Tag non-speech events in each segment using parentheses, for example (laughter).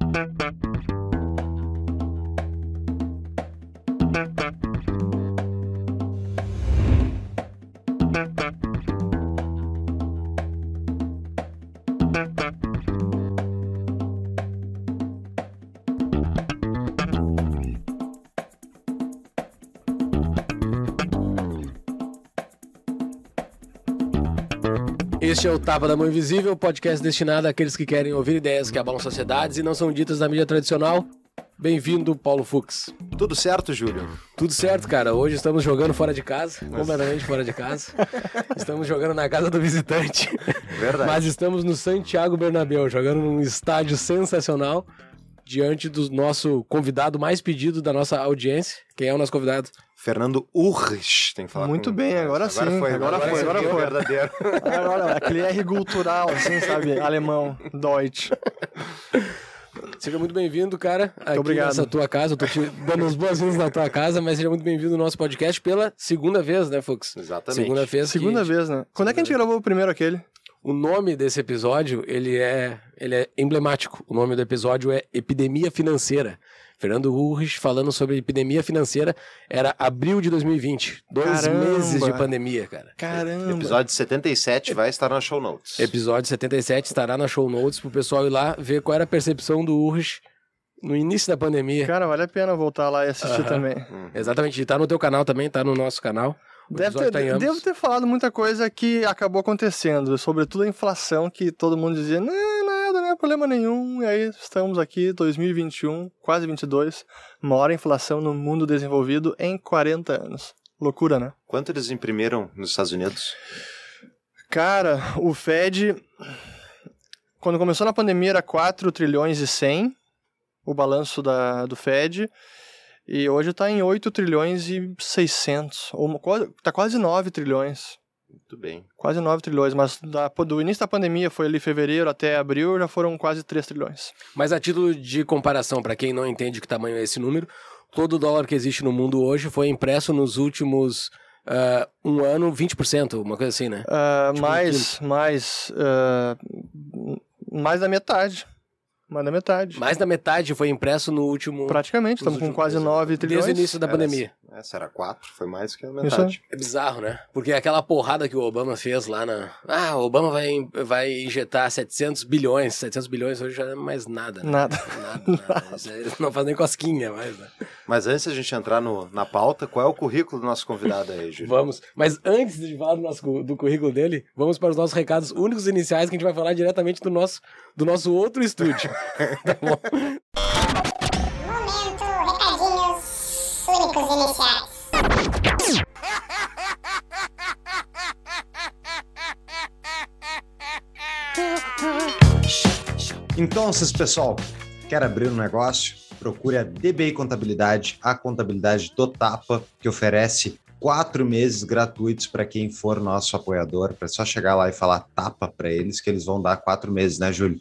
Thank you. Este é o Tapa da Mão Invisível, podcast destinado àqueles que querem ouvir ideias que abalam sociedades e não são ditas na mídia tradicional. Bem-vindo, Paulo Fux. Tudo certo, Júlio? Tudo certo, cara. Hoje estamos jogando fora de casa, completamente fora de casa. Estamos jogando na casa do visitante. Verdade. Mas estamos no Santiago Bernabéu, jogando num estádio sensacional, diante do nosso convidado mais pedido da nossa audiência. Quem é o nosso convidado? Fernando Urrich, tem que falar Muito com- bem, agora sim, Foi, agora agora foi, foi, agora foi. verdadeiro. (laughs) Agora, aquele R cultural, assim, sabe? Alemão, Deutsch. Seja muito bem-vindo, cara, aqui obrigado. nessa tua casa. Eu tô te dando as boas-vindas na tua casa, mas seja muito bem-vindo no nosso podcast pela segunda vez, né, Fux? Exatamente. Segunda vez. que- Segunda vez, né? Quando é que a gente gravou o primeiro aquele? O nome desse episódio, ele é, ele é emblemático. O nome do episódio é Epidemia Financeira. Fernando Urrich falando sobre epidemia financeira. Era abril de 2020. Dois Caramba. meses de pandemia, cara. Caramba. Episódio 77 vai estar na show notes. Episódio 77 estará na show notes pro pessoal ir lá ver qual era a percepção do Urrich no início da pandemia. Cara, vale a pena voltar lá e assistir Aham. também. Exatamente, tá no teu canal também, tá no nosso canal. Deve ter, devo ter falado muita coisa que acabou acontecendo, sobretudo a inflação, que todo mundo dizia, não, nada, não é problema nenhum. E aí estamos aqui, 2021, quase 22, maior inflação no mundo desenvolvido em 40 anos. Loucura, né? Quanto eles imprimiram nos Estados Unidos? Cara, o Fed, quando começou na pandemia, era 4 trilhões e 100, o balanço da, do Fed, e hoje está em 8 trilhões e 600, ou quase- tá quase 9 trilhões. Muito bem. Quase 9 trilhões, mas da- do início da pandemia, foi ali fevereiro até abril, já foram quase 3 trilhões. Mas a título de comparação, para quem não entende que tamanho é esse número, todo dólar que existe no mundo hoje foi impresso nos últimos ah, um ano 20%, uma coisa assim, né? Ah, Tipo, mais, mais, ah, mais da metade. Mais da metade. Mais da metade foi impresso no último. Praticamente, estamos com quase 9 trilhões. Desde o início da Era pandemia. Essa era 4, foi mais que a Isso metade. É bizarro, né? Porque aquela porrada que o Obama fez lá na. Ah, o Obama vai, vai injetar 700 bilhões. 700 bilhões hoje já não é mais nada, né? Nada. Nada, nada. Aí não faz nem cosquinha mais, né? Mas antes da gente entrar no- na pauta, qual é o currículo do nosso convidado aí, Júlio? Vamos. Mas antes de falar do, nosso, do currículo dele, vamos para os nossos recados únicos iniciais que a gente vai falar diretamente do nosso, do nosso outro estúdio. Tá bom? Momento, recadinhos únicos iniciais. Então, pessoal, quer abrir um negócio? Procure a DBI Contabilidade, a contabilidade do Tapa, que oferece quatro meses gratuitos para quem for nosso apoiador. Para só chegar lá e falar Tapa para eles, que eles vão dar quatro meses, né, Júlio?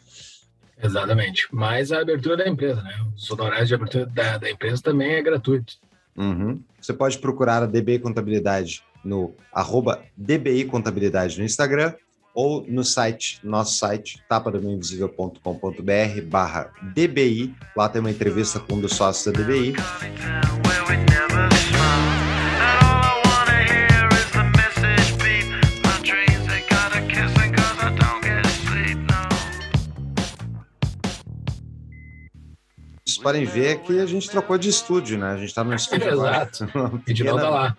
Exatamente. Mas a abertura da empresa, né? Os honorários de abertura da, da empresa também é gratuito. Uhum. Você pode procurar a DBI Contabilidade no arroba DBI Contabilidade no Instagram ou no site, nosso site, tapadamainvisível.com.br barra DBI. Lá tem uma entrevista com um dos sócios da DBI. Vocês podem ver que a gente trocou de estúdio, né? A gente está no estúdio (laughs) agora. Exato. Não tá lá.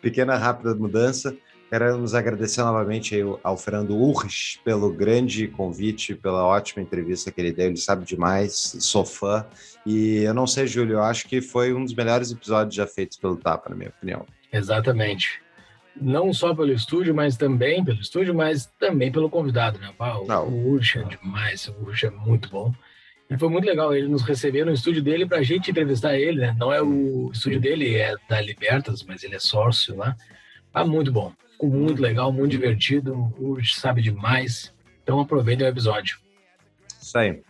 pequena rápida mudança. Queremos agradecer novamente aí ao Fernando Urrich pelo grande convite, pela ótima entrevista que ele deu. Ele sabe demais, sou fã. E eu não sei, Júlio, eu acho que foi um dos melhores episódios já feitos pelo Tapa, na minha opinião. Exatamente. Não só pelo estúdio, mas também pelo estúdio, mas também pelo convidado, né? Pá, o, Não. o é demais, o Urch é muito bom. E foi muito legal ele nos receber no estúdio dele pra gente entrevistar ele, né? Não é o estúdio dele, é da Libertas, mas ele é sócio lá. Ah, muito bom. Ficou muito legal, muito divertido. O Urch sabe demais. Então aproveitem o episódio. Isso aí.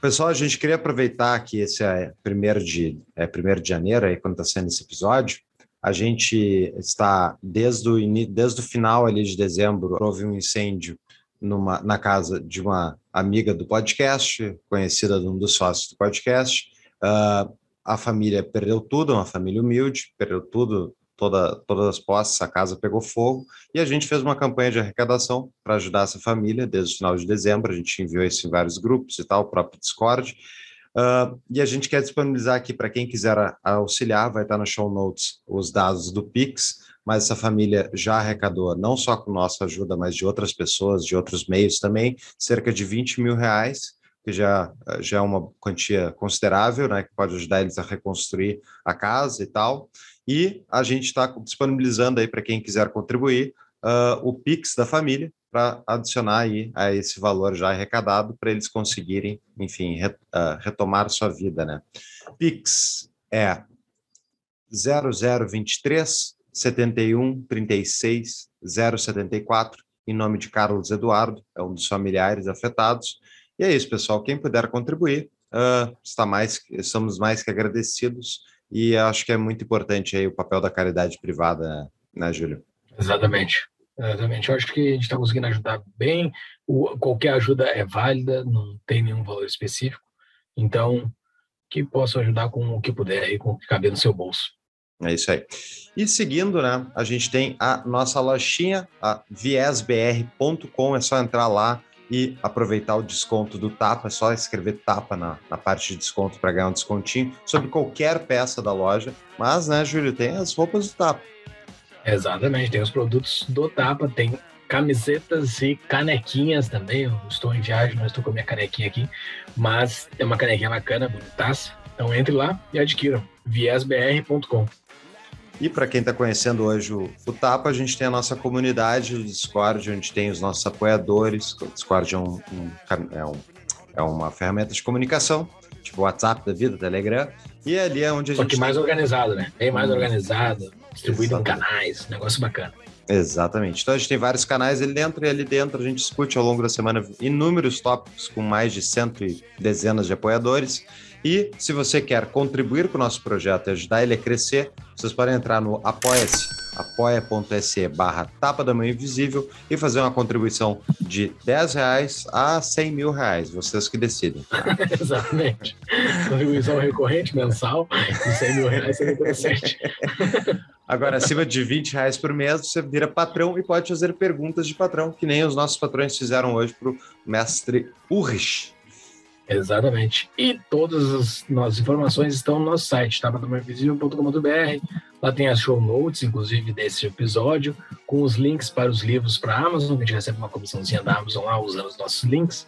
Pessoal, a gente queria aproveitar que esse é primeiro de, é primeiro de janeiro, aí quando está sendo esse episódio, a gente está desde o, desde o final ali de dezembro, houve um incêndio numa, na casa de uma amiga do podcast, conhecida de um dos sócios do podcast. Ah, a família perdeu tudo, é uma família humilde, perdeu tudo, toda, todas as posses, a casa pegou fogo, e a gente fez uma campanha de arrecadação para ajudar essa família desde o final de dezembro. A gente enviou isso em vários grupos e tal, o próprio Discord. Ah, e a gente quer disponibilizar aqui para quem quiser auxiliar, vai estar no show notes os dados do Pix, mas essa família já arrecadou, não só com nossa ajuda, mas de outras pessoas, de outros meios também, cerca de 20 mil reais, que já, já é uma quantia considerável, né, que pode ajudar eles a reconstruir a casa e tal. E a gente está disponibilizando aí para quem quiser contribuir ah, o Pix da família para adicionar aí a esse valor já arrecadado para eles conseguirem, enfim, re- ah, retomar sua vida, né? Pix é 0023 71 36 074 em nome de Carlos Eduardo, é um dos familiares afetados. E é isso, pessoal. Quem puder contribuir, ah, está mais, estamos mais que agradecidos e acho que é muito importante aí o papel da caridade privada, né, Júlio? Exatamente. Exatamente. Eu acho que a gente está conseguindo ajudar bem. O- qualquer ajuda é válida, não tem nenhum valor específico. Então, que posso ajudar com o que puder aí, com o que caber no seu bolso. É isso aí. E seguindo, né, a gente tem a nossa lojinha, a viesbr.com, é só entrar lá e aproveitar o desconto do Tapa, é só escrever Tapa na, na parte de desconto para ganhar um descontinho sobre qualquer peça da loja. Mas, né, Júlio, tem as roupas do Tapa. Exatamente. Tem os produtos do Tapa, tem camisetas e canequinhas também. Eu estou em viagem, não estou com a minha canequinha aqui, mas é uma canequinha bacana, bonitaça. Então entre lá e adquiram. viesbr.com. E para quem está conhecendo hoje o, o Tapa, a gente tem a nossa comunidade do Discord, onde tem os nossos apoiadores. O Discord é, um, um- é, um- é uma ferramenta de comunicação, tipo WhatsApp da vida, Telegram. E ali é onde a Só gente que mais organizado, né? Bem mais organizado, distribuído em Exatamente. canais, negócio bacana. Exatamente. Então a gente tem vários canais ali dentro e ali dentro a gente discute ao longo da semana inúmeros tópicos com mais de cento e dezenas de apoiadores. E se você quer contribuir com o nosso projeto e ajudar ele a crescer, vocês podem entrar no apoia-se, apoia.se barra tapa da mão invisível e fazer uma contribuição de 10 reais a 100 mil reais. Vocês que decidem. (laughs) Exatamente. Contribuição recorrente, mensal, de 100 mil reais, 77. (laughs) Agora, acima de 20 reais por mês, você vira patrão e pode fazer perguntas de patrão, que nem os nossos patrões fizeram hoje para o mestre Urrich. Exatamente. E todas as nossas informações estão no nosso site, tapadomainvisível.com.br. Lá tem as show notes, inclusive, desse episódio, com os links para os livros para a Amazon, que a gente recebe uma comissãozinha da Amazon lá usando os nossos links,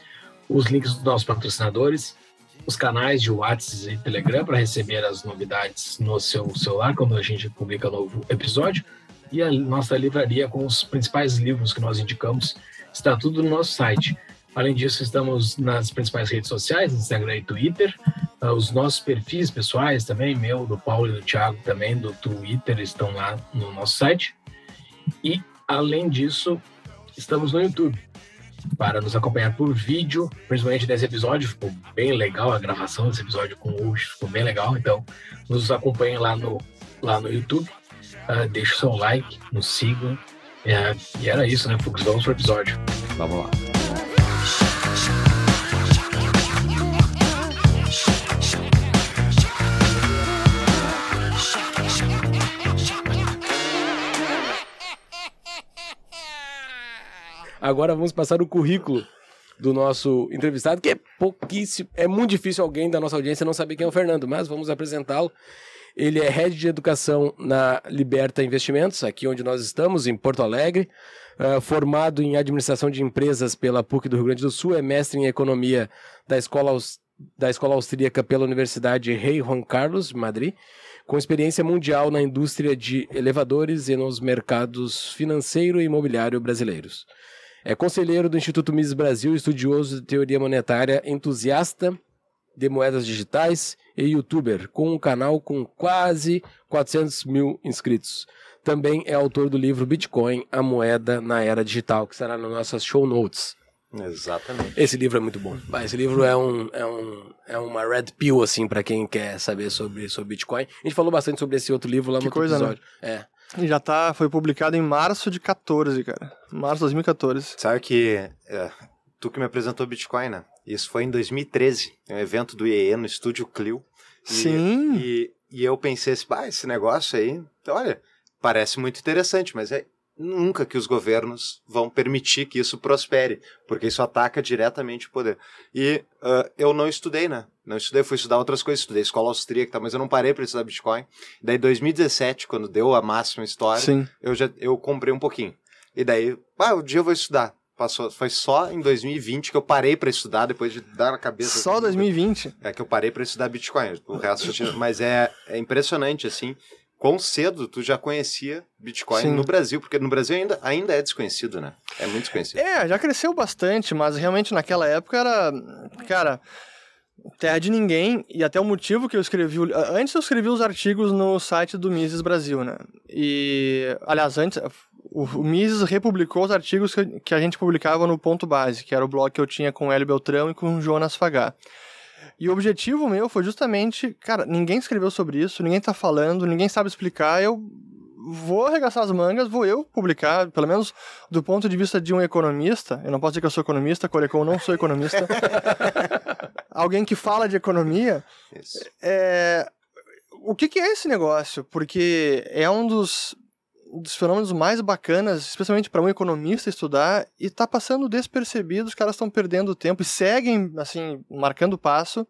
os links dos nossos patrocinadores, os canais de WhatsApp e Telegram para receber as novidades no seu celular quando a gente publica novo episódio, e a nossa livraria com os principais livros que nós indicamos, está tudo no nosso site. Além disso, estamos nas principais redes sociais, Instagram e Twitter. Ah, Os nossos perfis pessoais também, meu, do Paulo e do Thiago também, do Twitter, estão lá no nosso site. E, além disso, estamos no YouTube para nos acompanhar por vídeo, principalmente nesse episódio. Ficou bem legal a gravação desse episódio com o ficou bem legal. Então, nos acompanhem lá no, lá no YouTube. Ah, deixe o seu like, nos sigam. É, e era isso, né, Fux? Vamos pro episódio. Vamos lá. Agora vamos passar o currículo do nosso entrevistado, que é pouquíssimo, é muito difícil alguém da nossa audiência não saber quem é o Fernando, mas vamos apresentá-lo. Ele é head de educação na Liberta Investimentos, aqui onde nós estamos, em Porto Alegre. Ah, formado em administração de empresas pela PUC do Rio Grande do Sul, é mestre em economia da Escola, da escola Austríaca pela Universidade Rei Juan Carlos, de Madrid, com experiência mundial na indústria de elevadores e nos mercados financeiro e imobiliário brasileiros. É conselheiro do Instituto Mises Brasil, estudioso de teoria monetária, entusiasta de moedas digitais e youtuber, com um canal com quase 400 mil inscritos. Também é autor do livro Bitcoin, a moeda na era digital, que estará nas nossas show notes. Exatamente. Esse livro é muito bom. Esse livro é, um, é, um, é uma red pill, assim, para quem quer saber sobre, sobre Bitcoin. A gente falou bastante sobre esse outro livro lá Que no outro coisa, né? episódio. É. E já tá, foi publicado em março de 14, cara. Março de 2014. Sabe que é, tu que me apresentou Bitcoin, né? Isso foi em 2013, um evento do IEE no Estúdio Clio. E- Sim. E, e eu pensei assim, esse negócio aí, olha, parece muito interessante, mas é nunca que os governos vão permitir que isso prospere, porque isso ataca diretamente o poder. E ah, eu não estudei, né? Não estudei, fui estudar outras coisas, estudei escola austríaca, e tal, mas eu não parei para estudar Bitcoin. Daí, 2017, quando deu a máxima história, Sim. eu já eu comprei um pouquinho. E daí, ah, um dia eu vou estudar. Passou, foi só em 2020 que eu parei para estudar, depois de dar na cabeça. Só 2020. É que eu parei para estudar Bitcoin. O resto. Mas é, é impressionante, assim. Quão cedo tu já conhecia Bitcoin Sim. no Brasil, porque no Brasil ainda, ainda é desconhecido, né? É muito desconhecido. É, já cresceu bastante, mas realmente naquela época era. Cara, terra de ninguém. E até o motivo que eu escrevi. Antes eu escrevi os artigos no site do Mises Brasil, né? E. Aliás, antes. O, o Mises republicou os artigos que, que a gente publicava no Ponto Base, que era o blog que eu tinha com o Hélio Beltrão e com o Jonas Fagá. E o objetivo meu foi justamente, cara, ninguém escreveu sobre isso, ninguém tá falando, ninguém sabe explicar, eu vou arregaçar as mangas, vou eu publicar, pelo menos do ponto de vista de um economista, eu não posso dizer que eu sou economista, Corecon, eu não sou economista, (laughs) alguém que fala de economia, Isso. é, o que, que é esse negócio? Porque é um dos, dos fenômenos mais bacanas, especialmente para um economista estudar, e tá passando despercebido, os caras estão perdendo tempo e seguem, assim, marcando passo.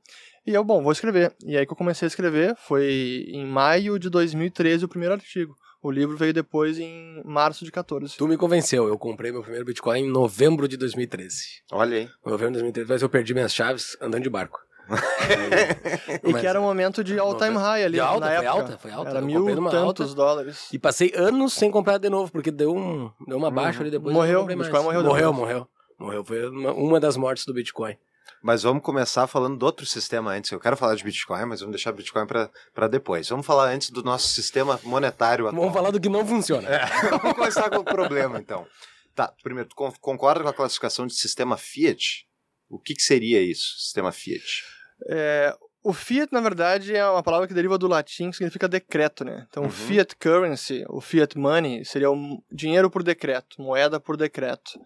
E eu, bom, vou escrever. E aí que eu comecei a escrever, foi em maio de 2013 o primeiro artigo. O livro veio depois em março de 14. Tu me convenceu. Eu comprei meu primeiro Bitcoin em novembro de 2013. Olha aí. Novembro de 2013, mas eu perdi minhas chaves andando de barco. (laughs) E que era um momento de all-time high ali De alta, na foi época. alta, foi alta. Era mil tantos alta. dólares. E passei anos sem comprar de novo, porque deu, um, deu uma baixa ali depois. eu Morreu. Bitcoin morreu Morreu, morreu. Morreu. Foi uma, uma das mortes do Bitcoin. Mas vamos começar falando do outro sistema antes. Eu quero falar de Bitcoin, mas vamos deixar Bitcoin para depois. Vamos falar antes do nosso sistema monetário atual. Vamos falar do que não funciona. É, (laughs) vamos começar com o problema, então. Tá, primeiro, tu con- concorda com a classificação de sistema Fiat? O que, que seria isso, sistema Fiat? É, o fiat, na verdade, é uma palavra que deriva do latim, que significa decreto, né? Então, Uhum. fiat currency, o fiat money, seria o dinheiro por decreto, moeda por decreto.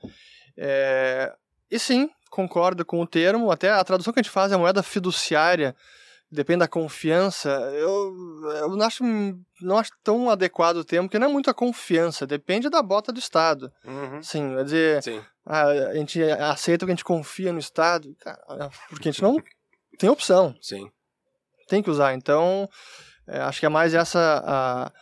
É, e sim, concordo com o termo, até a tradução que a gente faz é moeda fiduciária, depende da confiança. Eu, eu não, acho, não acho tão adequado o termo, porque não é muito a confiança, depende da bota do Estado. Uhum. Sim, quer dizer, Sim. ah, a gente aceita que a gente confia no Estado, porque a gente não tem opção Sim. tem que usar. Então, é, acho que é mais essa a,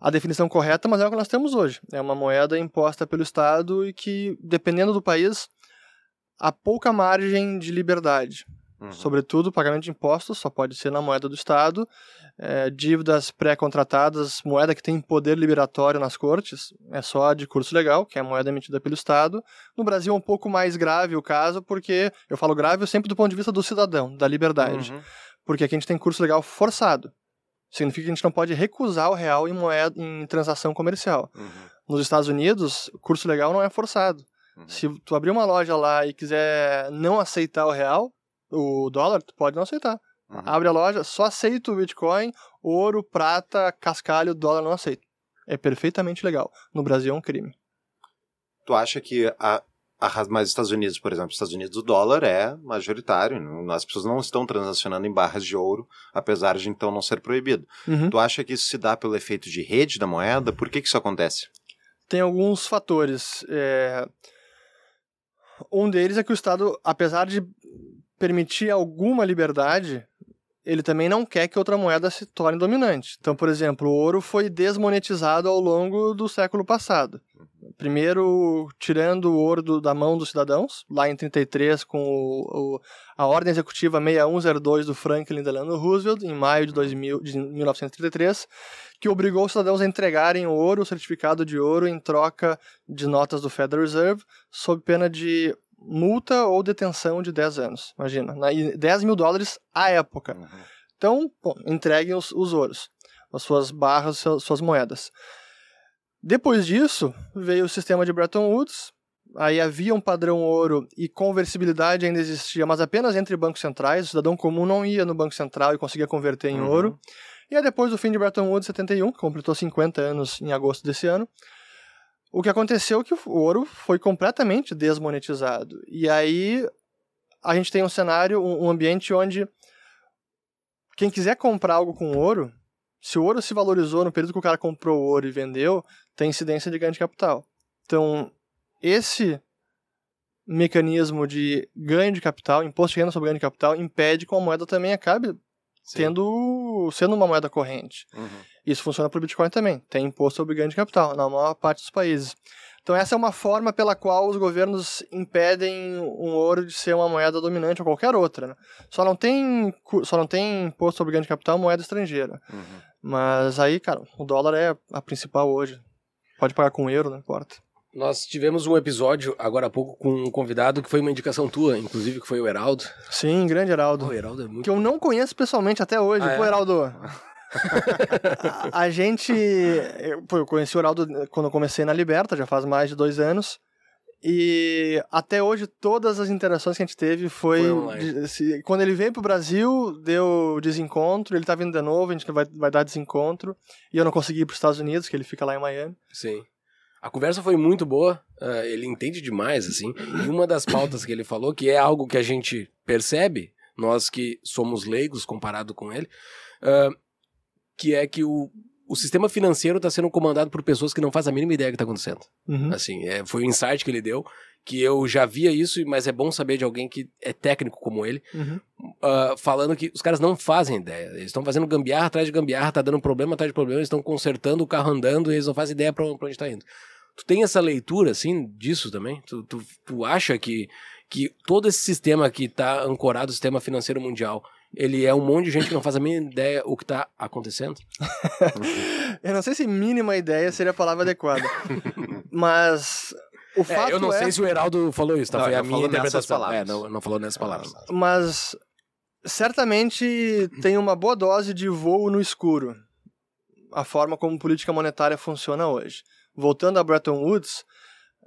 a definição correta, mas é o que nós temos hoje. É uma moeda imposta pelo Estado e que, dependendo do país, há pouca margem de liberdade. Uhum. Sobretudo, o pagamento de impostos só pode ser na moeda do Estado. É, dívidas pré-contratadas, moeda que tem poder liberatório nas cortes, é só de curso legal, que é a moeda emitida pelo Estado. No Brasil é um pouco mais grave o caso, porque eu falo grave sempre do ponto de vista do cidadão, da liberdade Uhum. porque aqui a gente tem curso legal forçado. Significa que a gente não pode recusar o real em moeda em transação comercial. Uhum. Nos Estados Unidos, curso legal não é forçado. Uhum. Se tu abrir uma loja lá e quiser não aceitar o real, o dólar, tu pode não aceitar. Uhum. Abre a loja, só aceita o Bitcoin, ouro, prata, cascalho, dólar não aceita. É perfeitamente legal. No Brasil é um crime. Tu acha que a, a mas Estados Unidos, por exemplo, Estados Unidos o dólar é majoritário, as pessoas não estão transacionando em barras de ouro, apesar de então não ser proibido. Uhum. Tu acha que isso se dá pelo efeito de rede da moeda? Por que, que isso acontece? tem alguns fatores. É, Um deles é que o Estado, apesar de permitir alguma liberdade, ele também não quer que outra moeda se torne dominante. Então, por exemplo, o ouro foi desmonetizado ao longo do século passado. Primeiro, tirando o ouro do- da mão dos cidadãos, lá em 33, com o- o- a Ordem Executiva 6102 do Franklin Delano Roosevelt, em maio de, 2000, de 1933, que obrigou os cidadãos a entregarem ouro, certificado de ouro, em troca de notas do Federal Reserve, sob pena de multa ou detenção de 10 anos. Imagina, na- e 10 mil dólares à época. Então, bom, entreguem os, os ouros, as suas barras, suas, suas moedas. Depois disso, veio o sistema de Bretton Woods, aí havia um padrão ouro e conversibilidade ainda existia, mas apenas entre bancos centrais, o cidadão comum não ia no Banco Central e conseguia converter em Uhum. ouro. E aí depois do fim de Bretton Woods 71, que completou 50 anos em agosto desse ano, o que aconteceu é que o ouro foi completamente desmonetizado. E aí a gente tem um cenário, um ambiente onde quem quiser comprar algo com ouro, se o ouro se valorizou no período que o cara comprou o ouro e vendeu, tem incidência de ganho de capital. Então, esse mecanismo de ganho de capital, imposto de renda sobre ganho de capital, impede que a moeda também acabe Sim. tendo sendo uma moeda corrente. Uhum. Isso funciona para o Bitcoin também. Tem imposto sobre ganho de capital na maior parte dos países. Então essa é uma forma pela qual os governos impedem um ouro de ser uma moeda dominante ou qualquer outra. né? Só não tem só não tem imposto sobre ganho de capital moeda estrangeira. Uhum. Mas aí, cara, o dólar é a principal hoje. Pode pagar com euro, não importa. Nós tivemos um episódio agora há pouco com um convidado que foi uma indicação tua, inclusive que foi o Heraldo. Sim, grande Heraldo. O Heraldo é muito. que eu não conheço pessoalmente até hoje. Ah, Pô, é? Heraldo. (laughs) a, a gente. Eu, pô, eu conheci o Heraldo quando eu comecei na Liberta, já faz mais de dois anos. E até hoje, todas as interações que a gente teve foi. Foi se- quando ele veio pro Brasil, deu desencontro. Ele tá vindo de novo, a gente vai, vai dar desencontro. E eu não consegui ir pros Estados Unidos, que ele fica lá em Miami. Sim. A conversa foi muito boa, ah, ele entende demais, assim. E uma das pautas que ele falou, que é algo que a gente percebe, nós que somos leigos comparado com ele, ah, que é que o, o sistema financeiro está sendo comandado por pessoas que não fazem a mínima ideia do que está acontecendo. Uhum. Assim, é, foi o insight que ele deu, que eu já via isso, mas é bom saber de alguém que é técnico como ele, Uhum. ah, falando que os caras não fazem ideia. Eles estão fazendo gambiarra atrás de gambiarra, tá dando problema atrás de problema, eles estão consertando o carro andando e eles não fazem ideia pra onde tá indo. Tu tem essa leitura, assim, disso também? Tu, tu, tu acha que, que todo esse sistema que tá ancorado, o sistema financeiro mundial, ele é um monte de gente que não faz a mínima ideia o que tá acontecendo? (laughs) Eu não sei se mínima ideia seria a palavra adequada. (laughs) mas. O É, fato eu não é... sei se o Heraldo falou isso, tá? Não, Foi a minha interpretação. palavras. É, não, não falou nessas palavras. mas certamente tem uma boa dose de voo no escuro. A forma como política monetária funciona hoje. Voltando a Bretton Woods,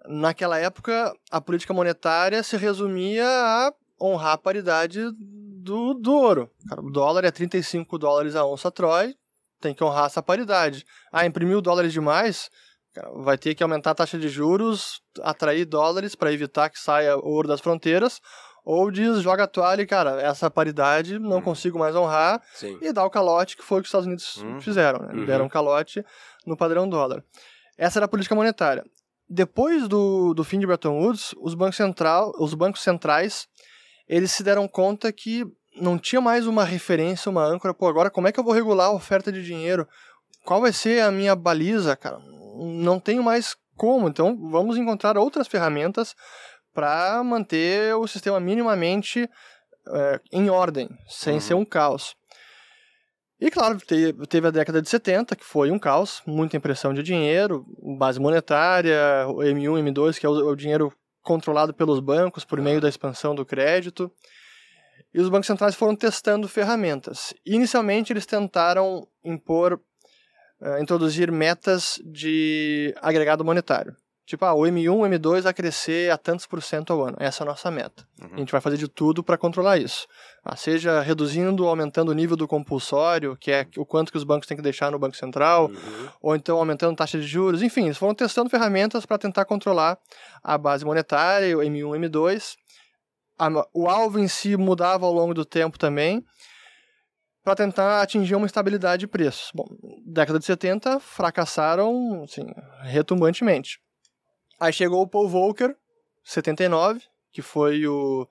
naquela época a política monetária se resumia a honrar a paridade do, do ouro. O dólar é 35 dólares a onça Troy, tem que honrar essa paridade. Ah, imprimiu dólares demais? Vai ter que aumentar a taxa de juros, atrair dólares para evitar que saia o ouro das fronteiras, ou diz, joga a toalha e, cara, essa paridade não consigo mais honrar, Sim. e dá o calote que foi o que os Estados Unidos Uhum. fizeram, né? Uhum. Deram um calote no padrão dólar. Essa era a política monetária. Depois do, do fim de Bretton Woods, os bancos, central, os bancos centrais eles se deram conta que não tinha mais uma referência, uma âncora. Pô, agora como é que eu vou regular a oferta de dinheiro? Qual vai ser a minha baliza, cara? Não tenho mais como. Então vamos encontrar outras ferramentas para manter o sistema minimamente é, em ordem, sem Uhum. ser um caos. E claro, te- teve a década de 70, que foi um caos, muita impressão de dinheiro, base monetária, o M1, M2, que é o, dinheiro controlado pelos bancos por meio da expansão do crédito. E os bancos centrais foram testando ferramentas. Inicialmente, eles tentaram impor, eh, introduzir metas de agregado monetário. Tipo, ah, o M1, o M2 vai crescer a tantos por cento ao ano. Essa é a nossa meta. Uhum. A gente vai fazer de tudo para controlar isso. Ah, seja reduzindo ou aumentando o nível do compulsório, que é o quanto que os bancos têm que deixar no Banco Central, Uhum. ou então aumentando taxa de juros. Enfim, eles foram testando ferramentas para tentar controlar a base monetária, o M1, M2. A- o alvo em si mudava ao longo do tempo também, para tentar atingir uma estabilidade de preços. Bom, década de 70 fracassaram assim, retumbantemente. Aí chegou o Paul Volcker, 79, que foi o.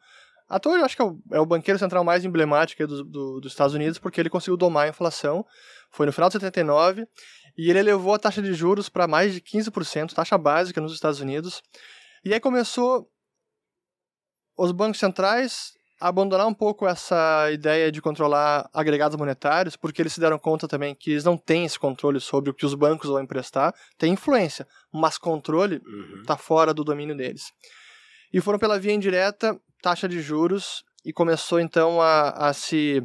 Ator, acho que é o, é o banqueiro central mais emblemático do, do- dos Estados Unidos, porque ele conseguiu domar a inflação. Foi no final de 79, e ele elevou a taxa de juros para mais de 15%, taxa básica nos Estados Unidos. E aí começou os bancos centrais abandonar um pouco essa ideia de controlar agregados monetários, porque eles se deram conta também que eles não têm esse controle sobre o que os bancos vão emprestar, tem influência, mas controle Uhum. está fora do domínio deles. E foram pela via indireta, taxa de juros, e começou então a, a se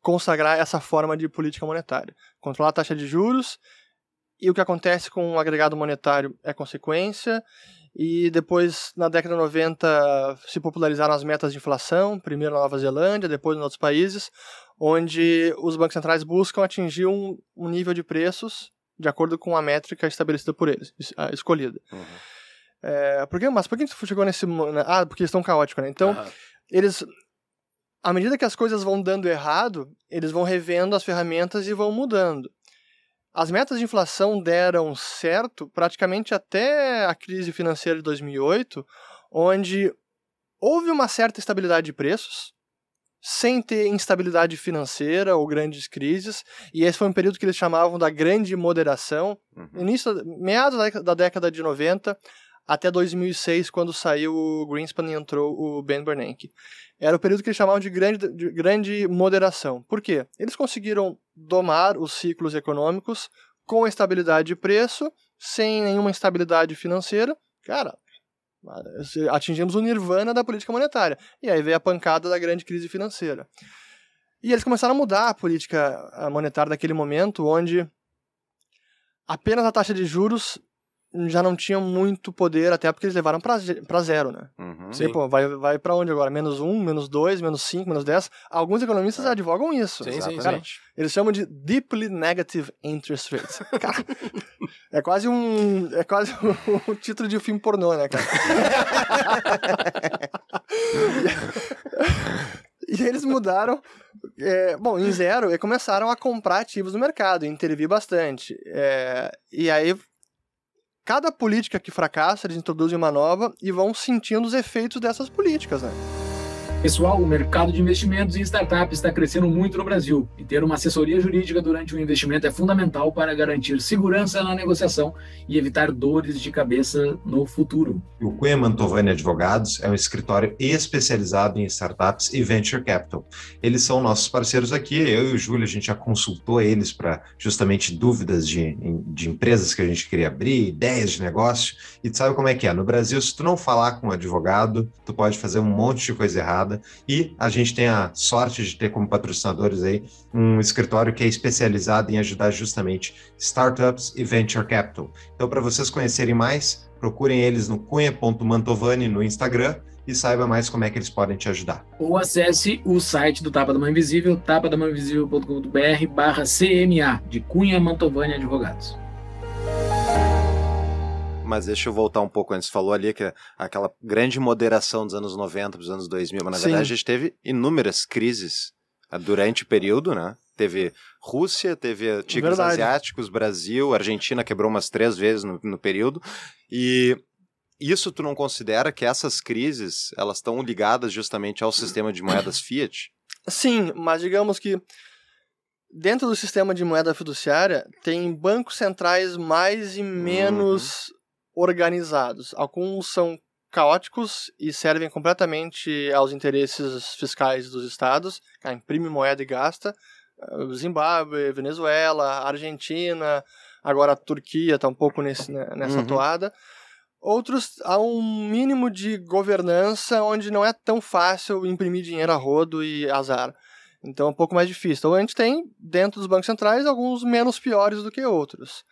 consagrar essa forma de política monetária. Controlar a taxa de juros, e o que acontece com o agregado monetário é consequência, e depois, na década de 90, se popularizaram as metas de inflação, primeiro na Nova Zelândia, depois em outros países, onde os bancos centrais buscam atingir um, um nível de preços de acordo com a métrica estabelecida por eles, es- escolhida. Uhum. É, por que, mas por que tu chegou nesse... Ah, porque eles estão caóticos, né? Então, Aham. eles... À medida que as coisas vão dando errado, eles vão revendo as ferramentas e vão mudando. As metas de inflação deram certo praticamente até a crise financeira de 2008, onde houve uma certa estabilidade de preços, sem ter instabilidade financeira ou grandes crises, e esse foi um período que eles chamavam da grande moderação, Uhum. início, meados da década- da década de 90 até 2006, quando saiu o Greenspan e entrou o Ben Bernanke. Era o período que eles chamavam de grande, de grande moderação. Por quê? Eles conseguiram domar os ciclos econômicos com estabilidade de preço, sem nenhuma instabilidade financeira. Cara, atingimos o nirvana da política monetária. E aí veio a pancada da grande crise financeira. E eles começaram a mudar a política monetária daquele momento, onde apenas a taxa de juros já não tinha muito poder, até porque eles levaram para zero, né? Uhum. E, pô, vai, vai para onde agora? Menos um, menos dois, menos cinco, menos dez? Alguns economistas advogam isso. Sim, sim, sim. Exatamente. Eles chamam de deeply negative interest rates. (laughs) Cara, é quase um. É quase um, título de filme pornô, né, cara? (laughs) e eles mudaram. é, bom, em zero, e começaram a comprar ativos no mercado, intervir bastante. É, e aí. Cada política que fracassa, eles introduzem uma nova e vão sentindo os efeitos dessas políticas, né? Pessoal, o mercado de investimentos em startups está crescendo muito no Brasil e ter uma assessoria jurídica durante o investimento é fundamental para garantir segurança na negociação e evitar dores de cabeça no futuro. O Cunha Mantovani Advogados é um escritório especializado em startups e venture capital. Eles são nossos parceiros aqui. Eu e o Júlio, a gente já consultou eles para justamente dúvidas de, de empresas que a gente queria abrir, ideias de negócio. E tu sabe como é que é? No Brasil, se tu não falar com um advogado, tu pode fazer um monte de coisa errada. E a gente tem a sorte de ter como patrocinadores aí um escritório que é especializado em ajudar justamente startups e venture capital. Então, para vocês conhecerem mais, procurem eles no cunha.mantovani no Instagram e saiba mais como é que eles podem te ajudar. Ou acesse o site do Tapa da Mãe Invisível, tapadamãeinvisível.com.br barra CMA, de Cunha Mantovani Advogados. Mas deixa eu voltar um pouco antes. Falou ali que aquela grande moderação dos anos 90 para os anos 2000, mas na Sim. verdade a gente teve inúmeras crises ah, durante o período, né? Teve Rússia, teve tigres Verdade. asiáticos, Brasil, Argentina quebrou umas três vezes no, no período. E isso tu não considera que essas crises elas estão ligadas justamente ao sistema de moedas (coughs) fiat? Sim, mas digamos que dentro do sistema de moeda fiduciária tem bancos centrais mais e menos organizados. Alguns são caóticos e servem completamente aos interesses fiscais dos estados, ah, imprime moeda e gasta. Ah, Zimbábue, Venezuela, Argentina, agora a Turquia está um pouco nesse, né, nessa Uhum. toada. Outros há um mínimo de governança onde não é tão fácil imprimir dinheiro a rodo e azar. Então é um pouco mais difícil. Então a gente tem, dentro dos bancos centrais, alguns menos piores do que outros.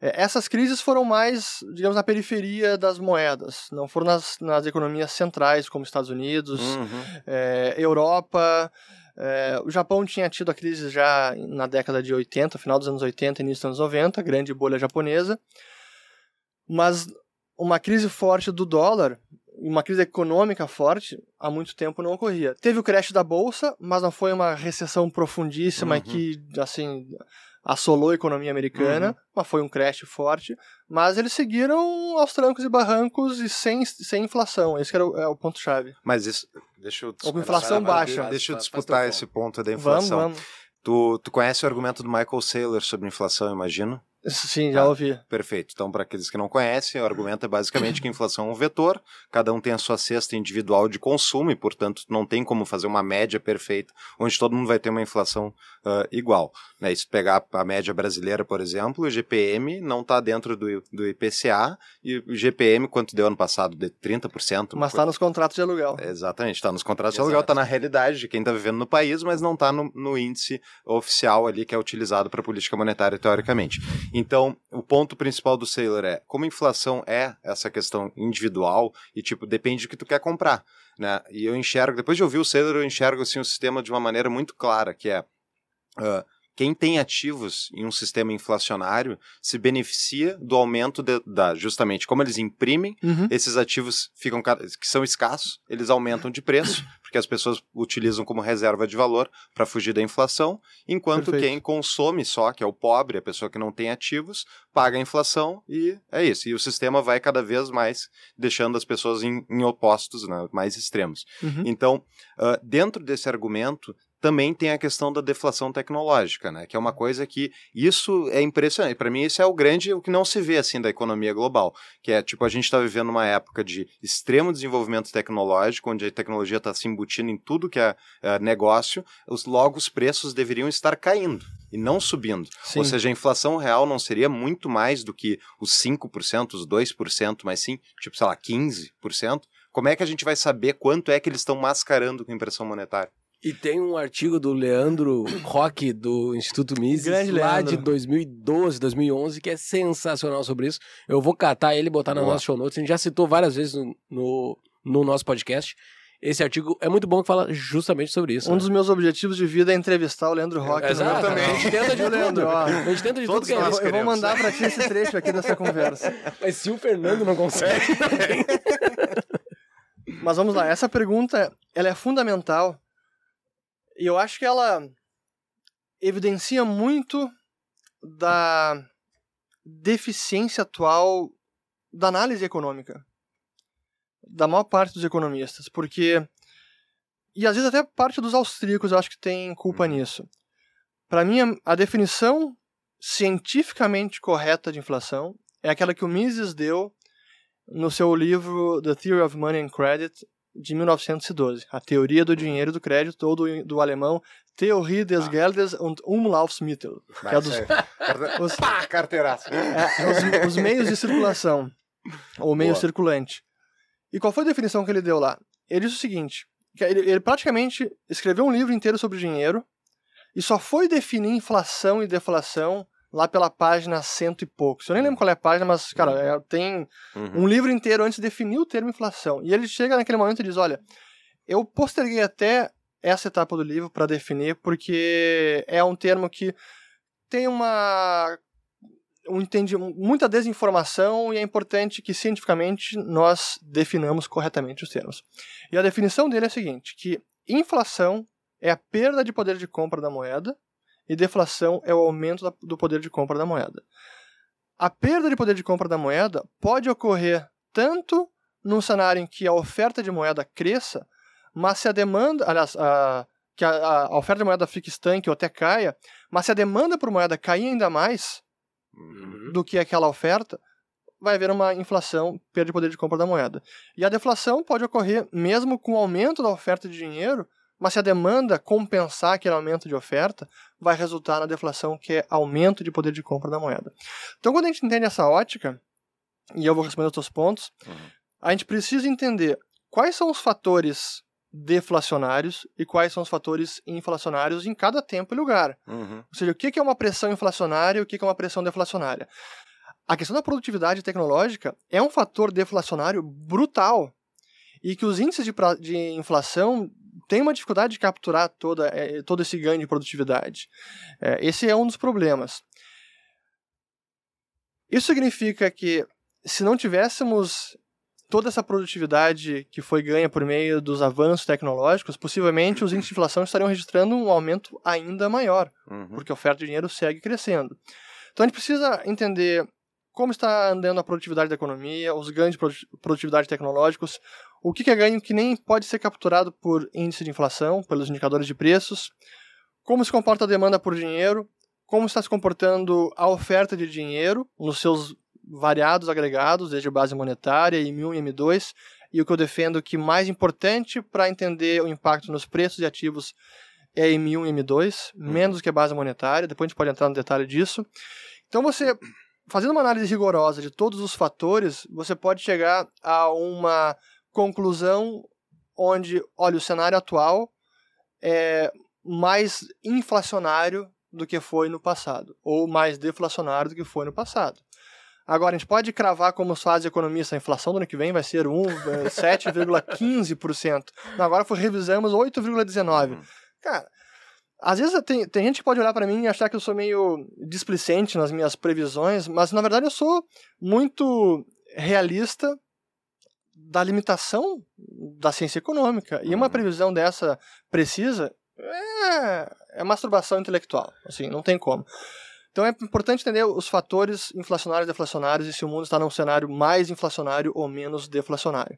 É, essas crises foram mais, digamos, na periferia das moedas, não foram nas, nas economias centrais, como Estados Unidos, Uhum. é, Europa. é, o Japão tinha tido a crise já na década de 80, final dos anos 80, início dos anos 90, grande bolha japonesa. Mas uma crise forte do dólar, uma crise econômica forte, há muito tempo não ocorria. Teve o crash da bolsa, mas não foi uma recessão profundíssima Uhum. que, assim, assolou a economia americana, Uhum. mas foi um crash forte. Mas eles seguiram aos trancos e barrancos e sem, sem inflação. Esse que era o, é o ponto-chave. Mas isso. Deixa eu Ou com inflação disputar- baixa. Deixa eu disputar esse ponto da Vamos, inflação. vamos. Tu, tu conhece o argumento do Michael Saylor sobre inflação, imagino? Sim, já Ah. ouvi. Perfeito. Então, para aqueles que não conhecem, o argumento é basicamente que a inflação é um vetor, cada um tem a sua cesta individual de consumo e, portanto, não tem como fazer uma média perfeita, onde todo mundo vai ter uma inflação ah, igual. Né? E se pegar a média brasileira, por exemplo, o GPM não está dentro do, do IPCA e o GPM, quanto deu ano passado? De 30%? Mas está nos contratos de aluguel. Exatamente, está nos contratos de Exato. aluguel, está na realidade de quem está vivendo no país, mas não está no, no índice oficial ali que é utilizado para política monetária teoricamente. Então, o ponto principal do Saylor é como inflação é essa questão individual e tipo depende do que tu quer comprar, né? E eu enxergo, depois de ouvir o Saylor, eu enxergo assim o sistema de uma maneira muito clara, que é ah, quem tem ativos em um sistema inflacionário se beneficia do aumento de- da justamente como eles imprimem Uhum. esses ativos ficam que são escassos, eles aumentam de preço, (laughs) porque as pessoas utilizam como reserva de valor para fugir da inflação, enquanto Perfeito. quem consome só, que é o pobre, a pessoa que não tem ativos, paga a inflação e é isso. E o sistema vai cada vez mais deixando as pessoas em, em opostos né, mais extremos. Uhum. Então, ah, dentro desse argumento, também tem a questão da deflação tecnológica, né? Que é uma coisa que isso é impressionante. Para mim, isso é o grande, o que não se vê assim da economia global, que é tipo a gente está vivendo uma época de extremo desenvolvimento tecnológico, onde a tecnologia está se embutindo em tudo que é, é negócio. Os logo os preços deveriam estar caindo e não subindo. Sim. Ou seja, a inflação real não seria muito mais do que os 5%, os 2%, mas sim, tipo, sei lá, 15%. Como é que a gente vai saber quanto é que eles estão mascarando com impressão monetária? E tem um artigo do Leandro Roque, do Instituto Mises, Grande lá Leandro. de 2012, 2011, que é sensacional sobre isso. Eu vou catar ele e botar na Boa. nossa show notes. A gente já citou várias vezes no, no, no nosso podcast. Esse artigo é muito bom que fala justamente sobre isso. Um né? dos meus objetivos de vida é entrevistar o Leandro Roque. Exato, no meu a gente tenta de Leandro? Ó, A gente tenta de Todos tudo que é eu, nós vou- eu vou mandar pra ti esse trecho aqui dessa conversa. (laughs) Mas se o Fernando não consegue. Mas vamos lá, essa pergunta ela é fundamental e eu acho que ela evidencia muito da deficiência atual da análise econômica da maior parte dos economistas, porque e às vezes até parte dos austríacos eu acho que tem culpa nisso. Para mim a- a definição cientificamente correta de inflação é aquela que o Mises deu no seu livro The Theory of Money and Credit, de 1912, A Teoria do Dinheiro e do Crédito, ou do, do alemão Theorie des Geldes und Umlaufsmittel, que é dos, os, Pá, carteiraça. é, os, os meios de circulação, ou meio Boa. circulante. E qual foi a definição que ele deu lá? Ele disse o seguinte, ele, ele praticamente escreveu um livro inteiro sobre dinheiro e só foi definir inflação e deflação lá pela página cento e poucos. Eu nem lembro qual é a página, mas, cara, é- tem Uhum. um livro inteiro antes de definir o termo inflação. E ele chega naquele momento e diz: Olha, eu posterguei até essa etapa do livro para definir, porque é um termo que tem uma. Um entendi, muita desinformação e é importante que cientificamente nós definamos corretamente os termos. E a definição dele é a seguinte: que inflação é a perda de poder de compra da moeda e deflação é o aumento do poder de compra da moeda. A perda de poder de compra da moeda pode ocorrer tanto num cenário em que a oferta de moeda cresça, mas se a demanda, aliás, a, que a, a- a oferta de moeda fique estanque ou até caia, mas se a demanda por moeda cair ainda mais Uhum. do que aquela oferta, vai haver uma inflação, perda de poder de compra da moeda. E a deflação pode ocorrer mesmo com o aumento da oferta de dinheiro, mas se a demanda compensar aquele aumento de oferta, vai resultar na deflação, que é aumento de poder de compra da moeda. Então, quando a gente entende essa ótica, e eu vou responder os teus pontos, Uhum. a gente precisa entender quais são os fatores deflacionários e quais são os fatores inflacionários em cada tempo e lugar. Uhum. Ou seja, o que é uma pressão inflacionária e o que é uma pressão deflacionária. A questão da produtividade tecnológica é um fator deflacionário brutal e que os índices de, de inflação têm uma dificuldade de capturar toda, eh, todo esse ganho de produtividade. Eh, esse é um dos problemas. Isso significa que se não tivéssemos toda essa produtividade que foi ganha por meio dos avanços tecnológicos, possivelmente os índices de inflação estariam registrando um aumento ainda maior Uhum. porque a oferta de dinheiro segue crescendo. Então a gente precisa entender como está andando a produtividade da economia, os ganhos de produ- produtividade tecnológicos, o que que é ganho que nem pode ser capturado por índice de inflação, pelos indicadores de preços, como se comporta a demanda por dinheiro, como está se comportando a oferta de dinheiro nos seus variados agregados, desde base monetária, M1 e M2, e o que eu defendo que mais importante para entender o impacto nos preços e ativos é M1 e M2, menos que a base monetária, depois a gente pode entrar no detalhe disso. Então você, fazendo uma análise rigorosa de todos os fatores, você pode chegar a uma conclusão onde, olha, o cenário atual é mais inflacionário do que foi no passado, ou mais deflacionário do que foi no passado. Agora, a gente pode cravar como faz economista, a inflação do ano que vem vai ser 1, eh, 7,15%. Não, Agora revisamos 8,19%. Cara, Às vezes tem, tem gente que pode olhar para mim e achar que eu sou meio displicente nas minhas previsões, mas na verdade eu sou muito realista da limitação da ciência econômica. E uma previsão dessa precisa é, é masturbação intelectual. Assim, não tem como. Então é importante entender os fatores inflacionários e deflacionários e se o mundo está num cenário mais inflacionário ou menos deflacionário.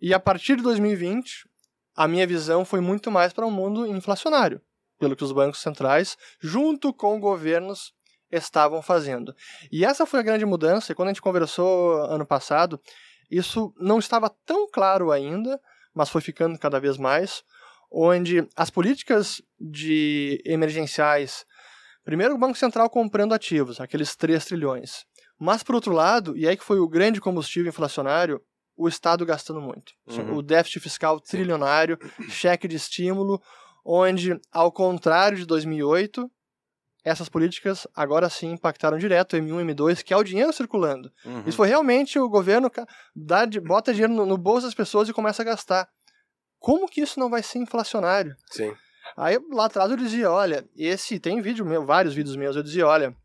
E a partir de 2020, a minha visão foi muito mais para um mundo inflacionário, pelo que os bancos centrais, junto com governos, estavam fazendo. E essa foi a grande mudança, e quando a gente conversou ano passado, isso não estava tão claro ainda, mas foi ficando cada vez mais, onde as políticas de emergenciais, primeiro o Banco Central comprando ativos, aqueles 3 trilhões, mas por outro lado, e aí que foi o grande combustível inflacionário, o Estado gastando muito. Uhum. O déficit fiscal trilionário, cheque de estímulo, onde, ao contrário de 2008, essas políticas agora sim impactaram direto o M1 M2, que é o dinheiro circulando. Uhum. Isso foi realmente o governo dá bota dinheiro no, no bolso das pessoas e começa a gastar. Como que isso não vai ser inflacionário? Sim. Aí lá atrás eu dizia, olha, esse tem vídeo meu, vários vídeos meus, eu dizia, olha,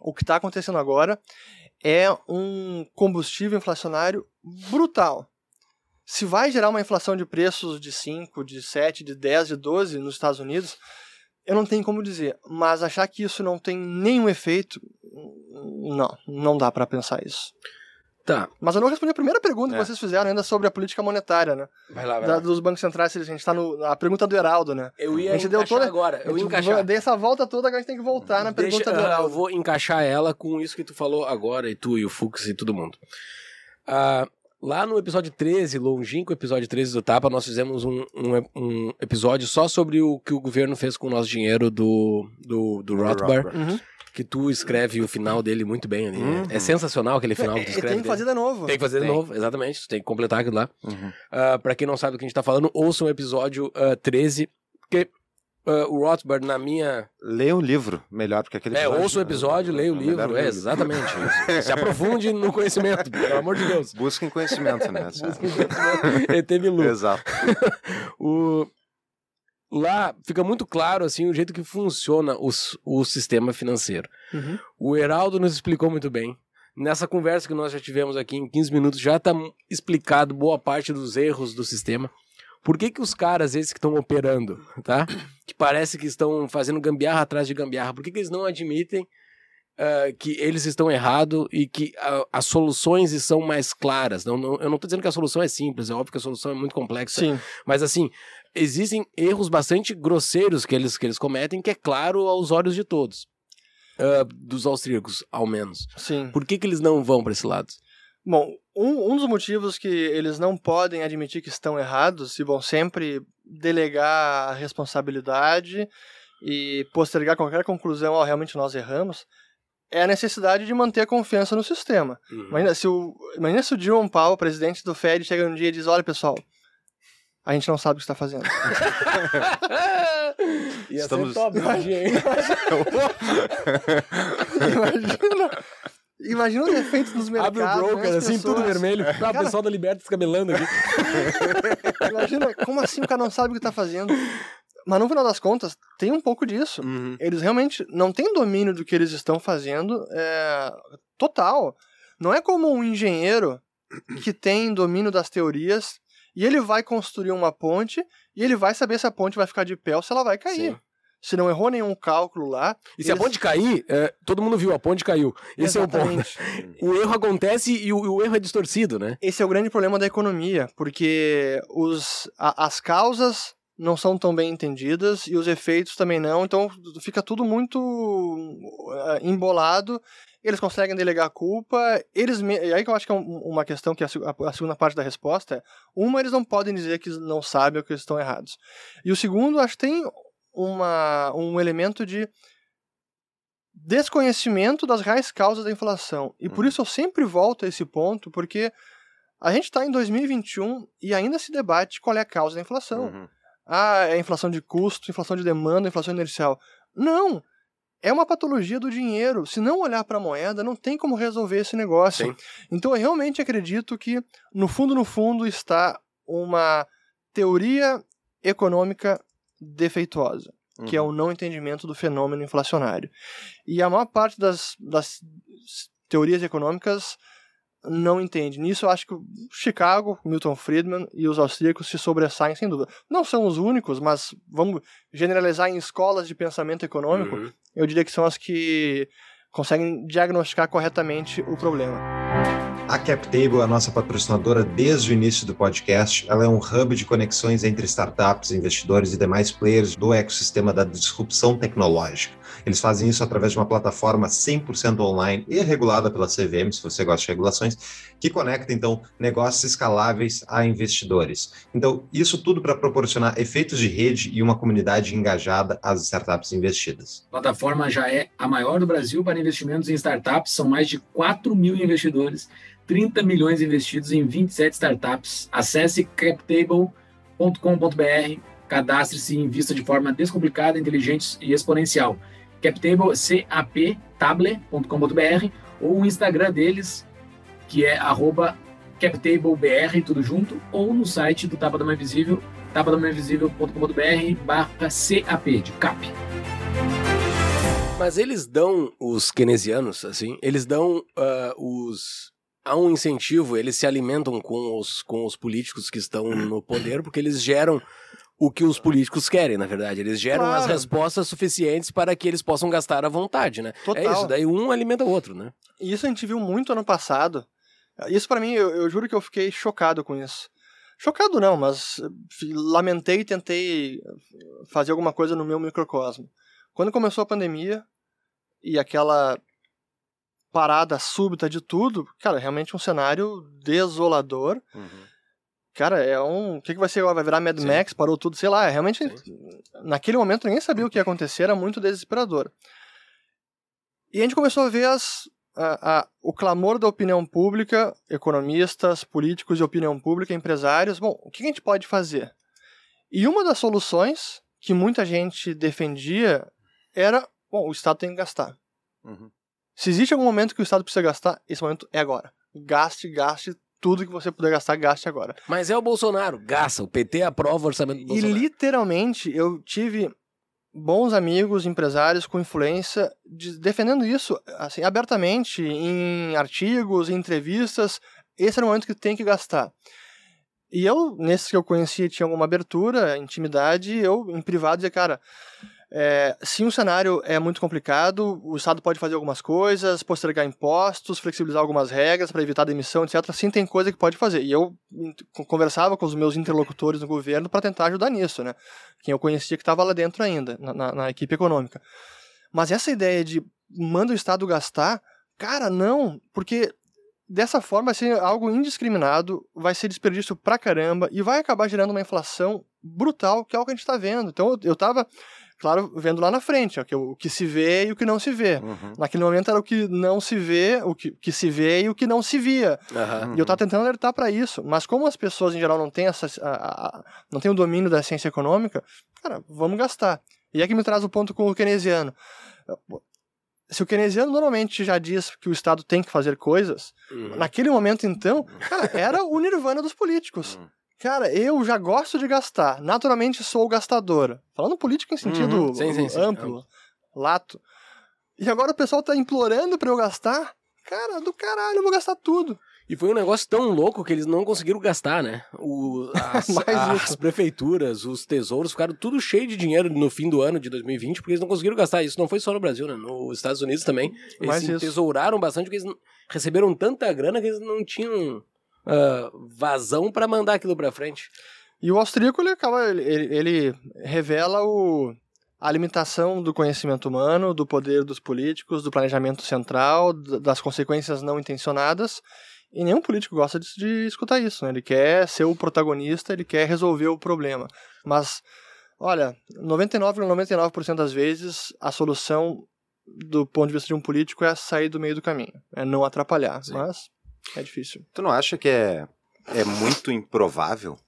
o que está acontecendo agora é um combustível inflacionário brutal. Se vai gerar uma inflação de preços de 5, de 7, de 10, de 12 nos Estados Unidos, eu não tenho como dizer, mas achar que isso não tem nenhum efeito, não, não dá para pensar isso. Tá. Mas eu não respondi a primeira pergunta É. que vocês fizeram ainda sobre a política monetária, né? Vai lá, vai Da- lá. dos bancos centrais, se a gente está no a pergunta do Heraldo, né? Eu ia A gente deu toda- agora. Eu ia encaixar. Dei essa volta toda, agora a gente tem que voltar na Deixa- pergunta do ah, eu Heraldo. vou encaixar ela com isso que tu falou agora, e tu, e o Fux, e todo mundo. Ah, lá no episódio 13, longínquo episódio 13 do Tapa, nós fizemos um, um, um episódio só sobre o que o governo fez com o nosso dinheiro do, do, do Rothbard. Uhum. que tu escreve o final dele muito bem ali. né? Uhum. É sensacional aquele final que tu E escreve. tem que dele. fazer de novo. Tem que fazer de Tem. novo, exatamente. Tu tem que completar aquilo lá. Uhum. Ah, pra quem não sabe do que a gente tá falando, ouça o episódio ah, 13, porque ah, o Rothbard, na minha Leia o livro, melhor, porque aquele é, ouça o episódio, leia o É livro, é, exatamente. (laughs) isso. Se aprofunde no conhecimento, pelo amor de Deus. Busquem conhecimento, né? (laughs) ET Bilu. Exato. (laughs) O... Lá fica muito claro assim o jeito que funciona o, o sistema financeiro. Uhum. O Heraldo nos explicou muito bem. Nessa conversa que nós já tivemos aqui em 15 minutos, já está explicado boa parte dos erros do sistema. Por que, que os caras, esses que estão operando, tá? Que parece que estão fazendo gambiarra atrás de gambiarra, por que, que eles não admitem ah, que eles estão errados e que ah, as soluções são mais claras? Não, não- eu não estou dizendo que a solução é simples, é óbvio que a solução é muito complexa. Sim. Mas assim, existem erros bastante grosseiros que eles, que eles cometem, que é claro aos olhos de todos. Ah, dos austríacos, ao menos. Sim. Por que, que eles não vão para esse lado? Bom, um, um dos motivos que eles não podem admitir que estão errados e vão sempre delegar a responsabilidade e postergar qualquer conclusão, ó, realmente nós erramos, é a necessidade de manter a confiança no sistema. Imagina se o, imagina se o Jerome Powell, presidente do Fed, chega um dia e diz, olha pessoal, a gente não sabe o que está fazendo. (laughs) Ia Estamos- ser top, imagina, (laughs) imagina, (laughs) imagina os efeitos nos mercados. Abre o né, broker, as assim, tudo vermelho. Ah, o pessoal da Liberta descabelando aqui. (laughs) Imagina, como assim o cara não sabe o que tá fazendo? Mas no final das contas, tem um pouco disso. Uhum. Eles realmente não têm domínio do que eles estão fazendo é, total. Não é como um engenheiro que tem domínio das teorias e ele vai construir uma ponte e ele vai saber se a ponte vai ficar de pé ou se ela vai cair. Sim. Se não errou nenhum cálculo lá. E se a ponte cair, é, todo mundo viu, a ponte caiu. Esse é o ponto. Exatamente. O erro acontece e o, o erro é distorcido, né? Esse é o grande problema da economia, porque os, a- as causas não são tão bem entendidas e os efeitos também não, então fica tudo muito uh, embolado. Eles conseguem delegar a culpa, eles me- e aí que eu acho que é um- uma questão que é a, seg- a segunda parte da resposta é: uma, eles não podem dizer que não sabem ou que eles estão errados. E o segundo, acho que tem uma, um elemento de desconhecimento das reais causas da inflação. E por isso eu sempre volto a esse ponto, porque a gente está em 2021 e ainda se debate qual é a causa da inflação. Uhum. Ah, é inflação de custo, inflação de demanda, inflação inercial. Não! É uma patologia do dinheiro. Se não olhar para a moeda, não tem como resolver esse negócio. Sim. Então eu realmente acredito que, no fundo, no fundo, está uma teoria econômica defeituosa. que é o não entendimento do fenômeno inflacionário. E a maior parte das, das teorias econômicas não entende. Nisso eu acho que Chicago, Milton Friedman e os austríacos se sobressaem sem dúvida. Não são os únicos, mas vamos generalizar em escolas de pensamento econômico, Uhum. eu diria que são as que conseguem diagnosticar corretamente o problema. A CapTable é a nossa patrocinadora desde o início do podcast. Ela é um hub de conexões entre startups, investidores e demais players do ecossistema da disrupção tecnológica. Eles fazem isso através de uma plataforma 100% online e regulada pela CVM, se você gosta de regulações, que conecta então negócios escaláveis a investidores. Então, isso tudo para proporcionar efeitos de rede e uma comunidade engajada às startups investidas. A plataforma já é a maior do Brasil para investimentos em startups. São mais de 4 mil investidores, 30 milhões investidos em 27 startups. Acesse captable.com.br, cadastre-se e invista de forma descomplicada, inteligente e exponencial. Captable, captable.com.br ou o Instagram deles, que é captablebr, tudo junto, ou no site do Tapa da Mãe Visível, tapadamainvisível.com.br barra CAP, de CAP. Mas eles dão, os keynesianos, assim, eles dão ah, os. Há um incentivo, eles se alimentam com os, com os políticos que estão no poder, porque eles geram o que os políticos querem, na verdade. Eles geram Claro. as respostas suficientes para que eles possam gastar à vontade, né? Total. É isso, daí um alimenta o outro, né? Isso a gente viu muito ano passado. Isso pra mim, eu, eu juro que eu fiquei chocado com isso. Chocado não, mas lamentei e tentei fazer alguma coisa no meu microcosmo. Quando começou a pandemia e aquela parada súbita de tudo, cara, realmente um cenário desolador. Cara, é um. O que, que vai ser agora? Vai virar Mad Sim. Max? Parou tudo? Sei lá. é Realmente, naquele momento ninguém sabia o que ia acontecer, era muito desesperador. E a gente começou a ver as, a- a- o clamor da opinião pública, economistas, políticos de opinião pública, empresários. Bom, o que a gente pode fazer? E uma das soluções que muita gente defendia era: bom, o Estado tem que gastar. Uhum. Se existe algum momento que o Estado precisa gastar, esse momento é agora. Gaste, gaste tudo que você puder gastar, gaste agora. Mas é o Bolsonaro, gasta. O PT aprova o orçamento do E Bolsonaro. literalmente eu tive bons amigos, empresários com influência de- defendendo isso assim abertamente em artigos, em entrevistas. Esse era o momento que tem que gastar. E eu, nesses que eu conhecia, tinha alguma abertura, intimidade, eu, em privado, dizia, cara, é, se um cenário é muito complicado, o Estado pode fazer algumas coisas, postergar impostos, flexibilizar algumas regras para evitar demissão, etc. Sim, tem coisa que pode fazer. E eu conversava com os meus interlocutores no governo para tentar ajudar nisso, né? Quem eu conhecia que estava lá dentro ainda, na, na- na equipe econômica. Mas essa ideia de manda o Estado gastar, cara, não, porque dessa forma vai ser algo indiscriminado, vai ser desperdício pra caramba e vai acabar gerando uma inflação brutal, que é o que a gente está vendo. Então eu, eu tava, claro, vendo lá na frente, ó, que o, que se vê e o que não se vê. Uhum. Naquele momento era o que não se vê, o que, que se vê e o que não se via. Aham. E eu tava tentando alertar para isso, mas como as pessoas em geral não têm essa a- a- não têm o domínio da ciência econômica, cara, vamos gastar. E é que me traz o ponto com o keynesiano. Se o keynesiano normalmente já diz que o Estado tem que fazer coisas, Uhum. naquele momento então, cara, era o nirvana dos políticos. Uhum. Cara, eu já gosto de gastar, naturalmente sou gastador. Falando político em sentido Uhum. Sim, sim, sim. amplo, lato. E agora o pessoal tá implorando para eu gastar? Cara, do caralho, eu vou gastar tudo. E foi um negócio tão louco que eles não conseguiram gastar, né? O, (laughs) as, as prefeituras, os tesouros ficaram tudo cheio de dinheiro no fim do ano de 2020, porque eles não conseguiram gastar. Isso não foi só no Brasil, né? Nos Estados Unidos também. Eles tesouraram bastante, porque eles receberam tanta grana que eles não tinham ah, vazão pra mandar aquilo pra frente. E o austríaco, ele acaba, ele, ele- revela o, a limitação do conhecimento humano, do poder dos políticos, do planejamento central, das consequências não intencionadas. E nenhum político gosta de, de escutar isso, né? Ele quer ser o protagonista, ele quer resolver o problema. Mas, olha, 99,99% das vezes, a solução do ponto de vista de um político é sair do meio do caminho, é não atrapalhar. Sim. Mas é difícil. Tu não acha que é, é muito improvável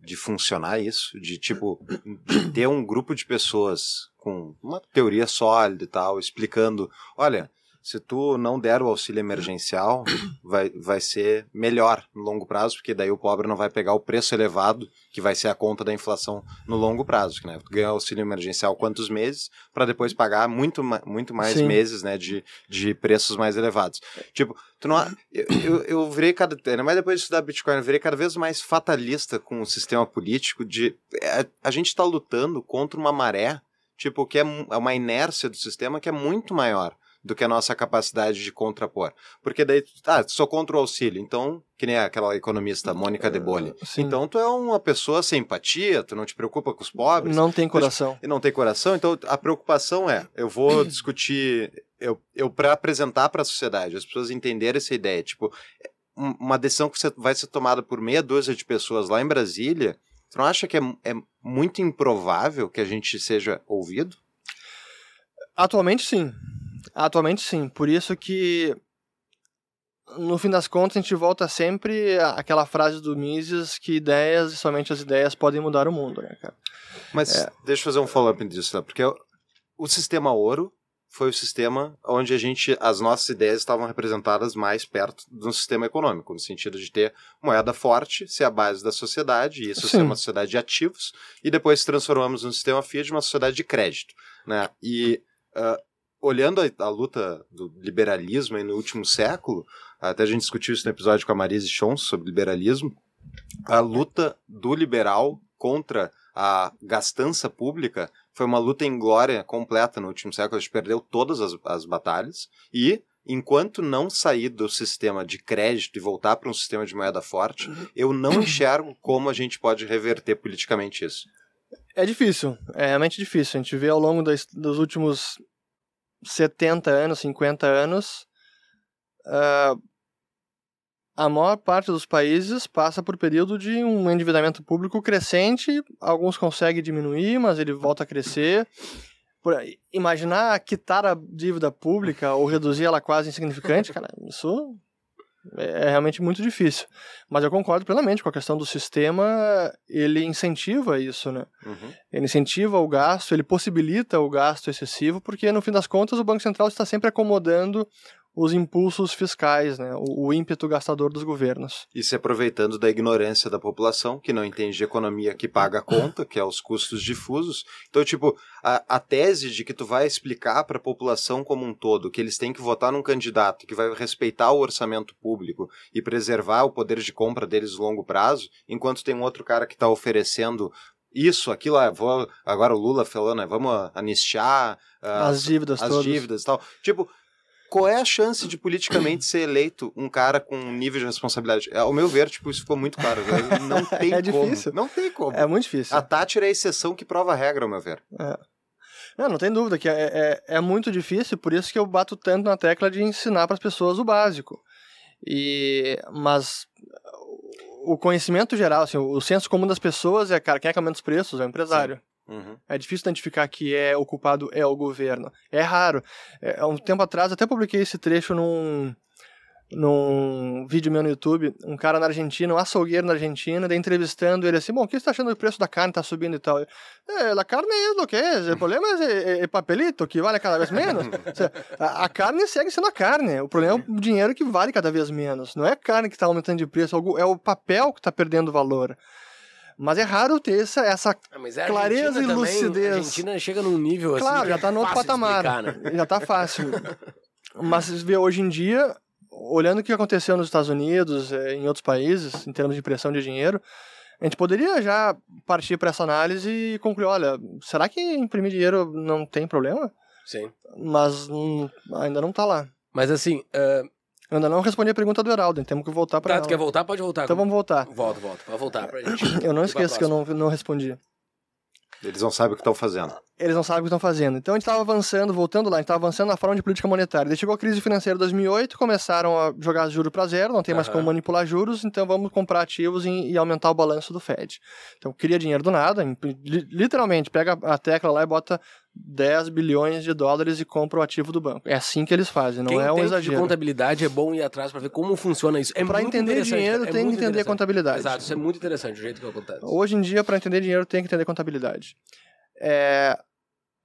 de funcionar isso? De, tipo, de ter um grupo de pessoas com uma teoria sólida e tal, explicando, olha, se tu não der o auxílio emergencial, vai, vai ser melhor no longo prazo, porque daí o pobre não vai pegar o preço elevado, que vai ser a conta da inflação no longo prazo. Né? Tu ganha auxílio emergencial quantos meses, para depois pagar muito, muito mais Sim. meses né, de, de preços mais elevados. Tipo, tu não, eu, eu, eu virei cada. Ainda mais depois de estudar Bitcoin, eu virei cada vez mais fatalista com o sistema político de. é, A, gente está lutando contra uma maré, tipo, que é é uma inércia do sistema que é muito maior do que a nossa capacidade de contrapor. Porque daí, ah, sou contra o auxílio, então, que nem aquela economista Mônica de Bolle. Sim. Então, tu é uma pessoa sem empatia, tu não te preocupa com os pobres, Não tem coração. e não tem coração, então a preocupação é, eu vou (clears throat) discutir, eu, eu para apresentar para a sociedade, as pessoas entenderem essa ideia, tipo, um- uma decisão que vai ser tomada por meia dúzia de pessoas lá em Brasília, tu não acha que é, é muito improvável que a gente seja ouvido? Atualmente sim. Atualmente sim. Por isso que no fim das contas a gente volta sempre àquela frase do Mises que ideias e somente as ideias podem mudar o mundo, né, cara? Mas deixa eu fazer um follow-up disso, tá? porque o, sistema ouro foi o sistema onde a gente, as nossas ideias estavam representadas mais perto do sistema econômico, no sentido de ter moeda forte, ser a base da sociedade, e isso ser Sim. uma sociedade de ativos, e depois transformamos no sistema fiat uma sociedade de crédito, né? E ah, olhando a, a luta do liberalismo aí no último século, até a gente discutiu isso no episódio com a Marise Chons sobre liberalismo, a luta do liberal contra a gastança pública foi uma luta em glória completa no último século. A gente perdeu todas as, as batalhas e, enquanto não sair do sistema de crédito e voltar para um sistema de moeda forte, eu não enxergo como a gente pode reverter politicamente isso. É difícil, é realmente difícil. A gente vê ao longo das- dos últimos 70 anos, 50 anos, ah, a maior parte dos países passa por período de um endividamento público crescente. Alguns conseguem diminuir, mas ele volta a crescer. Por imaginar quitar a dívida pública ou reduzir ela quase insignificante, cara, isso é é realmente muito difícil. Mas eu concordo plenamente com a questão do sistema, ele incentiva isso, né? Uhum. Ele incentiva o gasto, ele possibilita o gasto excessivo, porque no fim das contas o Banco Central está sempre acomodando os impulsos fiscais, né? o, o ímpeto gastador dos governos. E se aproveitando da ignorância da população, que não entende de economia, que paga a conta, que é os custos difusos. Então, tipo, a, a tese de que tu vai explicar para a população como um todo que eles têm que votar num candidato que vai respeitar o orçamento público e preservar o poder de compra deles no longo prazo, enquanto tem um outro cara que está oferecendo isso, aquilo, ah, agora o Lula falando, né, vamos anistiar ah, As dívidas as todas. dívidas e tal. Tipo, qual é a chance de politicamente ser eleito um cara com um nível de responsabilidade? Ao meu ver, tipo, isso ficou muito claro. Não (laughs) tem É como. difícil. Não tem como. É muito difícil. A Thatcher é a exceção que prova a regra, ao meu ver. Não, não tem dúvida que é, é, é muito difícil, por isso que eu bato tanto na tecla de ensinar para as pessoas o básico. E, mas o conhecimento geral, assim, o senso comum das pessoas é, cara, quem é que aumenta os preços? É o empresário. Uhum. É difícil identificar que é o culpado é o governo. É raro. É, há um tempo atrás, até publiquei esse trecho num, num vídeo meu no YouTube, um cara na Argentina, um açougueiro na Argentina, entrevistando ele assim, bom, o que você está achando do preço da carne tá subindo e tal? É, a carne é o que é, o problema é, é, é papelito, que vale cada vez menos. (laughs) A, a carne segue sendo a carne, o problema é o dinheiro que vale cada vez menos. Não é a carne que está aumentando de preço, é o- é o papel que está perdendo valor. Mas é raro ter essa, essa Ah, a Clareza e também, lucidez. A Argentina chega num nível assim. Claro, já é tá no outro patamar. explicar, né? Já tá fácil. (laughs) Mas vê hoje em dia, olhando o que aconteceu nos Estados Unidos, eh, em outros países, em termos de impressão de dinheiro, a gente poderia já partir para essa análise e concluir, olha, será que imprimir dinheiro não tem problema? Sim. Mas hum, ainda não tá lá. Mas assim, ah, Eu ainda não respondi a pergunta do Heraldo, temos que voltar para tá, tu quer voltar? Pode voltar. Então vamos voltar. Volta, volta. Pode voltar pra gente. (clears throat) Eu não esqueço que eu não, não respondi. Eles não sabem o que estão fazendo. eles não sabem o que estão fazendo. Então a gente estava avançando, voltando lá, a gente estava avançando na forma de política monetária. Daí chegou a crise financeira de 2008, começaram a jogar juros para zero, não tem mais Aham. como manipular juros, então vamos comprar ativos e, e aumentar o balanço do Fed. Então cria dinheiro do nada, li- literalmente pega a tecla lá e bota 10 bilhões de dólares e compra o ativo do banco. É assim que eles fazem, não Quem é um entende de exagero. contabilidade é bom ir atrás pra ver como funciona isso. É Para entender dinheiro é tem que entender contabilidade. Exato, isso é muito interessante, o jeito que acontece. Hoje em dia, para entender dinheiro, tem que entender contabilidade. É,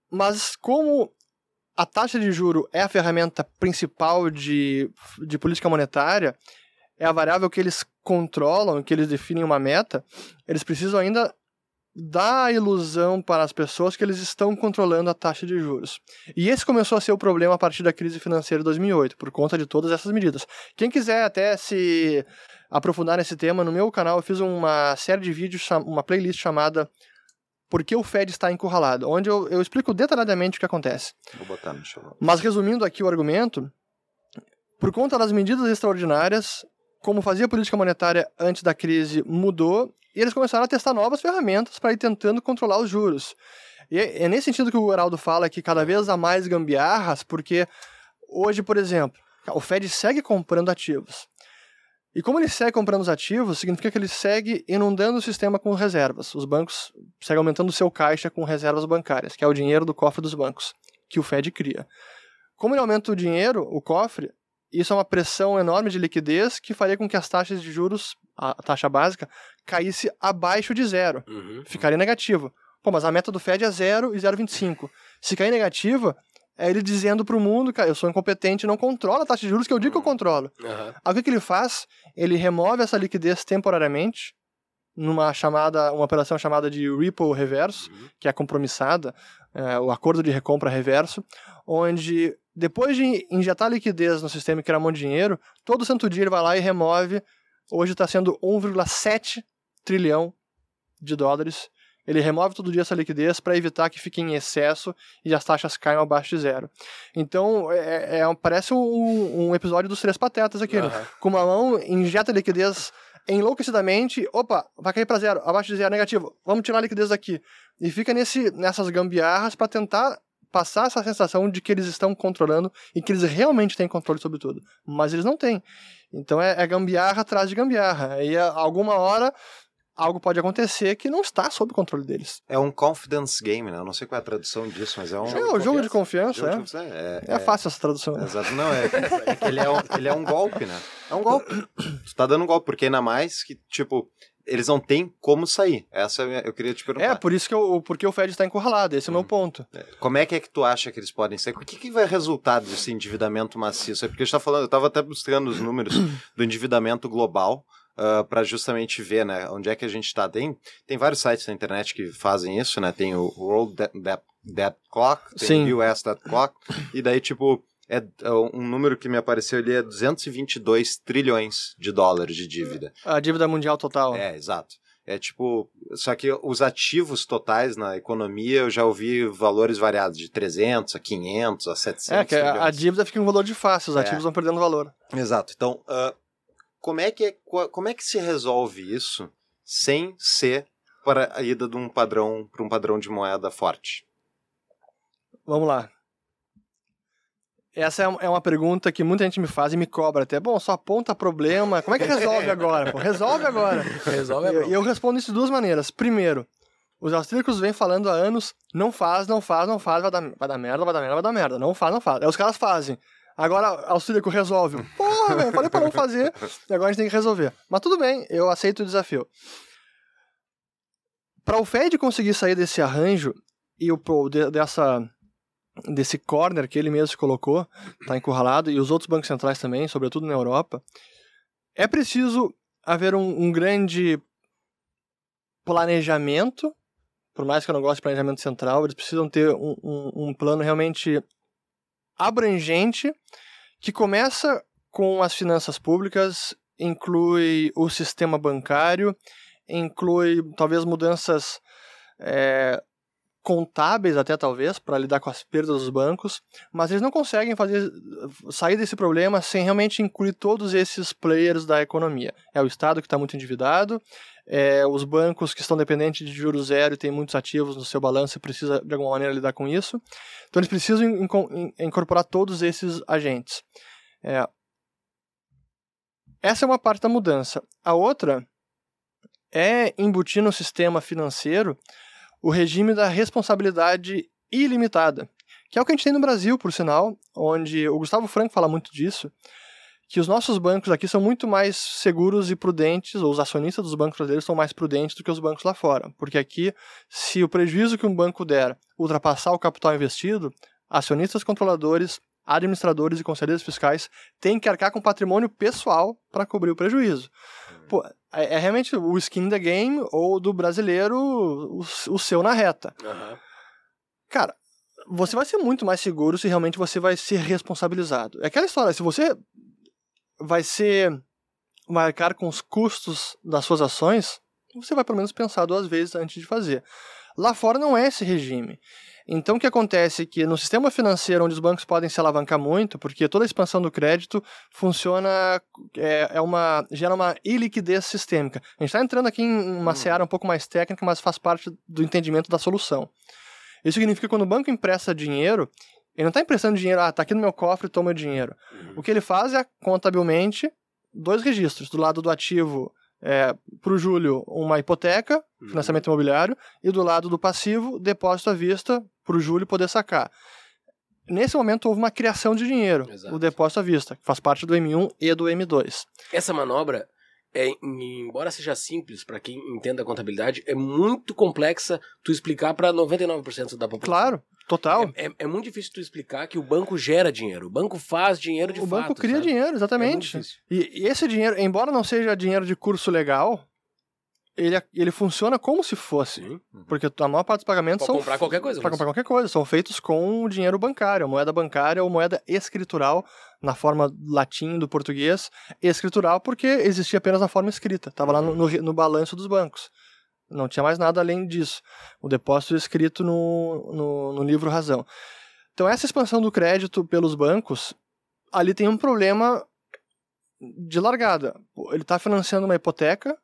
Mas como a taxa de juro é a ferramenta principal de, de política monetária, é a variável que eles controlam, que eles definem uma meta, eles precisam ainda dar a ilusão para as pessoas que eles estão controlando a taxa de juros. E esse começou a ser o problema a partir da crise financeira de 2008, por conta de todas essas medidas. Quem quiser até se aprofundar nesse tema, no meu canal eu fiz uma série de vídeos, uma playlist chamada Por que o Fed está encurralado, onde eu, eu explico detalhadamente o que acontece. Vou botar no show. Mas resumindo aqui o argumento, por conta das medidas extraordinárias, como fazia política monetária antes da crise mudou e eles começaram a testar novas ferramentas para ir tentando controlar os juros. E é é nesse sentido que o Heraldo fala que cada vez há mais gambiarras, porque hoje, por exemplo, o Fed segue comprando ativos. E como ele segue comprando os ativos, significa que ele segue inundando o sistema com reservas. Os bancos seguem aumentando o seu caixa com reservas bancárias, que é o dinheiro do cofre dos bancos, que o Fed cria. Como ele aumenta o dinheiro, o cofre, isso é uma pressão enorme de liquidez que faria com que as taxas de juros, a taxa básica, caísse abaixo de zero Uhum. ficaria negativo. Pô, mas a meta do Fed é 0 e 0,25. Se cair negativa, é ele dizendo pro mundo, cara, eu sou incompetente, não controlo a taxa de juros que eu digo que eu controlo. Aham. Aí o que, que ele faz? Ele remove essa liquidez temporariamente numa chamada, uma operação chamada de Ripple Reverso, que é compromissada, é, o acordo de recompra reverso, onde depois de injetar liquidez no sistema e criar um monte de dinheiro, todo santo dia ele vai lá e remove, hoje está sendo 1,7 trilhão de dólares. Ele remove todo dia essa liquidez para evitar que fique em excesso e as taxas caiam abaixo de zero. Então, é, é- parece um, um episódio dos Três Patetas aqui. né? Aham. Com uma mão, injeta liquidez enlouquecidamente. Opa, vai cair para zero, abaixo de zero, negativo. Vamos tirar a liquidez daqui. E fica nesse, nessas gambiarras para tentar passar essa sensação de que eles estão controlando e que eles realmente têm controle sobre tudo. Mas eles não têm. Então é, é gambiarra atrás de gambiarra. E a- alguma hora algo pode acontecer que não está sob controle deles. É um confidence game, né? Eu não sei qual é a tradução disso, mas é um. é o jogo de confiança, jogo de é. confiança, é, É fácil essa tradução. né? Exato, não, é, é que ele é, um, ele é um golpe, né? É um golpe. Tu tá dando um golpe, porque ainda mais que, tipo, eles não têm como sair. Essa é a minha- eu queria te perguntar. É, por isso que eu, porque o Fed está encurralado, esse é o meu ponto. Como é que é que tu acha que eles podem ser? O que, que vai resultar desse endividamento maciço? É porque a gente tá falando, eu estava até buscando os números do endividamento global para justamente ver, né, onde é que a gente está. Tem, tem vários sites na internet que fazem isso, né? Tem o World Debt, Clock, tem Sim. o US Debt Clock, e daí, tipo, é, é um número que me apareceu ali é 222 trilhões de dólares de dívida. A dívida mundial total. É, exato. É tipo, só que os ativos totais na economia eu já ouvi valores variados de 300 a 500 a 700 É, que a, a dívida fica em valor de face, os É. ativos vão perdendo valor. Exato. Então, ah, como é que é, como é que se resolve isso sem ser para a ida de um padrão para um padrão de moeda forte? Vamos lá. Essa é é uma pergunta que muita gente me faz e me cobra até. Bom, só aponta problema. Como é que resolve (laughs) agora? Pô? Resolve agora. Resolve a E eu, eu respondo isso de duas maneiras. Primeiro, os austríacos vêm falando há anos, não faz, não faz, não faz, vai dar, vai dar merda, vai dar merda, vai dar merda. Não faz, não faz. Aí os caras fazem. Agora, austríaco resolve. Porra, velho, falei pra não fazer, e agora a gente tem que resolver. Mas tudo bem, eu aceito o desafio. Para o Fed conseguir sair desse arranjo e o dessa desse corner que ele mesmo colocou, tá encurralado, e os outros bancos centrais também, sobretudo na Europa, é preciso haver um, um grande planejamento, por mais que eu não goste de planejamento central, eles precisam ter um, um, um plano realmente abrangente que começa com as finanças públicas, inclui o sistema bancário, inclui talvez mudanças é, contábeis até talvez para lidar com as perdas dos bancos, mas eles não conseguem fazer sair desse problema sem realmente incluir todos esses players da economia. É o Estado que está muito endividado, é, os bancos que estão dependentes de juros zero e têm muitos ativos no seu balanço e precisa de alguma maneira lidar com isso. Então eles precisam inco- in- incorporar todos esses agentes. É, essa é uma parte da mudança. A outra é embutir no sistema financeiro o regime da responsabilidade ilimitada, que é o que a gente tem no Brasil, por sinal, onde o Gustavo Franco fala muito disso, que os nossos bancos aqui são muito mais seguros e prudentes, ou os acionistas dos bancos brasileiros são mais prudentes do que os bancos lá fora, porque aqui, se o prejuízo que um banco der ultrapassar o capital investido, acionistas controladores, administradores e conselheiros fiscais têm que arcar com patrimônio pessoal para cobrir o prejuízo. Pô, é, é realmente o skin the game ou do brasileiro o, o seu na reta. Aham. Cara, você vai ser muito mais seguro se realmente você vai ser responsabilizado. É aquela história, se você vai ser vai arcar com os custos das suas ações, você vai pelo menos pensar duas vezes antes de fazer. Lá fora não é esse regime. Então o que acontece é que no sistema financeiro onde os bancos podem se alavancar muito, porque toda a expansão do crédito funciona é, é uma gera uma iliquidez sistêmica. A gente está entrando aqui em uma seara um pouco mais técnica, mas faz parte do entendimento da solução. Isso significa que quando o banco empresta dinheiro, ele não está emprestando dinheiro, ah, tá aqui no meu cofre, toma o dinheiro. O que ele faz é, contabilmente, dois registros. Do lado do ativo, é, para o Júlio, uma hipoteca, financiamento imobiliário, e do lado do passivo, depósito à vista, para o Júlio poder sacar. Nesse momento, houve uma criação de dinheiro, Exato. o depósito à vista, que faz parte do M1 e do M2. Essa manobra, é, embora seja simples para quem entenda a contabilidade, é muito complexa tu explicar para 99% da população. Claro, total. É, é- é muito difícil tu explicar que o banco gera dinheiro. O banco faz dinheiro de o fato. banco cria sabe? dinheiro, É exatamente. difícil. E, e esse dinheiro, embora não seja dinheiro de curso legal, ele, ele funciona como se fosse. Sim. Porque a maior parte dos pagamentos Pra são. comprar qualquer coisa, mas- comprar qualquer coisa. São feitos com dinheiro bancário, moeda bancária ou moeda escritural, na forma latim do português, escritural, porque existia apenas na forma escrita. Estava lá no, no, no balanço dos bancos. Não tinha mais nada além disso. O depósito escrito no, no, no livro Razão. Então, essa expansão do crédito pelos bancos, ali tem um problema de largada. Ele está financiando uma hipoteca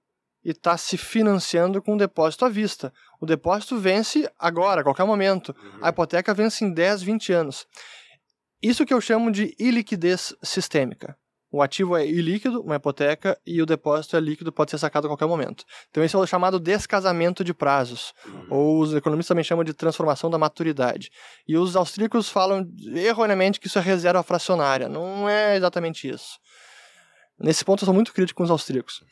e está se financiando com um depósito à vista. O depósito vence agora, a qualquer momento. Uhum. A hipoteca vence em 10, 20 anos. Isso que eu chamo de iliquidez sistêmica. O ativo é ilíquido, uma hipoteca, e o depósito é líquido, pode ser sacado a qualquer momento. Então, esse é o chamado descasamento de prazos, ou os economistas também chamam de transformação da maturidade. E os austríacos falam erroneamente que isso é reserva fracionária. Não é exatamente isso. Nesse ponto, eu sou muito crítico com os austríacos.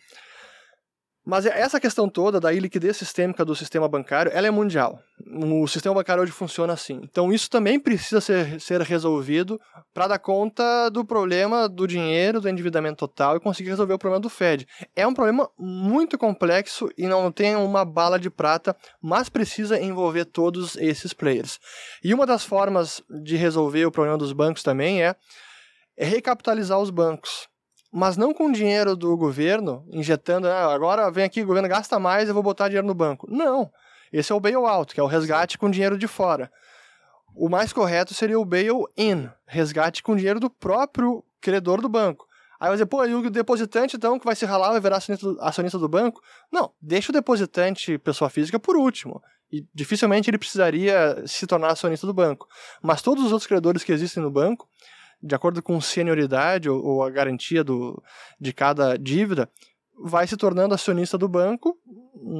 Mas essa questão toda da iliquidez sistêmica do sistema bancário, ela é mundial. O sistema bancário hoje funciona assim. Então isso também precisa ser, ser resolvido para dar conta do problema do dinheiro, do endividamento total e conseguir resolver o problema do Fed. É um problema muito complexo e não tem uma bala de prata, mas precisa envolver todos esses players. E uma das formas de resolver o problema dos bancos também é recapitalizar os bancos mas não com dinheiro do governo, injetando, ah, agora vem aqui, o governo gasta mais, eu vou botar dinheiro no banco. Não. Esse é o bailout, que é o resgate com dinheiro de fora. O mais correto seria o bail-in, resgate com dinheiro do próprio credor do banco. Aí vai dizer, pô, e o depositante, então, que vai se ralar, vai virar acionista do, banco? Não, deixa o depositante, pessoa física, por último. E dificilmente ele precisaria se tornar acionista do banco. Mas todos os outros credores que existem no banco, de acordo com senioridade ou, ou a garantia do, de cada dívida, vai se tornando acionista do banco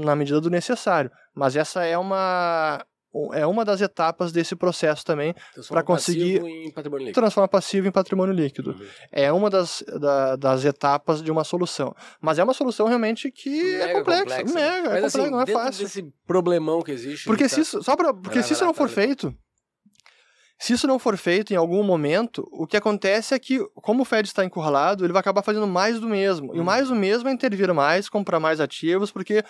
na medida do necessário. Mas essa é uma é uma das etapas desse processo também, pra conseguir- passivo transformar passivo em patrimônio líquido. Uhum. É uma das, da- das etapas de uma solução. Mas é uma solução realmente que é Mega complexa. complexa, Mega, né? é Mas complexa, assim, não é fácil. desse problemão que existe... Porque tá- se isso, só pra, porque Vai se isso vai não for fala aí. feito, se isso não for feito em algum momento, o que acontece é que, como o Fed está encurralado, ele vai acabar fazendo mais do mesmo. E o mais do mesmo é intervir mais, comprar mais ativos, porque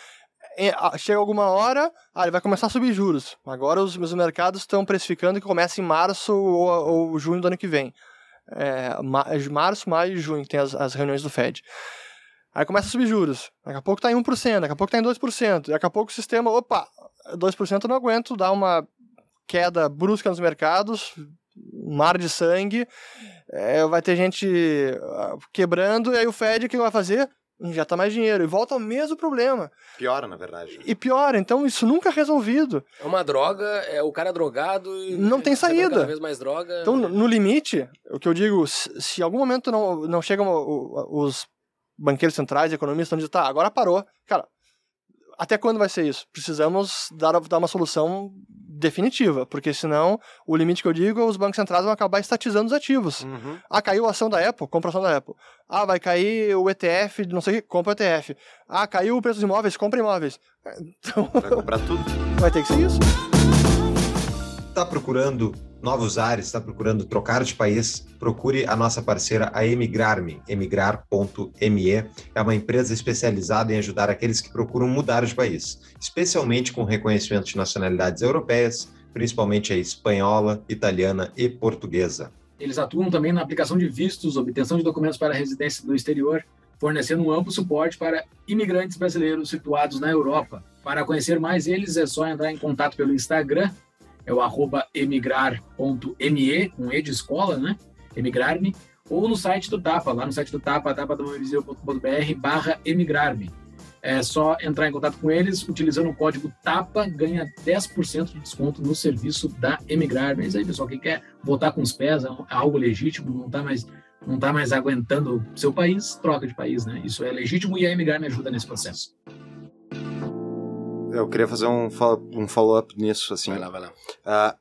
é, chega alguma hora, ah, ele vai começar a subir juros. Agora os, os mercados estão precificando que começa em março ou, ou junho do ano que vem. É, ma- março, maio e junho, que tem as, as reuniões do Fed. Aí começa a subir juros. Daqui a pouco tá em 1%, daqui a pouco tá em 2%. Daqui a pouco o sistema, opa, 2% eu não aguento, dá uma queda brusca nos mercados, um mar de sangue, é, vai ter gente ah, quebrando, e aí o Fed o que vai fazer? Injeta mais dinheiro e volta ao mesmo problema. Piora, na verdade. E pior, então isso nunca é resolvido. É uma droga, é o cara drogado e... Não tem recebendo saída. Cada vez mais droga. Então, no limite, o que eu digo, se, se em algum momento não, não chegam os banqueiros centrais, economistas, estão dizendo, tá, agora parou. Cara, até quando vai ser isso? Precisamos dar, dar uma solução definitiva, porque senão o limite que eu digo, os bancos centrais vão acabar estatizando os ativos. Uhum. Ah, caiu a ação da Apple, compra a ação da Apple. Ah, vai cair o ETF não sei o que, compra o ETF. Ah, caiu o preço dos imóveis, compra imóveis. (laughs) Então, Vai comprar tudo. vai ter que ser isso. Tá procurando novos ares, está procurando trocar de país, procure a nossa parceira, a Emigrarme, emigrar.me. É uma empresa especializada em ajudar aqueles que procuram mudar de país, especialmente com reconhecimento de nacionalidades europeias, principalmente a espanhola, italiana e portuguesa. Eles atuam também na aplicação de vistos, obtenção de documentos para residência no exterior, fornecendo um amplo suporte para imigrantes brasileiros situados na Europa. Para conhecer mais eles, é só entrar em contato pelo Instagram, é o arroba emigrar.me, com E de escola, né? Emigrar-me, ou no site do Tapa, lá no site do Tapa, tapadomaviseu.br barra emigrar-me. É só entrar em contato com eles, utilizando o código TAPA, ganha 10% de desconto no serviço da Emigrar. Mas aí, pessoal, quem quer votar com os pés, é algo legítimo, não está mais, não tá mais aguentando seu país, troca de país, né? Isso é legítimo e a Emigrar me ajuda nesse processo. Eu queria fazer um, um follow-up nisso, assim. Vai lá, vai lá. Ah,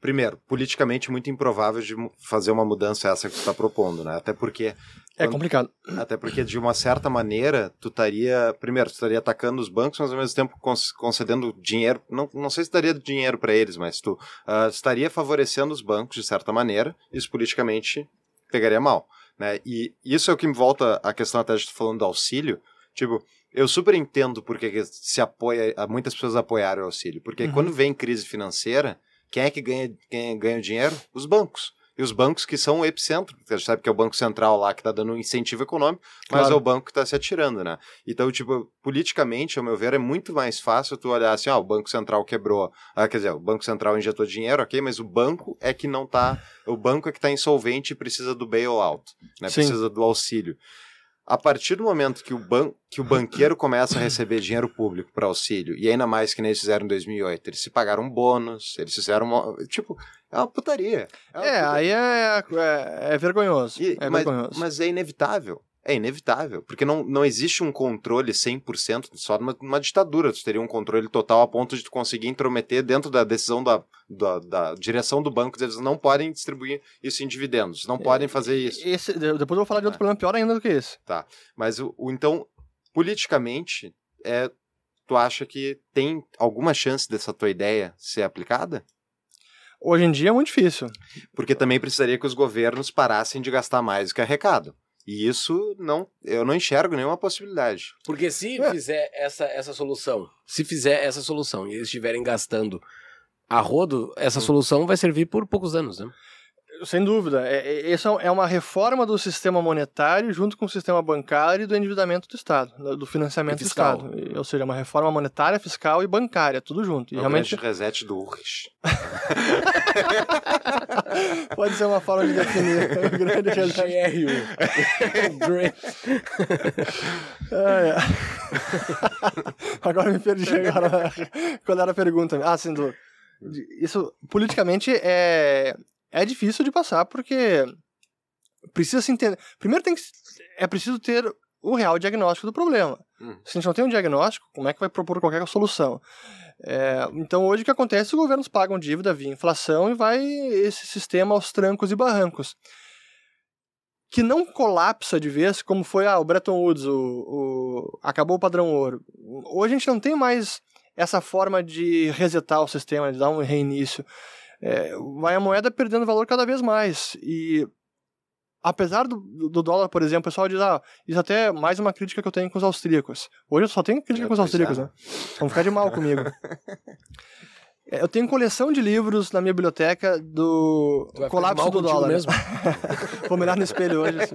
primeiro, politicamente muito improvável de fazer uma mudança essa que tu está propondo, né? Até porque, É Quando- complicado. até porque de uma certa maneira, tu estaria, primeiro, tu estaria atacando os bancos, mas ao mesmo tempo concedendo dinheiro, não, não sei se daria dinheiro para eles, mas tu ah, estaria favorecendo os bancos de certa maneira, isso politicamente pegaria mal, né? E isso é o que me volta à questão até de tu falando do auxílio, tipo, eu super entendo porque que se apoia, muitas pessoas apoiaram o auxílio, porque Uhum. quando vem crise financeira, quem é que ganha, quem ganha o dinheiro? Os bancos. E os bancos que são o epicentro, porque a gente sabe que é o Banco Central lá que está dando um incentivo econômico, mas Claro. é o banco que está se atirando, né? Então, tipo, politicamente, ao meu ver, é muito mais fácil tu olhar assim, ah, o Banco Central quebrou, ah, quer dizer, o Banco Central injetou dinheiro, ok, mas o banco é que não tá, o banco é que está insolvente e precisa do bailout, né? Sim. Precisa do auxílio. A partir do momento que o, ban que o banqueiro começa a receber dinheiro público para auxílio, e ainda mais que nem eles fizeram em 2008, eles se pagaram um bônus, eles fizeram uma, tipo, é uma putaria. uma É, putaria. aí é, é, é vergonhoso. E- é mas, vergonhoso. mas é inevitável. É inevitável. Porque não, não existe um controle 100% só numa, numa ditadura. Tu teria um controle total a ponto de tu conseguir intrometer dentro da decisão da, da, da direção do banco. Eles não podem distribuir isso em dividendos. Não podem fazer isso. Esse, de- depois eu vou falar de outro problema pior ainda do que esse. Mas o, o- então, politicamente, é, tu acha que tem alguma chance dessa tua ideia ser aplicada? Hoje em dia é muito difícil. Porque também precisaria que os governos parassem de gastar mais do que arrecado. E isso não, eu não enxergo nenhuma possibilidade. Porque se É. fizer essa, essa solução, se fizer essa solução e eles estiverem gastando a rodo, essa solução vai servir por poucos anos, né? Sem dúvida. É, é, essa é uma reforma do sistema monetário junto com o sistema bancário e do endividamento do Estado, do- financiamento do. Estado. Ou seja, uma reforma monetária, fiscal e bancária, tudo junto. E É o realmente grande reset do Urrich. (laughs) pode ser uma forma de definir (laughs) o grande reset. É, é. (laughs) Agora me perdi agora. Qual era a pergunta? Ah, sim, do... Isso, politicamente, é, é difícil de passar, porque precisa se entender... Primeiro tem que... É preciso ter o real diagnóstico do problema. Hum. Se a gente não tem um diagnóstico, como é que vai propor qualquer solução? É, então, hoje o que acontece? Os governos pagam dívida via inflação e vai esse sistema aos trancos e barrancos que não colapsa de vez, como foi ah, o Bretton Woods, o, o- acabou o padrão ouro. Hoje a gente não tem mais essa forma de resetar o sistema, de dar um reinício. É, vai a moeda perdendo valor cada vez mais. E apesar do, do dólar, por exemplo, o pessoal diz, ah, isso até é mais uma crítica que eu tenho com os austríacos. Hoje eu só tenho crítica É, com os pois austríacos, é. né? Vão ficar de mal comigo. (laughs) É, Eu tenho coleção de livros na minha biblioteca do colapso do dólar. mesmo? (laughs) Vou olhar no espelho hoje. assim.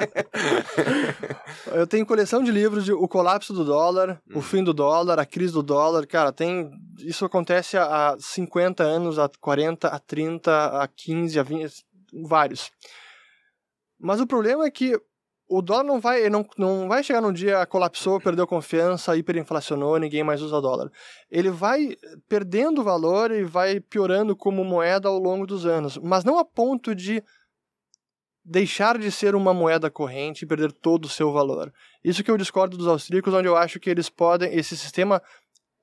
Eu tenho coleção de livros de O Colapso do Dólar, O Fim do Dólar, A Crise do Dólar. Cara, tem. Isso acontece há 50 anos, há 40, há 30, há 15, há 20. Vários. Mas o problema é que o dólar não vai, não, não vai chegar num dia, colapsou, perdeu confiança, hiperinflacionou, ninguém mais usa dólar. Ele vai perdendo valor e vai piorando como moeda ao longo dos anos, mas não a ponto de deixar de ser uma moeda corrente e perder todo o seu valor. Isso que eu discordo dos austríacos, onde eu acho que eles podem, esse sistema,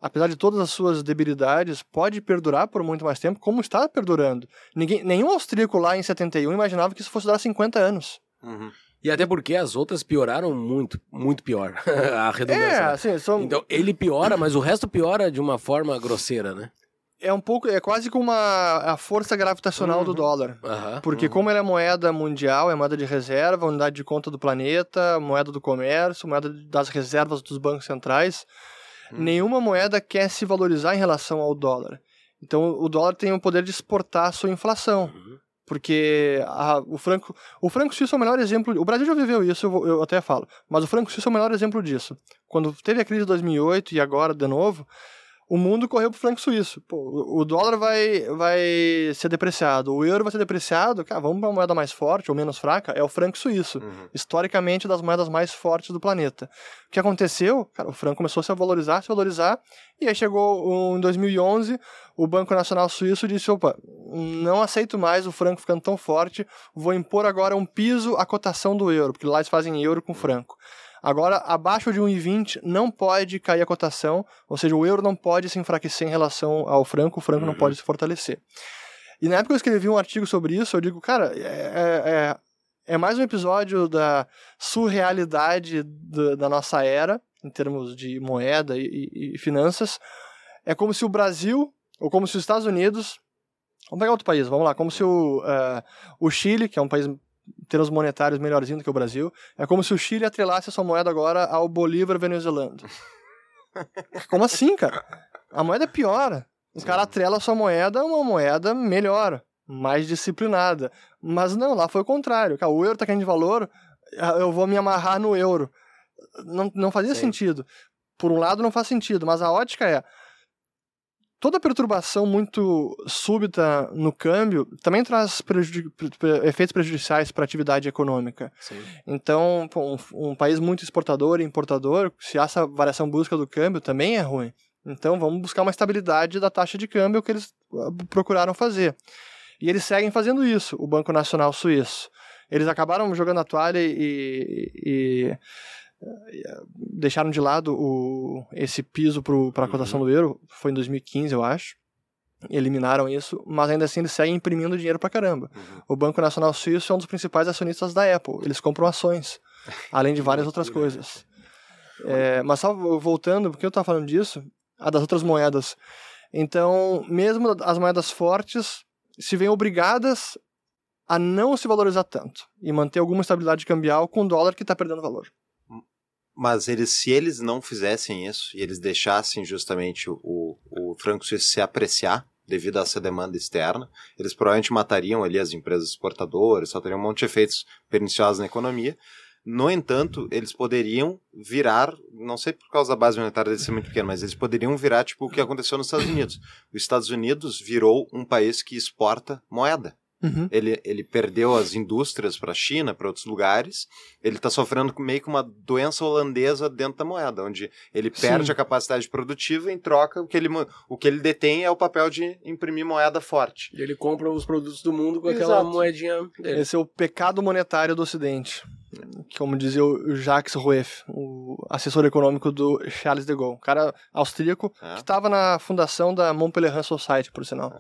apesar de todas as suas debilidades, pode perdurar por muito mais tempo, como está perdurando. Ninguém, nenhum austríaco lá em 71 imaginava que isso fosse durar 50 anos. Uhum. E até porque as outras pioraram muito, muito pior. (laughs) a redundância. É, né? assim, são... Então ele piora, mas o resto piora de uma forma grosseira, né? É um pouco, é quase como uma a força gravitacional do Uhum. dólar. Aham. Porque Uhum. como ele é moeda mundial, é moeda de reserva, unidade de conta do planeta, moeda do comércio, moeda das reservas dos bancos centrais, Uhum. nenhuma moeda quer se valorizar em relação ao dólar. Então o dólar tem o poder de exportar a sua inflação. Porque a- o franco o franco suíço é o melhor exemplo. O Brasil já viveu isso, eu, eu até falo. Mas o franco suíço é o melhor exemplo disso. Quando teve a crise de 2008 e agora de novo, o mundo correu pro franco suíço. Pô, o- dólar vai, vai ser depreciado, o euro vai ser depreciado. Cara, vamos para uma moeda mais forte ou menos fraca? É o franco suíço. Uhum. Historicamente, das moedas mais fortes do planeta. O que aconteceu? Cara, o franco começou a se valorizar, se valorizar. E aí chegou um, em 2011, o Banco Nacional Suíço disse: opa, não aceito mais o franco ficando tão forte, vou impor agora um piso à cotação do euro, porque lá eles fazem euro com franco. Agora, abaixo de 1,20 não pode cair a cotação, ou seja, o euro não pode se enfraquecer em relação ao franco, o franco não pode se fortalecer. E na época eu escrevi um artigo sobre isso, eu digo, cara, é, é, é mais um episódio da surrealidade da, da nossa era, em termos de moeda e, e- e finanças. É como se o Brasil, ou como se os Estados Unidos. Vamos pegar outro país, vamos lá. Como se o, eh, o Chile, que é um país termos monetários melhorzinho do que o Brasil, é como se o Chile atrelasse a sua moeda agora ao Bolívar venezuelano. (laughs) como assim, cara? A moeda é pior. O cara atrela a sua moeda a uma moeda melhor, mais disciplinada. Mas não, lá foi o contrário. Cara, o euro tá caindo de valor, eu vou me amarrar no euro. Não, não fazia Sim. sentido. Por um lado, não faz sentido, mas a ótica é. Toda perturbação muito súbita no câmbio também traz efeitos prejudiciais para a atividade econômica. Sim. Então, um, um país muito exportador e importador, se essa variação busca do câmbio, também é ruim. Então, vamos buscar uma estabilidade da taxa de câmbio que eles ah, procuraram fazer. E eles seguem fazendo isso, o Banco Nacional Suíço. Eles acabaram jogando a toalha e, e- deixaram de lado o, esse piso para a cotação do euro. Foi em 2015, eu acho. Eliminaram isso, mas ainda assim eles seguem imprimindo dinheiro pra caramba. Uhum. O Banco Nacional Suíço é um dos principais acionistas da Apple. Eles compram ações, (laughs) além de várias outras coisas. É, mas só voltando, porque eu estava falando disso, a das outras moedas. Então, mesmo as moedas fortes se veem obrigadas a não se valorizar tanto e manter alguma estabilidade cambial com o dólar que está perdendo valor. Mas eles, se eles não fizessem isso e eles deixassem justamente o, o franco suíço se apreciar devido a essa demanda externa, eles provavelmente matariam ali as empresas exportadoras, só teriam um monte de efeitos perniciosos na economia. No entanto, eles poderiam virar, não sei por causa da base monetária deles ser muito pequena, mas eles poderiam virar tipo o que aconteceu nos Estados Unidos. Os Estados Unidos virou um país que exporta moeda. Uhum. Ele, ele perdeu as indústrias para a China, para outros lugares. Ele está sofrendo meio que uma doença holandesa dentro da moeda, onde ele perde Sim. a capacidade produtiva e em troca o que, ele, o que ele detém é o papel de imprimir moeda forte. E ele compra os produtos do mundo com aquela Exato. moedinha dele. Esse é o pecado monetário do Ocidente. Como dizia o Jacques Rueff, o assessor econômico do Charles de Gaulle. Um cara austríaco É. que estava na fundação da Montpellier Society, por sinal.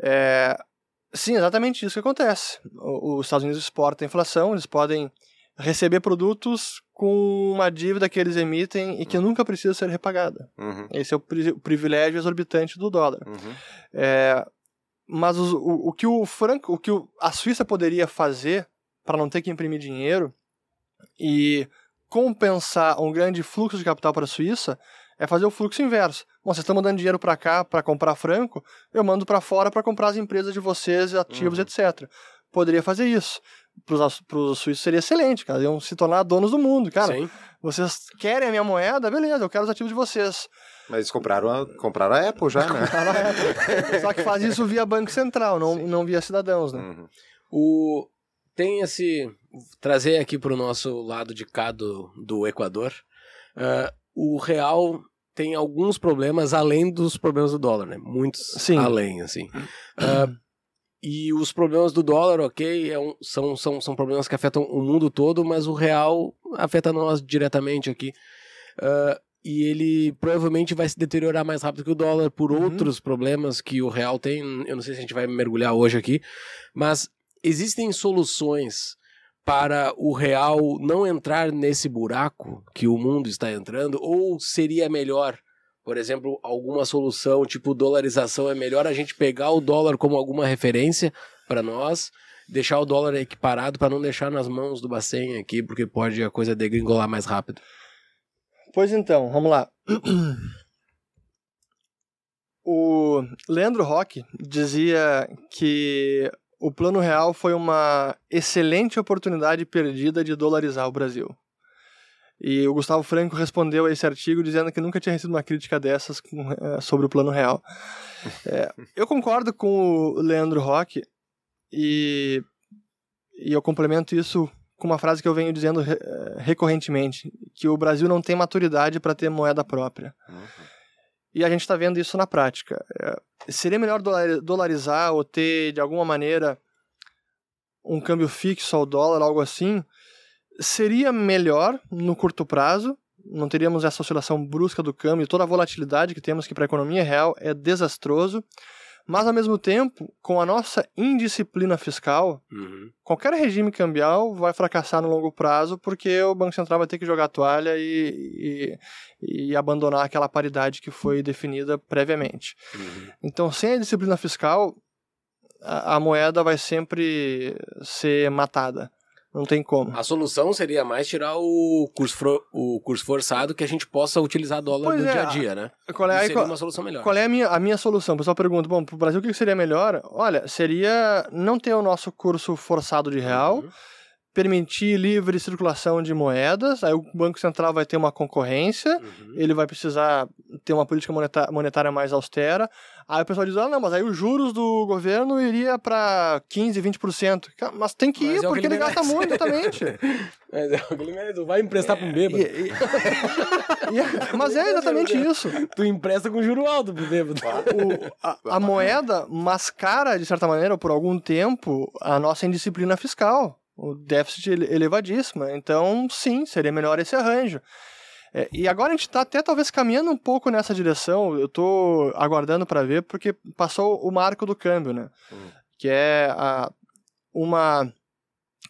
É, sim, exatamente isso que acontece. Os Estados Unidos exportam a inflação, eles podem receber produtos com uma dívida que eles emitem e que nunca precisa ser repagada. Uhum, Esse é o pri- o privilégio exorbitante do dólar. uhum. É, mas os- o, o que o franco, o que o- a Suíça poderia fazer para não ter que imprimir dinheiro e compensar um grande fluxo de capital para a Suíça é fazer o fluxo inverso. Bom, vocês estão mandando dinheiro para cá para comprar franco, eu mando para fora para comprar as empresas de vocês, ativos, Uhum. etc. Poderia fazer isso. Para os suíços seria excelente, cara. Iam se tornar donos do mundo. Cara, Sim. vocês querem a minha moeda? Beleza, eu quero os ativos de vocês. Mas eles compraram a, compraram a Apple já, né? Na época. (laughs) Só que faz isso via Banco Central, não, não via cidadãos, né? Uhum. O tem esse trazer aqui para o nosso lado de cá do, do Equador. ah, o real tem alguns problemas além dos problemas do dólar, né? Muitos Sim. além, assim. Ah, e os problemas do dólar, ok, é um- são, são, são problemas que afetam o mundo todo, mas o real afeta nós diretamente aqui. Ah, e ele provavelmente vai se deteriorar mais rápido que o dólar por Uhum. outros problemas que o real tem. Eu não sei se a gente vai mergulhar hoje aqui, mas existem soluções para o real não entrar nesse buraco que o mundo está entrando? Ou seria melhor por exemplo, alguma solução, tipo dolarização, é melhor a gente pegar o dólar como alguma referência para nós, deixar o dólar equiparado para não deixar nas mãos do Bacen aqui, porque pode a coisa degringolar mais rápido. Pois então, vamos lá. O Leandro Roque dizia que o Plano Real foi uma excelente oportunidade perdida de dolarizar o Brasil. E o Gustavo Franco respondeu a esse artigo dizendo que nunca tinha recebido uma crítica dessas com- eh, sobre o Plano Real. (laughs) É, eu concordo com o Leandro Roque e, e eu complemento isso com uma frase que eu venho dizendo re- eh, recorrentemente, que o Brasil não tem maturidade para ter moeda própria. E a gente está vendo isso na prática. É, seria melhor dolari- dolarizar ou ter, de alguma maneira, um câmbio fixo ao dólar, algo assim? Seria melhor no curto prazo, não teríamos essa oscilação brusca do câmbio, toda a volatilidade que temos, que para a economia real é desastroso. Mas, ao mesmo tempo, com a nossa indisciplina fiscal, Uhum. qualquer regime cambial vai fracassar no longo prazo porque o Banco Central vai ter que jogar a toalha e, e, e abandonar aquela paridade que foi definida previamente. Uhum. Então, sem a disciplina fiscal, a, a moeda vai sempre ser matada. Não tem como. A solução seria mais tirar o curso, o curso forçado que a gente possa utilizar dólar Pois no é, dia a dia, né? Qual é, seria qual, uma solução melhor. qual é a, minha, a minha solução? O pessoal pergunta, bom, para o Brasil o que seria melhor? Olha, seria não ter o nosso curso forçado de real, Uhum. Permitir livre circulação de moedas, aí o Banco Central vai ter uma concorrência, Uhum. ele vai precisar ter uma política monetária mais austera. Aí o pessoal diz: ah, não, mas aí os juros do governo iria para 15%, 20%. Cara, Mas tem que Mas ir, é que porque ele ele gasta merece. muito, exatamente. (laughs) Mas é, o Guilherme, tu vai emprestar pra um E- bêbado. e- e- (laughs) mas é exatamente isso. Tu empresta com juro alto pro bêbado. O- a, a moeda mascara, de certa maneira, por algum tempo, a nossa indisciplina fiscal. O déficit ele- elevadíssimo. Então, sim, seria melhor esse arranjo. É, e agora a gente está até talvez caminhando um pouco nessa direção. Eu estou aguardando para ver, porque passou o marco do câmbio, né? Hum. Que é a, uma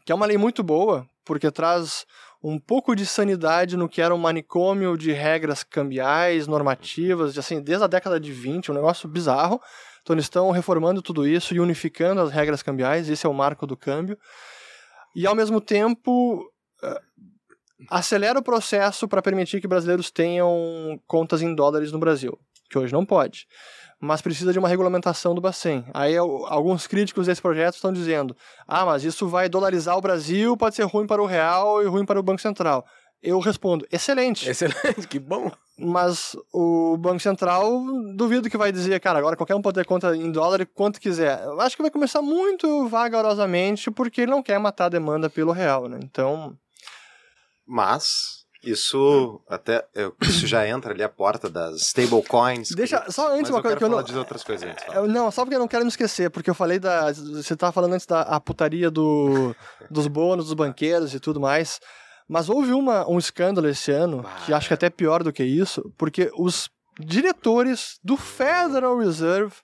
que é uma lei muito boa, porque traz um pouco de sanidade no que era um manicômio de regras cambiais, normativas, de, assim, desde a década de 20, um negócio bizarro. Então eles estão reformando tudo isso e unificando as regras cambiais, esse é o marco do câmbio. E ao mesmo tempo eh, acelera o processo para permitir que brasileiros tenham contas em dólares no Brasil, que hoje não pode. Mas precisa de uma regulamentação do Bacen. Aí al- alguns críticos desse projeto estão dizendo: ah, mas isso vai dolarizar o Brasil, pode ser ruim para o real e ruim para o Banco Central. Eu respondo: excelente. Excelente, que bom. Mas o Banco Central, duvido que vai dizer, cara, agora qualquer um pode ter conta em dólar quanto quiser. Eu acho que vai começar muito vagarosamente, porque ele não quer matar a demanda pelo real, né? Então, Mas isso até eu- isso já entra ali a porta das stablecoins. que- deixa. Só antes mas uma eu coisa quero que eu falar não. de outras coisas antes. fala. Eu- não, só porque eu não quero me esquecer, porque eu falei da. Você tava falando antes da a putaria do, dos bônus dos banqueiros e tudo mais. Mas houve uma, um escândalo esse ano, que acho que é até pior do que isso, porque os diretores do Federal Reserve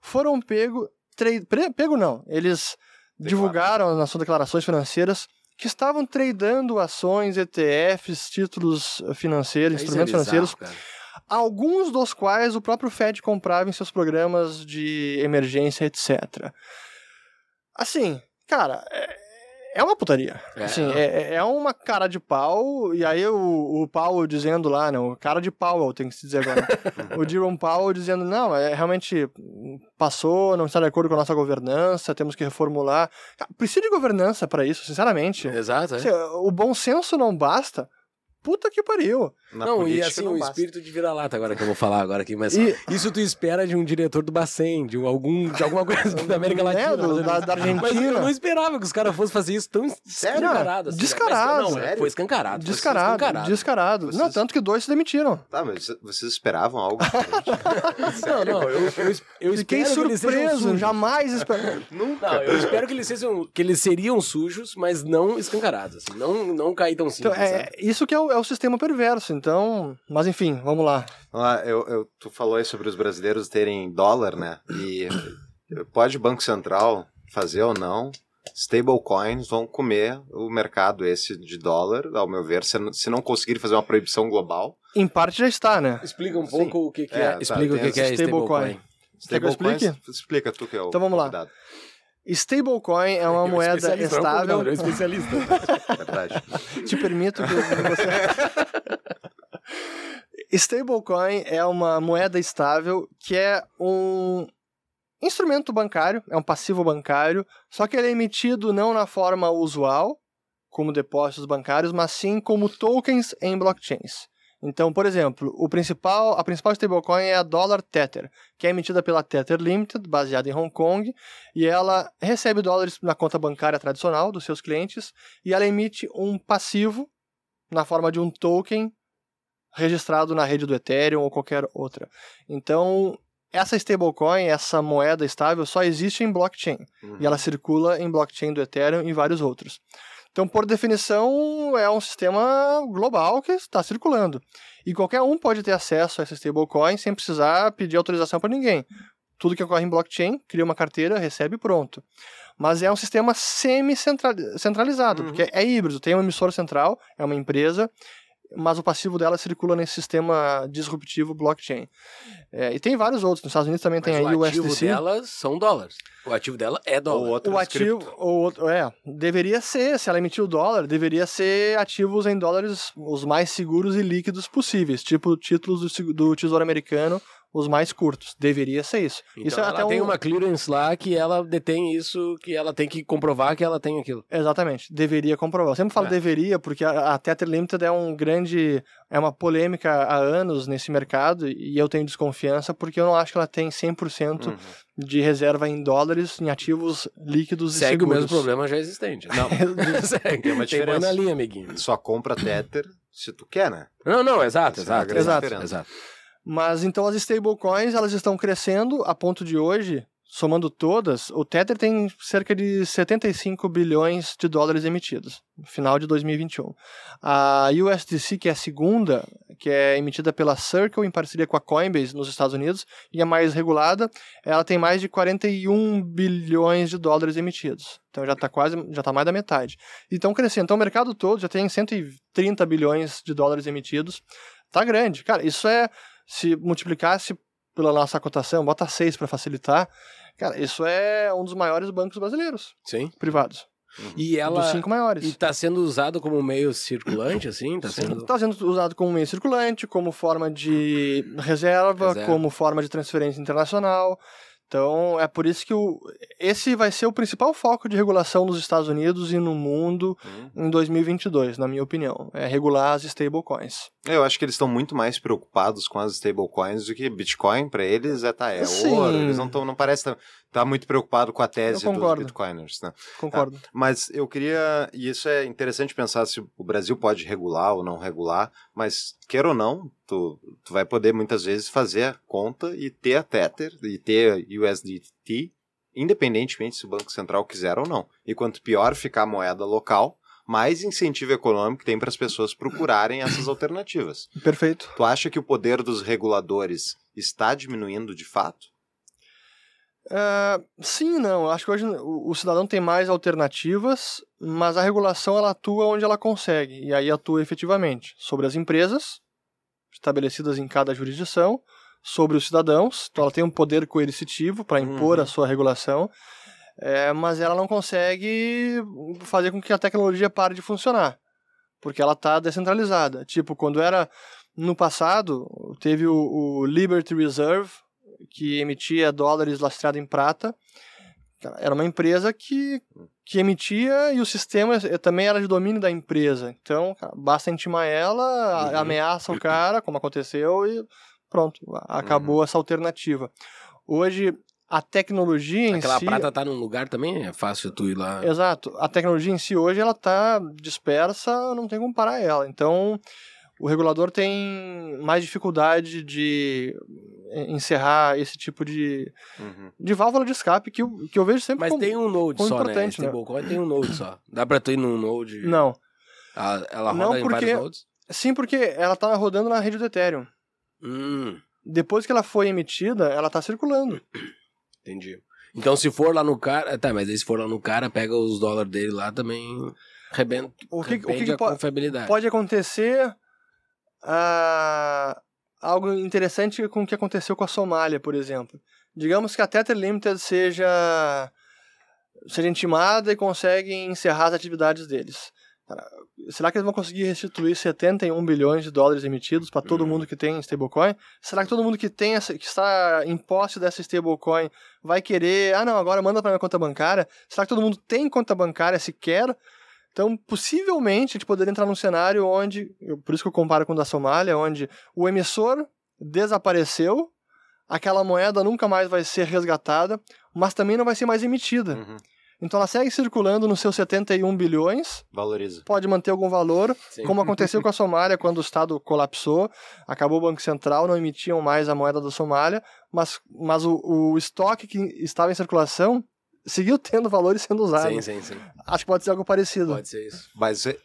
foram pego. Tre, pego não, eles divulgaram nas suas declarações financeiras que estavam tradando ações, ETFs, títulos financeiros, é instrumentos bizarro, financeiros cara. alguns dos quais o próprio Fed comprava em seus programas de emergência, etc. Assim, cara, é, é uma putaria. É. Assim, é, é uma cara de pau, e aí o, o Powell dizendo lá, não, cara de Powell, tem que se dizer agora. o Jerome Powell dizendo, não, é realmente passou, não está de acordo com a nossa governança, temos que reformular. Precisa de governança para isso, sinceramente. Exato, é. Assim, o bom senso não basta. Puta que pariu. Na não, e assim, não o basta. espírito de vira-lata agora que eu vou falar agora aqui, mas E- isso tu espera de um diretor do Bacen, de algum de alguma coisa (laughs) da América Né, Latina. do- mas- da- da Mas eu Argentina. não esperava que os caras fossem fazer isso tão escancarado. assim, né? Descarado. Mas, não, Sério? foi escancarado. foi Descarado, escancarado. descarado. Não, Vocês- tanto que dois se demitiram. Tá, mas vocês esperavam algo? (laughs) Não, não, eu, eu, eu Fiquei surpreso, jamais esperava. (laughs) Nunca. Não, eu espero que eles sejam, que eles seriam sujos, mas não escancarados, assim, não, não cair tão Então, simples, é, sabe? isso que é o, é o sistema perverso, então... Mas enfim, vamos lá. Vamos lá, eu, eu- tu falou aí sobre os brasileiros terem dólar, né? E pode o Banco Central fazer ou não stablecoins vão comer o mercado esse de dólar, ao meu ver, se, não- se não conseguirem fazer uma proibição global. Em parte já está, né? Explica um Sim. pouco o que, que É, é. tá, Explica o tem que, que é stablecoin. stablecoin. Stablecoins, explica tu que é o Então vamos lá. convidado. Stablecoin é uma É um moeda especialista, não é estável. convidado, é especialista. (laughs) Verdade. Te permito que você. Stablecoin é uma moeda estável que é um instrumento bancário, é um passivo bancário, só que ele é emitido não na forma usual, como depósitos bancários, mas sim como tokens em blockchains. Então, por exemplo, o principal, a principal stablecoin é a Dollar Tether, que é emitida pela Tether Limited, baseada em Hong Kong, e ela recebe dólares na conta bancária tradicional dos seus clientes, e ela emite um passivo na forma de um token registrado na rede do Ethereum ou qualquer outra. Então, essa stablecoin, essa moeda estável, só existe em blockchain. Uhum. E ela circula em blockchain do Ethereum e vários outros. Então, por definição, é um sistema global que está circulando. E qualquer um pode ter acesso a essa stablecoin sem precisar pedir autorização para ninguém. Tudo que ocorre em blockchain, cria uma carteira, recebe e pronto. Mas é um sistema semi-centralizado, Uhum. porque é híbrido. Tem um emissor central, é uma empresa, mas o passivo dela circula nesse sistema disruptivo blockchain. É, e tem vários outros. Nos Estados Unidos também tem Mas aí o o ativo USDC. dela são dólares. O ativo dela é dólar. Ou outro O ativo, cripto. ou outro, é, deveria ser, se ela emitiu dólar, deveria ser ativos em dólares os mais seguros e líquidos possíveis, tipo títulos do, do Tesouro Americano, os mais curtos. Deveria ser isso. Então isso é ela até tem um... uma clearance lá que ela detém isso, que ela tem que comprovar que ela tem aquilo. Exatamente, deveria comprovar. Eu sempre falo É. deveria, porque a, a Tether Limited é um grande. É uma polêmica há anos nesse mercado e eu tenho desconfiança porque eu não acho que ela tem 100% Uhum. de reserva em dólares em ativos líquidos e Segue o seguros. mesmo problema já existente. (laughs) Não, (laughs) segue. Tem uma Tem diferença. na linha, amiguinho. Só compra Tether se tu quer, né? Não, não, exato, Essa é exato, exato, diferença. exato. Mas então as stablecoins elas estão crescendo a ponto de hoje, somando todas, o Tether tem cerca de 75 bilhões de dólares emitidos no final de 2021. A USDC, que é a segunda, que é emitida pela Circle em parceria com a Coinbase nos Estados Unidos e é mais regulada, ela tem mais de 41 bilhões de dólares emitidos. Então já está quase, já está mais da metade. E estão crescendo. Então o mercado todo já tem 130 bilhões de dólares emitidos. Tá grande. Cara, isso é se multiplicasse pela nossa cotação, bota 6 para facilitar, cara, isso é um dos maiores bancos brasileiros, Sim. privados. E ela. dos cinco maiores. E tá sendo usado como meio circulante, (coughs) assim? Tá sendo. Está sendo usado como meio circulante, como forma de reserva, Reserva. como forma de transferência internacional. Então, é por isso que o, esse vai ser o principal foco de regulação nos Estados Unidos e no mundo Uhum. em 2022, na minha opinião. É regular as stablecoins. Eu acho que eles estão muito mais preocupados com as stablecoins do que Bitcoin. Pra eles é, tá, é Sim. ouro. Eles não estão, não parece estar tá muito preocupado com a tese dos. Bitcoiners, né? Concordo. Mas eu queria, e isso é interessante pensar se o Brasil pode regular ou não regular, mas queira ou não, tu, tu vai poder muitas vezes fazer a conta e ter a Tether e ter a USDT, independentemente se o Banco Central quiser ou não. E quanto pior ficar a moeda local, mais incentivo econômico tem para as pessoas procurarem essas alternativas. Perfeito. Tu acha que o poder dos reguladores está diminuindo de fato? Ah, sim não. Acho que hoje o, o cidadão tem mais alternativas, mas a regulação ela atua onde ela consegue, e aí atua efetivamente sobre as empresas, estabelecidas em cada jurisdição, sobre os cidadãos, então ela tem um poder coercitivo para impor Uhum. a sua regulação, é, mas ela não consegue fazer com que a tecnologia pare de funcionar, porque ela está descentralizada. Tipo, quando era no passado, teve o, o Liberty Reserve, que emitia dólares lastreados em prata. Era uma empresa que, que emitia e o sistema eh, também era de domínio da empresa. Então, basta intimar ela, Uhum. ameaça o cara, como aconteceu, e pronto, acabou essa alternativa. Hoje, a tecnologia em Aquela si... prata tá num lugar também, é fácil tu ir lá. Exato. A tecnologia em si hoje ela está dispersa, não tem como parar ela. Então, o regulador tem mais dificuldade de encerrar esse tipo de, Uhum. de válvula de escape que eu, que eu vejo sempre Mas como... tem um node só, né? importante, né? Stablecoin tem um node só. Dá pra tu ir num node. Não. Ela, ela roda Não, em porque- vários nodes? Sim, porque ela está rodando na rede do Ethereum. Hum, Depois que ela foi emitida, ela está circulando. entendi. Então, se for lá no cara. Tá, mas aí se for lá no cara, pega os dólares dele lá também. Rebenta. O que- o que que a po- confiabilidade. Pode acontecer ah, algo interessante com o que aconteceu com a Somália, por exemplo. Digamos que a Tether Limited seja, seja intimada e consegue encerrar as atividades deles. Será que eles vão conseguir restituir 71 bilhões de dólares emitidos para todo mundo que tem stablecoin? Será que todo mundo que tem essa, que está em posse dessa stablecoin vai querer, ah não, agora manda para minha conta bancária? Será que todo mundo tem conta bancária sequer? Então, possivelmente, a gente poderia entrar num cenário onde, por isso que eu comparo com o da Somália, onde o emissor desapareceu, aquela moeda nunca mais vai ser resgatada, mas também não vai ser mais emitida. Uhum. Então ela segue circulando nos seus 71 bilhões, Valoriza. pode manter algum valor, Sim. como aconteceu com a Somália quando o Estado colapsou, acabou o Banco Central, não emitiam mais a moeda da Somália, mas, mas o, o estoque que estava em circulação seguiu tendo valor e sendo usado. Sim, sim, sim. Acho que pode ser algo parecido. Pode ser isso. Mas é,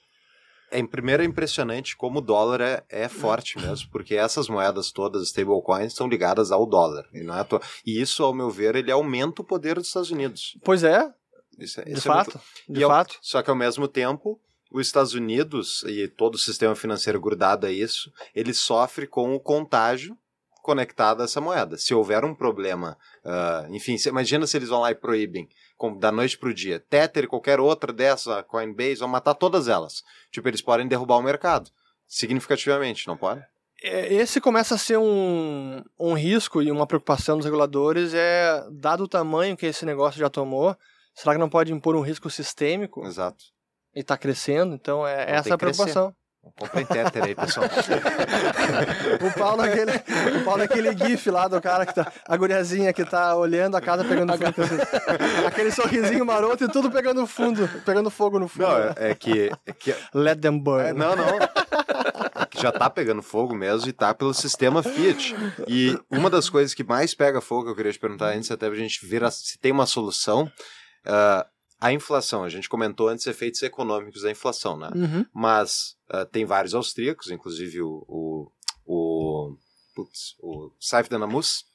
é em primeiro é impressionante como o dólar é, é forte mesmo, porque essas moedas todas, stablecoins, estão ligadas ao dólar. E, não é e isso, ao meu ver, ele aumenta o poder dos Estados Unidos. Pois é, Isso é, de isso é muito- fato. De E ao- fato. Só que ao mesmo tempo, os Estados Unidos e todo o sistema financeiro grudado a isso, ele sofre com o contágio conectado a essa moeda. Se houver um problema, ah, enfim, imagina se eles vão lá e proíbem com- da noite para o dia. Tether e qualquer outra dessa, Coinbase, vão matar todas elas. Tipo, eles podem derrubar o mercado. Significativamente, não pode? É, Esse começa a ser um, um risco e uma preocupação dos reguladores, é dado o tamanho que esse negócio já tomou, será que não pode impor um risco sistêmico Exato. e está crescendo? Então é Então essa é a preocupação. Comprem Tether aí, pessoal. (laughs) O Paulo é aquele, o Paulo é aquele gif lá do cara que tá, a guriazinha que tá olhando a casa pegando fogo. (laughs) Aquele sorrisinho maroto e tudo pegando fundo, pegando fogo no fundo. não, é, é que, é que Let them burn. É, não, não. É que já tá pegando fogo mesmo e tá pelo sistema Fiat. E uma das coisas que mais pega fogo, eu queria te perguntar antes, até pra gente ver a- se tem uma solução, ah, a inflação. A gente comentou antes efeitos econômicos da inflação, né? Uhum. Mas ah, tem vários austríacos, inclusive o, o, o, putz, o Saif Danamus,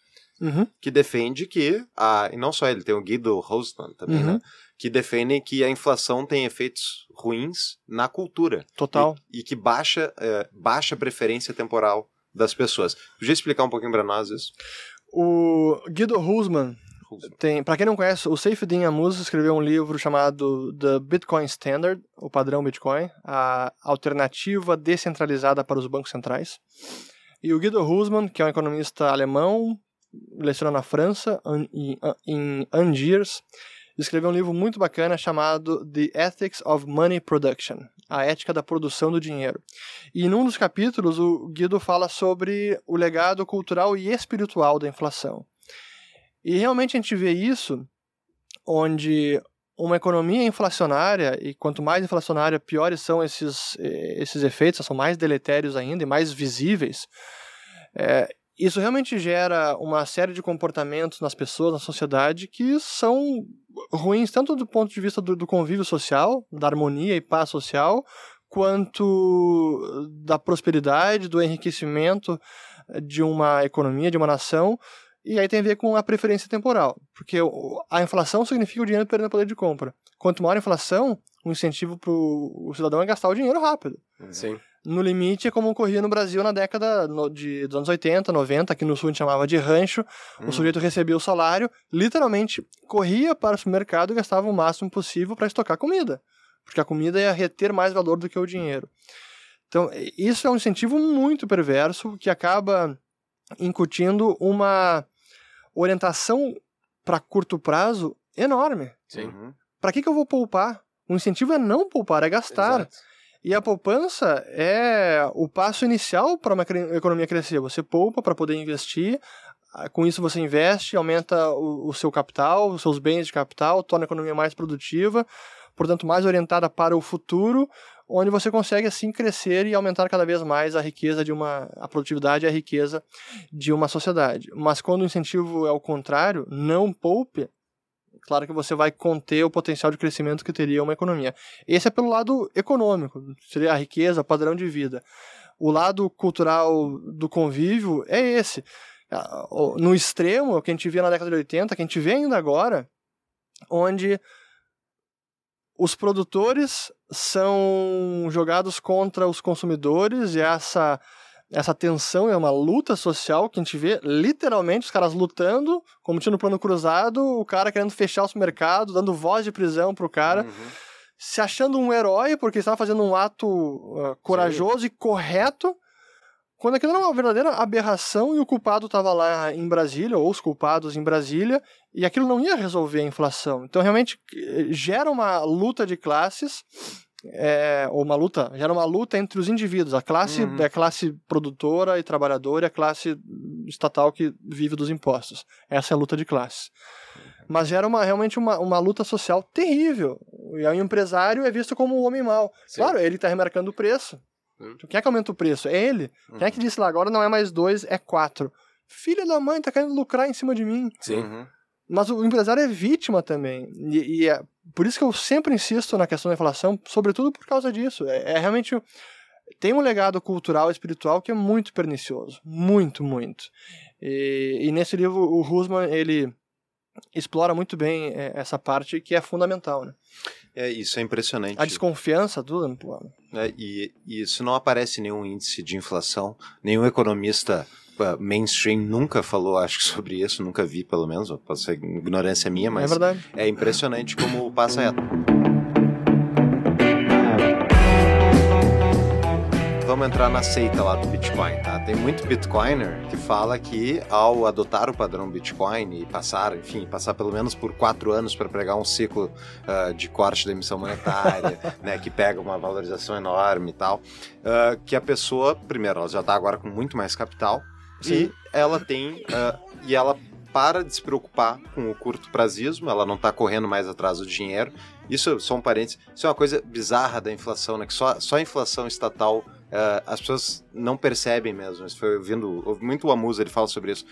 Uhum. que defende que, a, e não só ele, tem o Guido Rosman também, Uhum. né? Que defendem que a inflação tem efeitos ruins na cultura Total. e, e que baixa, é, baixa a preferência temporal das pessoas. Podia explicar um pouquinho para nós isso? O Guido Husman, tem, para quem não conhece, o Saifedean Ammous escreveu um livro chamado The Bitcoin Standard, o padrão Bitcoin, a alternativa descentralizada para os bancos centrais. E o Guido Husman, que é um economista alemão, leciona na França, an- em, em Angiers, escreveu um livro muito bacana chamado The Ethics of Money Production, a ética da produção do dinheiro. E num dos capítulos, o Guido fala sobre o legado cultural e espiritual da inflação. E realmente a gente vê isso onde uma economia inflacionária, e quanto mais inflacionária, piores são esses, eh, esses efeitos, são mais deletérios ainda e mais visíveis. É, isso realmente gera uma série de comportamentos nas pessoas, na sociedade, que são ruins, tanto do ponto de vista do, do convívio social, da harmonia e paz social, quanto da prosperidade, do enriquecimento de uma economia, de uma nação, e aí tem a ver com a preferência temporal, porque a inflação significa o dinheiro perdendo poder de compra. Quanto maior a inflação, o incentivo para o cidadão é gastar o dinheiro rápido. Sim. No limite, é como ocorria no Brasil na década no- de, dos anos 80, 90, aqui no sul a gente chamava de rancho. O sujeito recebia o salário, literalmente corria para o supermercado e gastava o máximo possível para estocar comida, porque a comida ia reter mais valor do que o dinheiro. Então, isso é um incentivo muito perverso que acaba incutindo uma orientação para curto prazo enorme. Sim. Uhum. Para que, que eu vou poupar? O incentivo é não poupar, é gastar. Exato. E a poupança é o passo inicial para uma economia crescer. Você poupa para poder investir, ah, com isso você investe, aumenta o, o seu capital, os seus bens de capital, torna a economia mais produtiva, portanto mais orientada para o futuro, onde você consegue assim crescer e aumentar cada vez mais a riqueza de uma a produtividade e a riqueza de uma sociedade. Mas quando o incentivo é o contrário, não poupe, claro que você vai conter o potencial de crescimento que teria uma economia. Esse é pelo lado econômico, seria a riqueza, o padrão de vida. O lado cultural do convívio é esse, ah, no extremo, o que a gente via na década de 80, que a gente vê ainda agora, onde os produtores são jogados contra os consumidores e essa essa tensão é uma luta social que a gente vê literalmente os caras lutando, como tinha no plano cruzado, o cara querendo fechar o mercado, dando voz de prisão pro cara, Uhum. se achando um herói porque estava fazendo um ato ah, corajoso e correto, quando aquilo era uma verdadeira aberração e o culpado estava lá em Brasília, ou os culpados em Brasília, e aquilo não ia resolver a inflação. Então, realmente, gera uma luta de classes, é, ou uma luta, gera uma luta entre os indivíduos, a classe, Uhum. a classe produtora e trabalhadora e a classe estatal que vive dos impostos. Essa é a luta de classes. Mas gera uma, realmente uma, uma luta social terrível. E o empresário é visto como o homem mau. Sim. Claro, ele está remarcando o preço. Hum. Então, Quem é que aumenta o preço? É ele. Quem é que disse lá, agora não é mais dois, é quatro. Filha da mãe, tá querendo lucrar em cima de mim. Sim. Uhum. Mas o empresário é vítima também. E, e é por isso que eu sempre insisto na questão da inflação, sobretudo por causa disso. É, é realmente. Tem um legado cultural e espiritual que é muito pernicioso. Muito, muito. E, e nesse livro, o Husman, ele explora muito bem é, essa parte que é fundamental, né? É, isso é impressionante. A desconfiança, tudo. pô, né? E, e isso não aparece em nenhum índice de inflação. Nenhum economista uh, mainstream nunca falou, acho que, sobre isso. Nunca vi, pelo menos. Pode ser ignorância minha, É mas verdade. é impressionante como passa reto. Vamos entrar na seita lá do Bitcoin, tá? Tem muito Bitcoiner que fala que ao adotar o padrão Bitcoin e passar, enfim, passar pelo menos por quatro anos para pregar um ciclo ah, de corte da emissão monetária, (laughs) né, que pega uma valorização enorme e tal, ah, que a pessoa, primeiro, ela já está agora com muito mais capital e ela tem ah, e ela para de se preocupar com o curto prazismo, ela não está correndo mais atrás do dinheiro. Isso, só um parênteses, isso é uma coisa bizarra da inflação, né? Que só, só a inflação estatal eh, as pessoas não percebem mesmo. Isso foi ouvindo, ouvi muito o Amusa, ele fala sobre isso.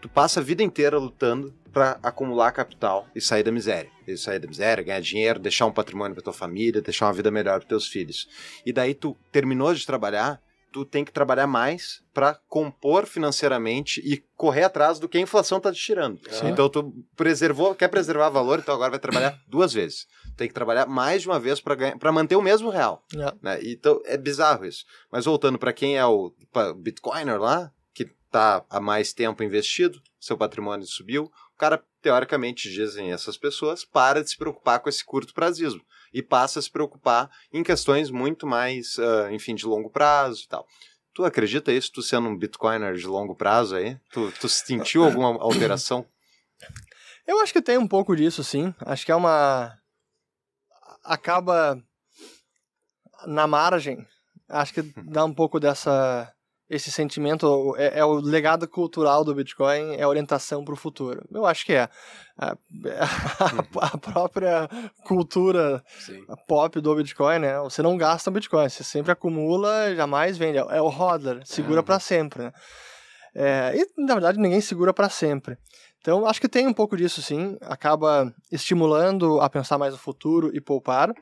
Tu passa a vida inteira lutando para acumular capital e sair da miséria. E sair da miséria, ganhar dinheiro, deixar um patrimônio para tua família, deixar uma vida melhor para teus filhos. E daí tu terminou de trabalhar, tu tem que trabalhar mais para compor financeiramente e correr atrás do que a inflação tá te tirando. Sim. Então tu preservou, quer preservar valor, então agora vai trabalhar duas vezes. Tem que trabalhar mais de uma vez para manter o mesmo real. É. Né? Então é bizarro isso. Mas voltando para quem é o Bitcoiner lá, que tá há mais tempo investido, seu patrimônio subiu, o cara, teoricamente, dizem essas pessoas, para de se preocupar com esse curto prazismo e passa a se preocupar em questões muito mais, ah, enfim, de longo prazo e tal. Tu acredita isso, tu sendo um Bitcoiner de longo prazo aí? Tu, tu sentiu alguma (coughs) alteração? Eu acho que tem um pouco disso, sim. Acho que é uma. Acaba na margem. Acho que dá um pouco dessa. Esse sentimento é, é o legado cultural do Bitcoin, é a orientação para o futuro. Eu acho que é. A, a própria cultura Sim. pop do Bitcoin, né? Você não gasta Bitcoin, você sempre acumula, jamais vende. É o hodler, segura Uhum. para sempre, né? É, e na verdade ninguém segura para sempre. Então acho que tem um pouco disso sim, acaba estimulando a pensar mais no futuro e poupar.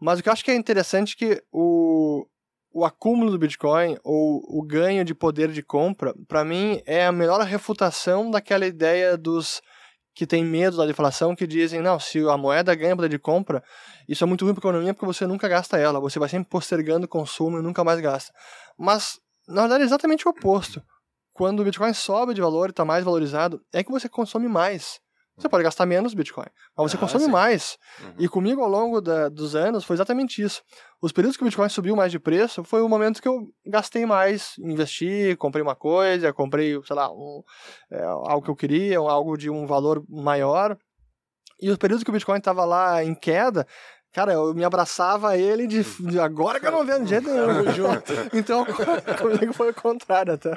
Mas o que eu acho que é interessante é que o, o acúmulo do Bitcoin ou o ganho de poder de compra, para mim é a melhor refutação daquela ideia dos que tem medo da deflação, que dizem, não, se a moeda ganha poder de compra, isso é muito ruim para a economia porque você nunca gasta ela, você vai sempre postergando o consumo e nunca mais gasta. Mas, na verdade, é exatamente o oposto. Quando o Bitcoin sobe de valor e está mais valorizado, é que você consome mais. Você pode gastar menos Bitcoin, mas você Ah, consome sim. mais. Uhum. E comigo, ao longo da- dos anos, foi exatamente isso. Os períodos que o Bitcoin subiu mais de preço foi o momento que eu gastei mais, investi, comprei uma coisa, comprei, sei lá, um, é, algo que eu queria, algo de um valor maior. E os períodos que o Bitcoin estava lá em queda, cara, eu me abraçava a ele de, de agora que eu não vendo de jeito nenhum junto. Então, (laughs) comigo foi o contrário até.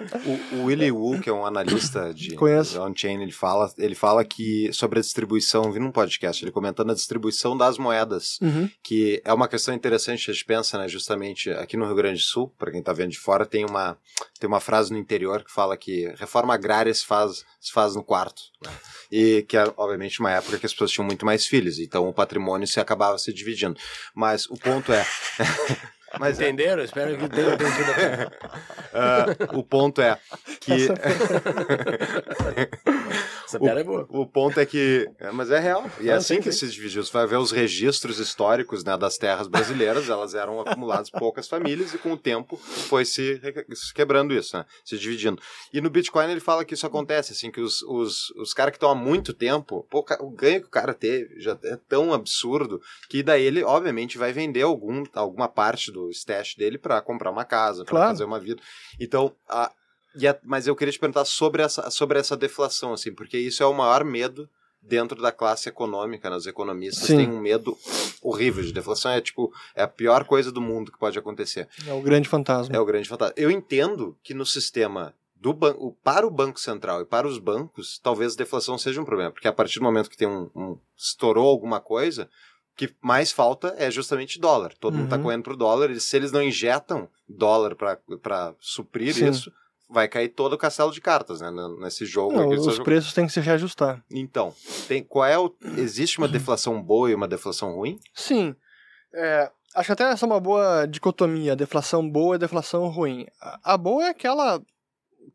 O, o Willie Wu, que é um analista de Conheço. on-chain, ele fala, ele fala que sobre a distribuição, vi num podcast, ele comentando a distribuição das moedas, Uhum. que é uma questão interessante, a gente pensa, né, justamente aqui no Rio Grande do Sul, para quem tá vendo de fora, tem uma, tem uma frase no interior que fala que reforma agrária se faz, se faz no quarto. né? E que era, obviamente, uma época que as pessoas tinham muito mais filhos, então o patrimônio se acabava se dividindo. Mas o ponto é, (laughs) Mas é, Entenderam? Espero que tenham entendido. ah, (laughs) o ponto é que (laughs) Essa piada é boa. O ponto é que. é, Mas é real. E é assim sim, que sim. se dividiu. Você vai ver os registros históricos né, das terras brasileiras, elas eram acumuladas por poucas famílias e com o tempo foi se, se quebrando isso, né? Se dividindo. E no Bitcoin ele fala que isso acontece, assim, que os, os, os caras que estão há muito tempo, pô, o o ganho que o cara teve já é tão absurdo que daí ele, obviamente, vai vender algum, alguma parte do stash dele para comprar uma casa, para Claro. fazer uma vida. Então, a, a- mas eu queria te perguntar sobre essa, sobre essa deflação, assim, porque isso é o maior medo dentro da classe econômica, né? Os economistas Sim. têm um medo horrível de deflação, é tipo, é a pior coisa do mundo que pode acontecer. É o grande fantasma. É o grande fantasma. Eu entendo que no sistema do banco, para o Banco Central e para os bancos, talvez a deflação seja um problema, porque a partir do momento que tem um, um- estourou alguma coisa, o que mais falta é justamente dólar. Todo mundo está Uhum. correndo pro dólar, e se eles não injetam dólar para suprir Sim. isso, vai cair todo o castelo de cartas, né, nesse jogo. Não, os estão preços têm que se reajustar. então, tem, qual é o. Existe uma (clears throat) deflação boa e uma deflação ruim? Sim. É, acho que até essa é uma boa dicotomia, deflação boa e deflação ruim. A, a boa é aquela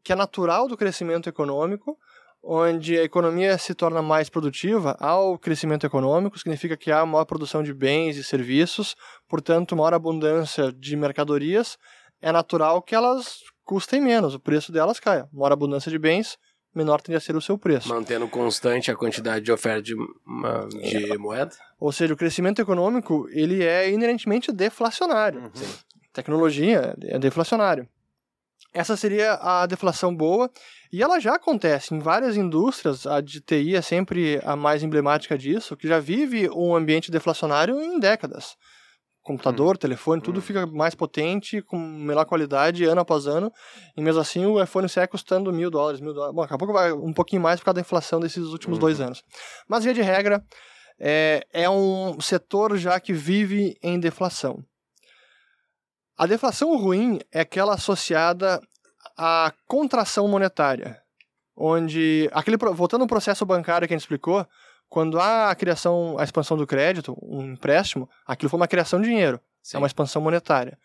que é natural do crescimento econômico, onde a economia se torna mais produtiva ao crescimento econômico, significa que há maior produção de bens e serviços, portanto, maior abundância de mercadorias, é natural que elas custem menos, o preço delas caia. Maior abundância de bens, menor tende a ser o seu preço. Mantendo constante a quantidade de oferta de, uma- de moeda. Ou seja, o crescimento econômico ele é inerentemente deflacionário. Tecnologia é deflacionário. Essa seria a deflação boa, e ela já acontece em várias indústrias. A de TI é sempre a mais emblemática disso, que já vive um ambiente deflacionário em décadas. Computador, telefone, tudo Hum. fica mais potente, com melhor qualidade, ano após ano, e mesmo assim o iPhone segue custando mil dólares, mil dólares. Bom, daqui a pouco vai um pouquinho mais por causa da inflação desses últimos dois anos. Mas, via de regra, é, é um setor já que vive em deflação. A deflação ruim é aquela associada à contração monetária, onde aquele voltando ao processo bancário que a gente explicou, quando há a criação, a expansão do crédito, um empréstimo, aquilo foi uma criação de dinheiro, Sim. é uma expansão monetária.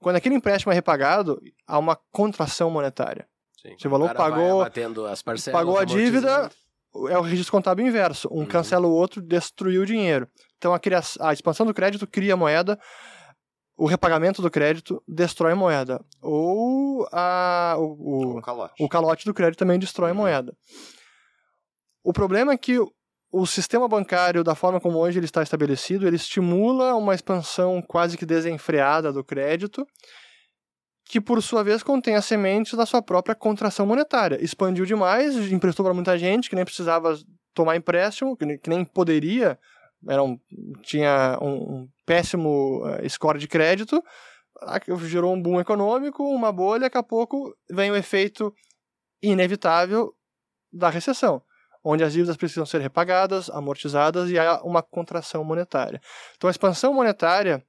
Quando aquele empréstimo é repagado, há uma contração monetária. Sim. Falou, O vai pagou- parcelas, Pagou a dívida, é o registro contábil inverso. Um Uhum. cancela o outro, destruiu o dinheiro. Então a, cria- a expansão do crédito cria moeda, o repagamento do crédito destrói moeda. Ou a, o, Um o, calote. o calote do crédito também destrói a moeda. O problema é que o sistema bancário, da forma como hoje ele está estabelecido, ele estimula uma expansão quase que desenfreada do crédito, que por sua vez contém as sementes da sua própria contração monetária. Expandiu demais, emprestou para muita gente que nem precisava tomar empréstimo, que nem, poderia, era um, tinha um, um péssimo eh, score de crédito, gerou um boom econômico, uma bolha, daqui a pouco vem o efeito inevitável da recessão, onde as dívidas precisam ser repagadas, amortizadas e há uma contração monetária. Então a expansão monetária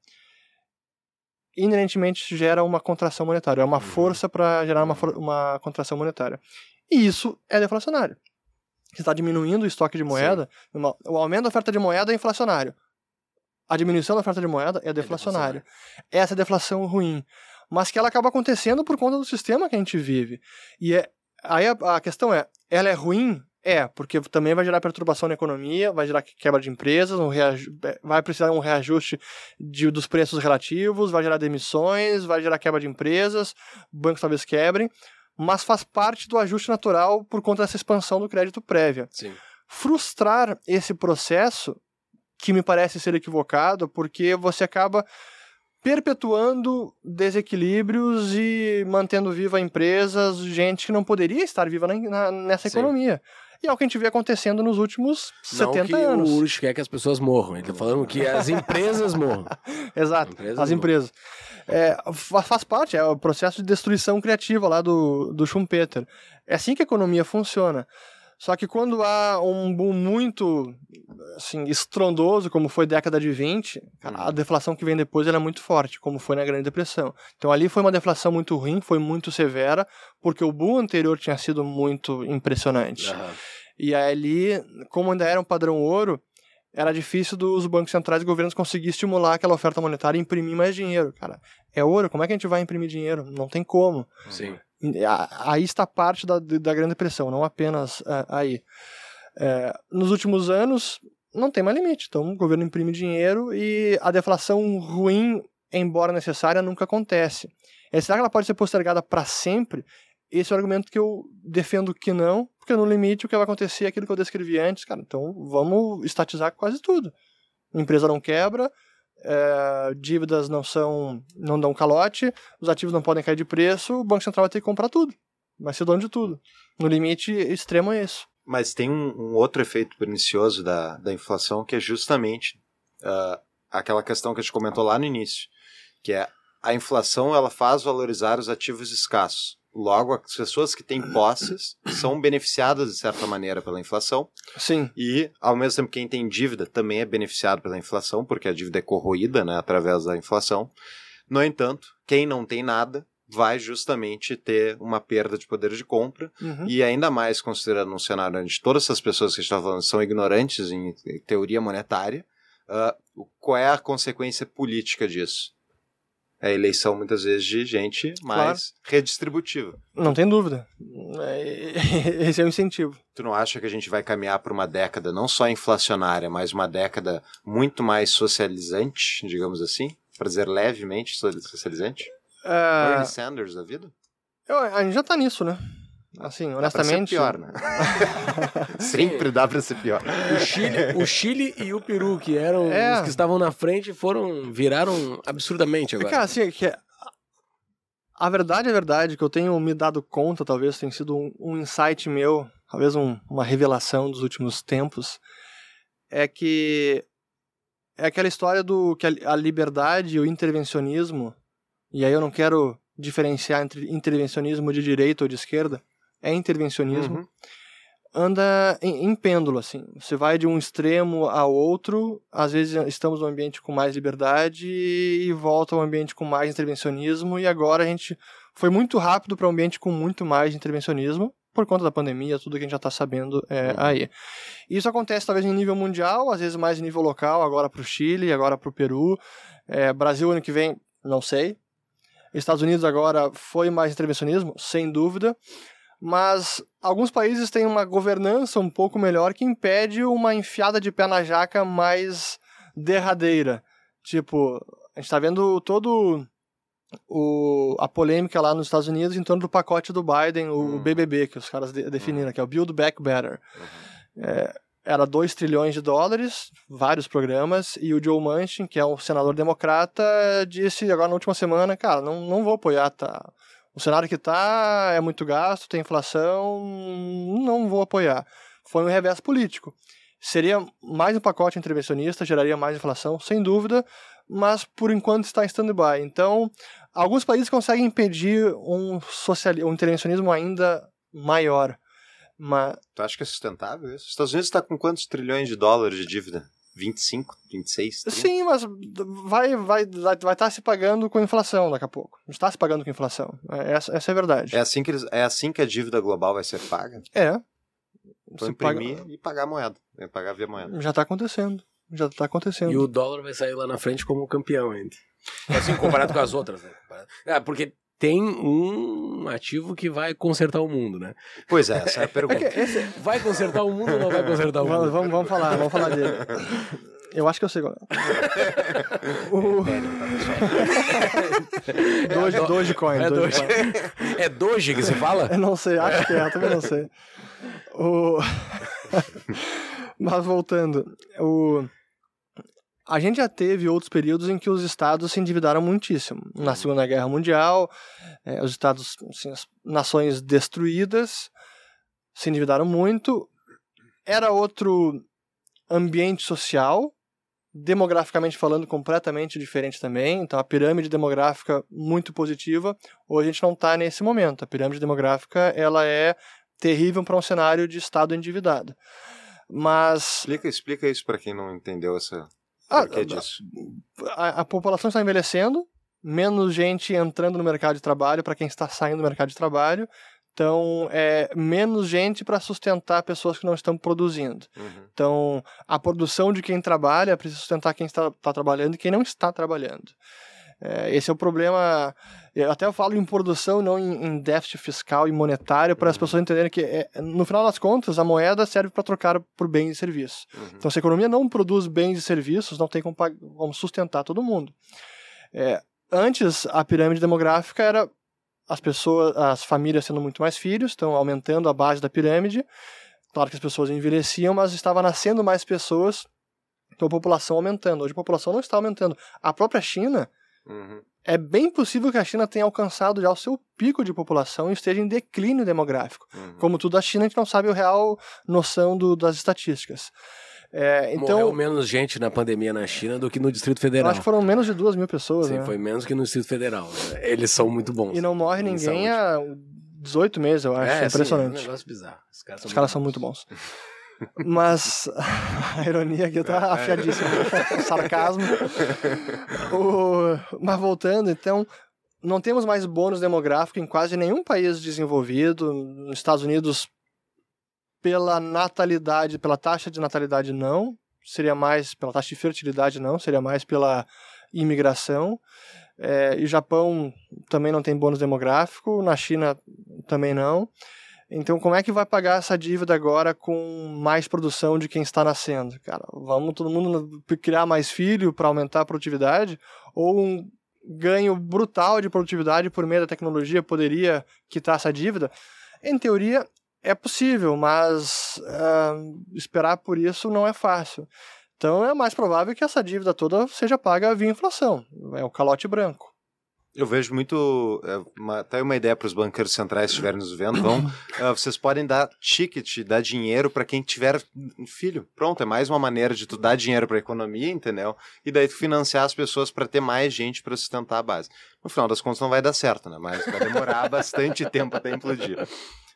inerentemente gera uma contração monetária, é uma força para gerar uma, uma contração monetária. E isso é deflacionário. Você está diminuindo o estoque de moeda, uma- o aumento da oferta de moeda é inflacionário. A diminuição da oferta de moeda é deflacionário. Essa é a deflação ruim. Mas que ela acaba acontecendo por conta do sistema que a gente vive. E é, aí a, a questão é, ela é ruim? É, porque também vai gerar perturbação na economia, vai gerar quebra de empresas, um reaju- vai precisar de um reajuste de, dos preços relativos, vai gerar demissões, vai gerar quebra de empresas, bancos talvez quebrem, mas faz parte do ajuste natural por conta dessa expansão do crédito prévia Sim. frustrar esse processo, que me parece ser equivocado, porque você acaba perpetuando desequilíbrios e mantendo viva empresas, gente que não poderia estar viva na- na- nessa Sim. economia. E é o que a gente vê acontecendo nos últimos Não 70 que anos. o Urich quer que as pessoas morram. Ele tá falando que as empresas morram. (laughs) Exato, Empresas as não. empresas. É, fa- faz parte, é o processo de destruição criativa lá do, do Schumpeter. É assim que a economia funciona. Só que quando há um boom muito assim, estrondoso, como foi década de 20, a deflação que vem depois é muito forte, como foi na Grande Depressão. Então ali foi uma deflação muito ruim, foi muito severa, porque o boom anterior tinha sido muito impressionante. Aham. E ali, como ainda era um padrão ouro, era difícil dos bancos centrais e governos conseguir estimular aquela oferta monetária e imprimir mais dinheiro, cara. É ouro, como é que a gente vai imprimir dinheiro? Não tem como. Sim. Aí está parte da, da Grande Depressão, não apenas é, aí. É, nos últimos anos, não tem mais limite. Então, o governo imprime dinheiro e a deflação ruim, embora necessária, nunca acontece. É, será que ela pode ser postergada para sempre? Esse é o argumento que eu defendo que não, porque no limite o que vai acontecer é aquilo que eu descrevi antes, cara. Então, vamos estatizar quase tudo. A empresa não quebra, é, dívidas não são não dão calote, os ativos não podem cair de preço, o Banco Central vai ter que comprar tudo. Vai ser dono de tudo. No limite extremo é isso. Mas tem um, um outro efeito pernicioso da, da inflação que é justamente ah, aquela questão que a gente comentou lá no início, que é a inflação ela faz valorizar os ativos escassos. Logo, as pessoas que têm posses são beneficiadas de certa maneira pela inflação Sim. e, ao mesmo tempo, quem tem dívida também é beneficiado pela inflação, porque a dívida é corroída né, através da inflação. No entanto, quem não tem nada vai justamente ter uma perda de poder de compra Uhum. e ainda mais considerando um cenário onde todas essas pessoas que a gente está falando são ignorantes em teoria monetária, o- qual é a consequência política disso? É eleição, muitas vezes, de gente mais redistributiva. Não tem dúvida. É, (laughs) Esse é o incentivo. Tu não acha que a gente vai caminhar para uma década não só inflacionária, mas uma década muito mais socializante, digamos assim? Para dizer levemente so- socializante? É, Bernie Sanders da vida? eu- a gente já tá nisso, né? Assim, Dá pra ser honestamente. pior, né? (laughs) Sempre dá para ser pior. O Chile, o Chile e o Peru, que eram É. os que estavam na frente, foram viraram absurdamente agora. Cara, assim, que é- a verdade é verdade, que eu tenho me dado conta, talvez tenha sido um, um insight meu, talvez um- uma revelação dos últimos tempos, é que é aquela história do que a, a liberdade e o intervencionismo, e aí eu não quero diferenciar entre intervencionismo de direita ou de esquerda, é intervencionismo, Uhum. anda em, em pêndulo, assim. Você vai de um extremo ao outro, às vezes estamos num ambiente com mais liberdade e volta ao ambiente com mais intervencionismo, e agora a gente foi muito rápido para um ambiente com muito mais intervencionismo, por conta da pandemia, tudo que a gente já está sabendo é, aí. Isso acontece talvez em nível mundial, às vezes mais em nível local, agora para o Chile, agora para o Peru. É, Brasil ano que vem, não sei. Estados Unidos agora foi mais intervencionismo, sem dúvida. Mas alguns países têm uma governança um pouco melhor que impede uma enfiada de pé na jaca mais derradeira. Tipo, a gente está vendo todo o, a polêmica lá nos Estados Unidos em torno do pacote do Biden, o Hum. BBB, que os caras de- definiram, que é o Build Back Better. É, era 2 trilhões de dólares, vários programas, e o Joe Manchin, que é um senador democrata, disse agora na última semana, cara, não, não vou apoiar, tá? O cenário que tá é muito gasto, tem inflação, não vou apoiar. Foi um revés político. Seria mais um pacote intervencionista, geraria mais inflação, sem dúvida, mas por enquanto está em stand-by. Então, alguns países conseguem impedir um, social, um intervencionismo ainda maior. Mas Tu acha que é sustentável isso? Os Estados Unidos está com quantos trilhões de dólares de dívida? 25, 26, 30? Sim, mas vai vai vai estar se pagando com inflação daqui a pouco. Está se pagando com inflação. É, Essa, essa é a verdade. É assim, que eles, é assim que a dívida global vai ser paga? É. Vou Se paga- imprimir e pagar a moeda. É pagar via moeda. Já está acontecendo. Já está acontecendo. E o dólar vai sair lá na frente como campeão ainda. Assim, comparado com as outras, né? É, porque tem um ativo que vai consertar o mundo, né? Pois é, essa é a (laughs) É pergunta. que esse- Vai consertar o mundo ou não vai consertar o mundo? vamos, vamos falar, vamos falar dele. Eu acho que eu sei qual é. (laughs) O... Doge, Dogecoin. É Doge. Dogecoin. É Doge que se fala? Eu não sei, acho que é, eu também não sei. (laughs) O... Mas voltando, o... a gente já teve outros períodos em que os estados se endividaram muitíssimo. Na Segunda Guerra Mundial, eh, os estados, assim, as nações destruídas, se endividaram muito. Era outro ambiente social, demograficamente falando, completamente diferente também. Então, a pirâmide demográfica muito positiva. Hoje a gente não está nesse momento. A pirâmide demográfica ela é terrível para um cenário de estado endividado. Mas Explica, explica isso para quem não entendeu essa Ah, porquê disso. a, a população está envelhecendo, menos gente entrando no mercado de trabalho para quem está saindo do mercado de trabalho. Então, é menos gente para sustentar pessoas que não estão produzindo. Uhum. Então, a produção de quem trabalha precisa sustentar quem está, está trabalhando e quem não está trabalhando. É, esse é o problema. Eu até falo em produção, não em, em déficit fiscal e monetário, para as pessoas entenderem que, é, no final das contas, a moeda serve para trocar por bens e serviços. Uhum. Então, se a economia não produz bens e serviços, não tem como, como sustentar todo mundo. É, antes, a pirâmide demográfica era as pessoas, as famílias tendo muito mais filhos, estão aumentando a base da pirâmide. Claro que as pessoas envelheciam, mas estava nascendo mais pessoas, então a população aumentando. Hoje a população não está aumentando. A própria China, Uhum. é bem possível que a China tenha alcançado já o seu pico de população e esteja em declínio demográfico. Uhum. Como tudo a China, a gente não sabe o real noção do- das estatísticas. É, então, Morreu menos gente na pandemia na China do que no Distrito Federal. acho que foram menos de duas mil pessoas, Sim, né? foi menos que no Distrito Federal. Eles são muito bons. E não morre ninguém saúde. há 18 meses, eu acho. É, sim, impressionante. É um negócio bizarro. Os caras são, Os caras são muito bons. (laughs) Mas (laughs) a ironia aqui tá afiadíssima. o (laughs) sarcasmo. O- Mas voltando, então, não temos mais bônus demográfico em quase nenhum país desenvolvido. Nos Estados Unidos, pela natalidade, pela taxa de natalidade, não. Seria mais pela taxa de fertilidade, não. Seria mais pela imigração. É, e Japão também não tem bônus demográfico. Na China também não. Então, como é que vai pagar essa dívida agora com mais produção de quem está nascendo? Cara, vamos todo mundo criar mais filho para aumentar a produtividade? Ou um ganho brutal de produtividade por meio da tecnologia poderia quitar essa dívida? Em teoria, é possível, mas ah, esperar por isso não é fácil. Então, é mais provável que essa dívida toda seja paga via inflação. É o calote branco. Eu vejo muito. é, uma- até uma ideia para os banqueiros centrais que estiverem nos vendo. Vão, (coughs) é, vocês podem dar ticket, dar dinheiro para quem tiver filho. Pronto, é mais uma maneira de tu dar dinheiro para a economia, entendeu? E daí tu financiar as pessoas para ter mais gente para sustentar a base. No final das contas não vai dar certo, né? Mas vai demorar (laughs) bastante tempo até implodir.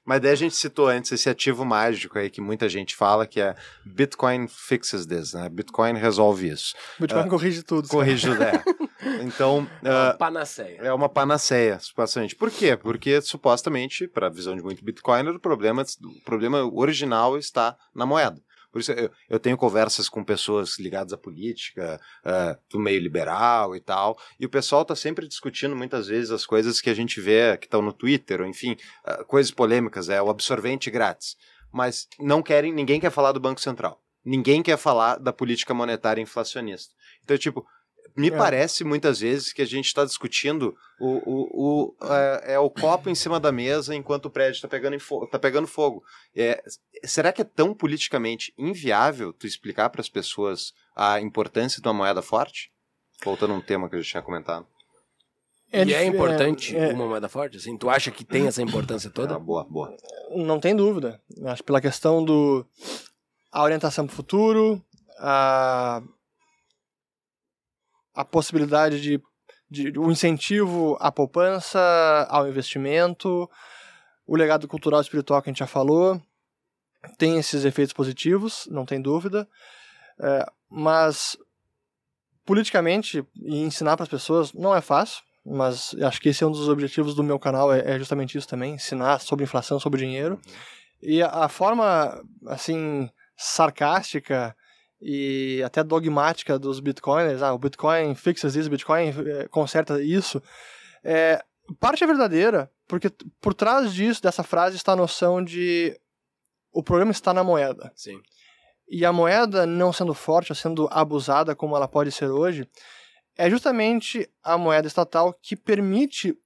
Mas daí a gente citou antes esse ativo mágico aí que muita gente fala que é Bitcoin fixes this, né? Bitcoin resolve isso. Bitcoin corrige tudo. Corrige o é. (laughs) Então, ah, Panaceia. é uma panaceia, supostamente. Por quê? Porque, supostamente, para a visão de muito Bitcoiner, o problema, o problema original está na moeda. Por isso, eu, eu tenho conversas com pessoas ligadas à política, eh, do meio liberal e tal, e o pessoal está sempre discutindo, muitas vezes, as coisas que a gente vê que estão no Twitter, ou enfim, eh, coisas polêmicas, é o absorvente grátis. Mas não querem, ninguém quer falar do Banco Central. Ninguém quer falar da política monetária inflacionista. Então, tipo, me É. parece muitas vezes que a gente está discutindo o, o, o, é, é o copo em cima da mesa enquanto o prédio está pegando, tá pegando fogo. É, será que é tão politicamente inviável tu explicar para as pessoas a importância de uma moeda forte? Voltando a um tema que eu já tinha comentado. e dif- é importante é- uma moeda forte? Assim, tu acha que tem essa importância toda? Ah, boa, boa. Não tem dúvida. Acho que pela questão do a orientação para o futuro, a, a possibilidade de, de o incentivo à poupança, ao investimento, o legado cultural e espiritual que a gente já falou, tem esses efeitos positivos, não tem dúvida. É, mas politicamente e ensinar para as pessoas não é fácil. Mas acho que esse é um dos objetivos do meu canal, é, é justamente isso também, ensinar sobre inflação, sobre dinheiro. E a, a forma, assim, sarcástica e até dogmática dos bitcoiners, ah, o bitcoin fixes isso, o bitcoin eh, conserta isso, é, parte é verdadeira, porque por trás disso, dessa frase, está a noção de o problema está na moeda. Sim. E a moeda não sendo forte, ou sendo abusada como ela pode ser hoje, é justamente a moeda estatal que permite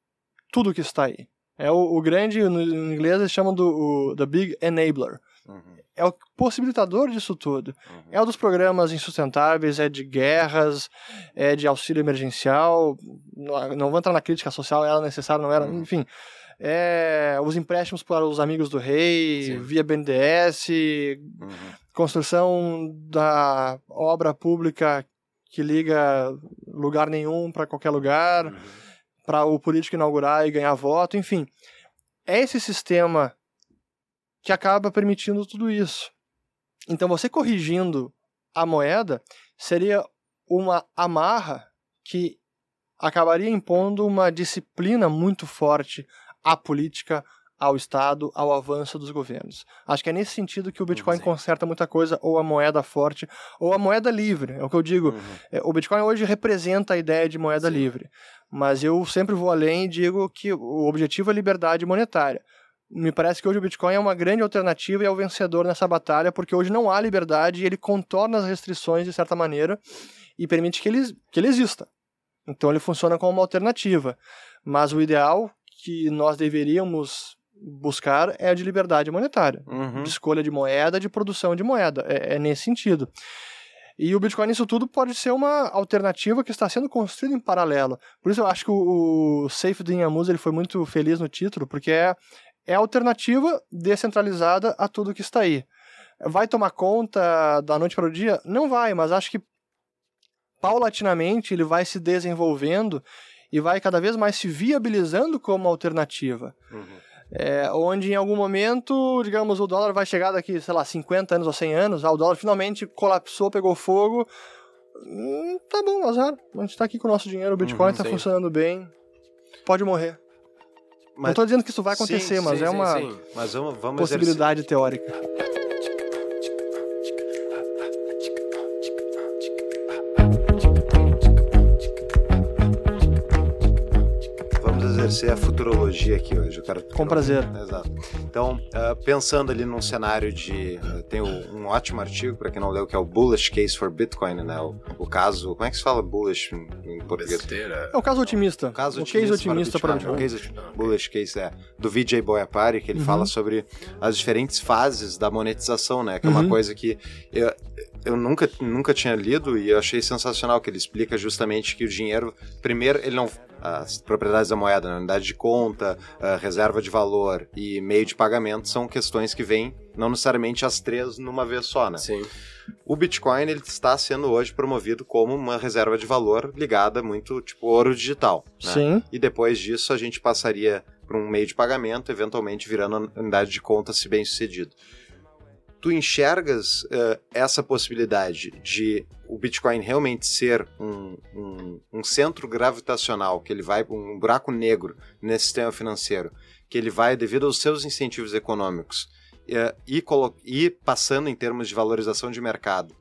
tudo que está aí. É o, o grande, no inglês eles chamam do o, the big enabler. Uhum, É o possibilitador disso tudo. uhum. É o dos programas insustentáveis, é de guerras, é de auxílio emergencial. Não não vou entrar na crítica social, era necessário, não era, Uhum. enfim. É, os empréstimos para os amigos do rei, Sim. via BNDES, Uhum. construção da obra pública que liga lugar nenhum para qualquer lugar, para o político inaugurar e ganhar voto, enfim. É esse sistema que acaba permitindo tudo isso. Então, você corrigindo a moeda seria uma amarra que acabaria impondo uma disciplina muito forte à política, ao Estado, ao avanço dos governos. Acho que é nesse sentido que o Bitcoin Sim. conserta muita coisa, ou a moeda forte, ou a moeda livre. É o que eu digo. É, O Bitcoin hoje representa a ideia de moeda livre. Mas eu sempre vou além e digo que o objetivo é liberdade monetária. Me parece que hoje o Bitcoin é uma grande alternativa e é o vencedor nessa batalha, porque hoje não há liberdade e ele contorna as restrições de certa maneira e permite que ele, que ele exista. Então ele funciona como uma alternativa. Mas o ideal que nós deveríamos buscar é a de liberdade monetária Uhum. de escolha de moeda, de produção de moeda. É, é nesse sentido. E o Bitcoin, isso tudo, pode ser uma alternativa que está sendo construída em paralelo. Por isso eu acho que o, o Safe Dinhamus ele foi muito feliz no título, porque é, é a alternativa descentralizada a tudo que está aí. Vai tomar conta da noite para o dia? Não vai, mas acho que paulatinamente ele vai se desenvolvendo e vai cada vez mais se viabilizando como alternativa. É, onde em algum momento, digamos, o dólar vai chegar daqui, sei lá, 50 anos ou 100 anos, ah, o dólar finalmente colapsou, pegou fogo. Hum, tá bom, azar. A gente tá aqui com o nosso dinheiro, o Bitcoin Uhum, tá sim. funcionando bem. Pode morrer. Não Mas, tô dizendo que isso vai Sim, acontecer, mas sim, é sim, uma sim. mas vamos, vamos possibilidade teórica. Vamos exercer a futurologia aqui hoje. Eu quero... Com prazer. Exato. Então, ah, pensando ali num cenário de. ah, tem o- um ótimo artigo, para quem não leu, que é o Bullish Case for Bitcoin, né? O, o caso. Como é que se fala bullish em, em português? Besteira. É o caso otimista. O caso o case otimista para Bitcoin. Bitcoin. O case, bullish case é do Vijay Boyapari, que ele Uhum. fala sobre as diferentes fases da monetização, né? Que é uma Uhum. coisa que eu, eu nunca, nunca tinha lido e eu achei sensacional que ele explica justamente que o dinheiro, primeiro, ele não as propriedades da moeda, né? unidade de conta, a reserva de valor e meio de pagamento são questões que vêm não necessariamente as três numa vez só, né? Sim. O Bitcoin ele está sendo hoje promovido como uma reserva de valor ligada muito tipo ouro digital. Né? Sim. E depois disso a gente passaria para um meio de pagamento, eventualmente virando a unidade de conta se bem sucedido. Tu enxergas eh, essa possibilidade de o Bitcoin realmente ser um, um, um centro gravitacional, que ele vai um buraco negro nesse sistema financeiro, que ele vai, devido aos seus incentivos econômicos, eh, e, e passando em termos de valorização de mercado,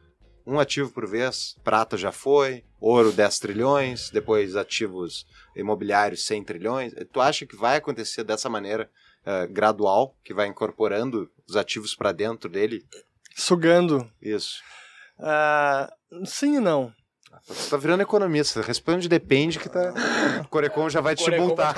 um ativo por vez, prata já foi, ouro 10 trilhões, depois ativos imobiliários 100 trilhões. Tu acha que vai acontecer dessa maneira eh, gradual, que vai incorporando os ativos para dentro dele? Sugando. Isso. Ah, sim e não. Você tá virando economista. Responde depende que tá. O (laughs) Corecon já vai te multar.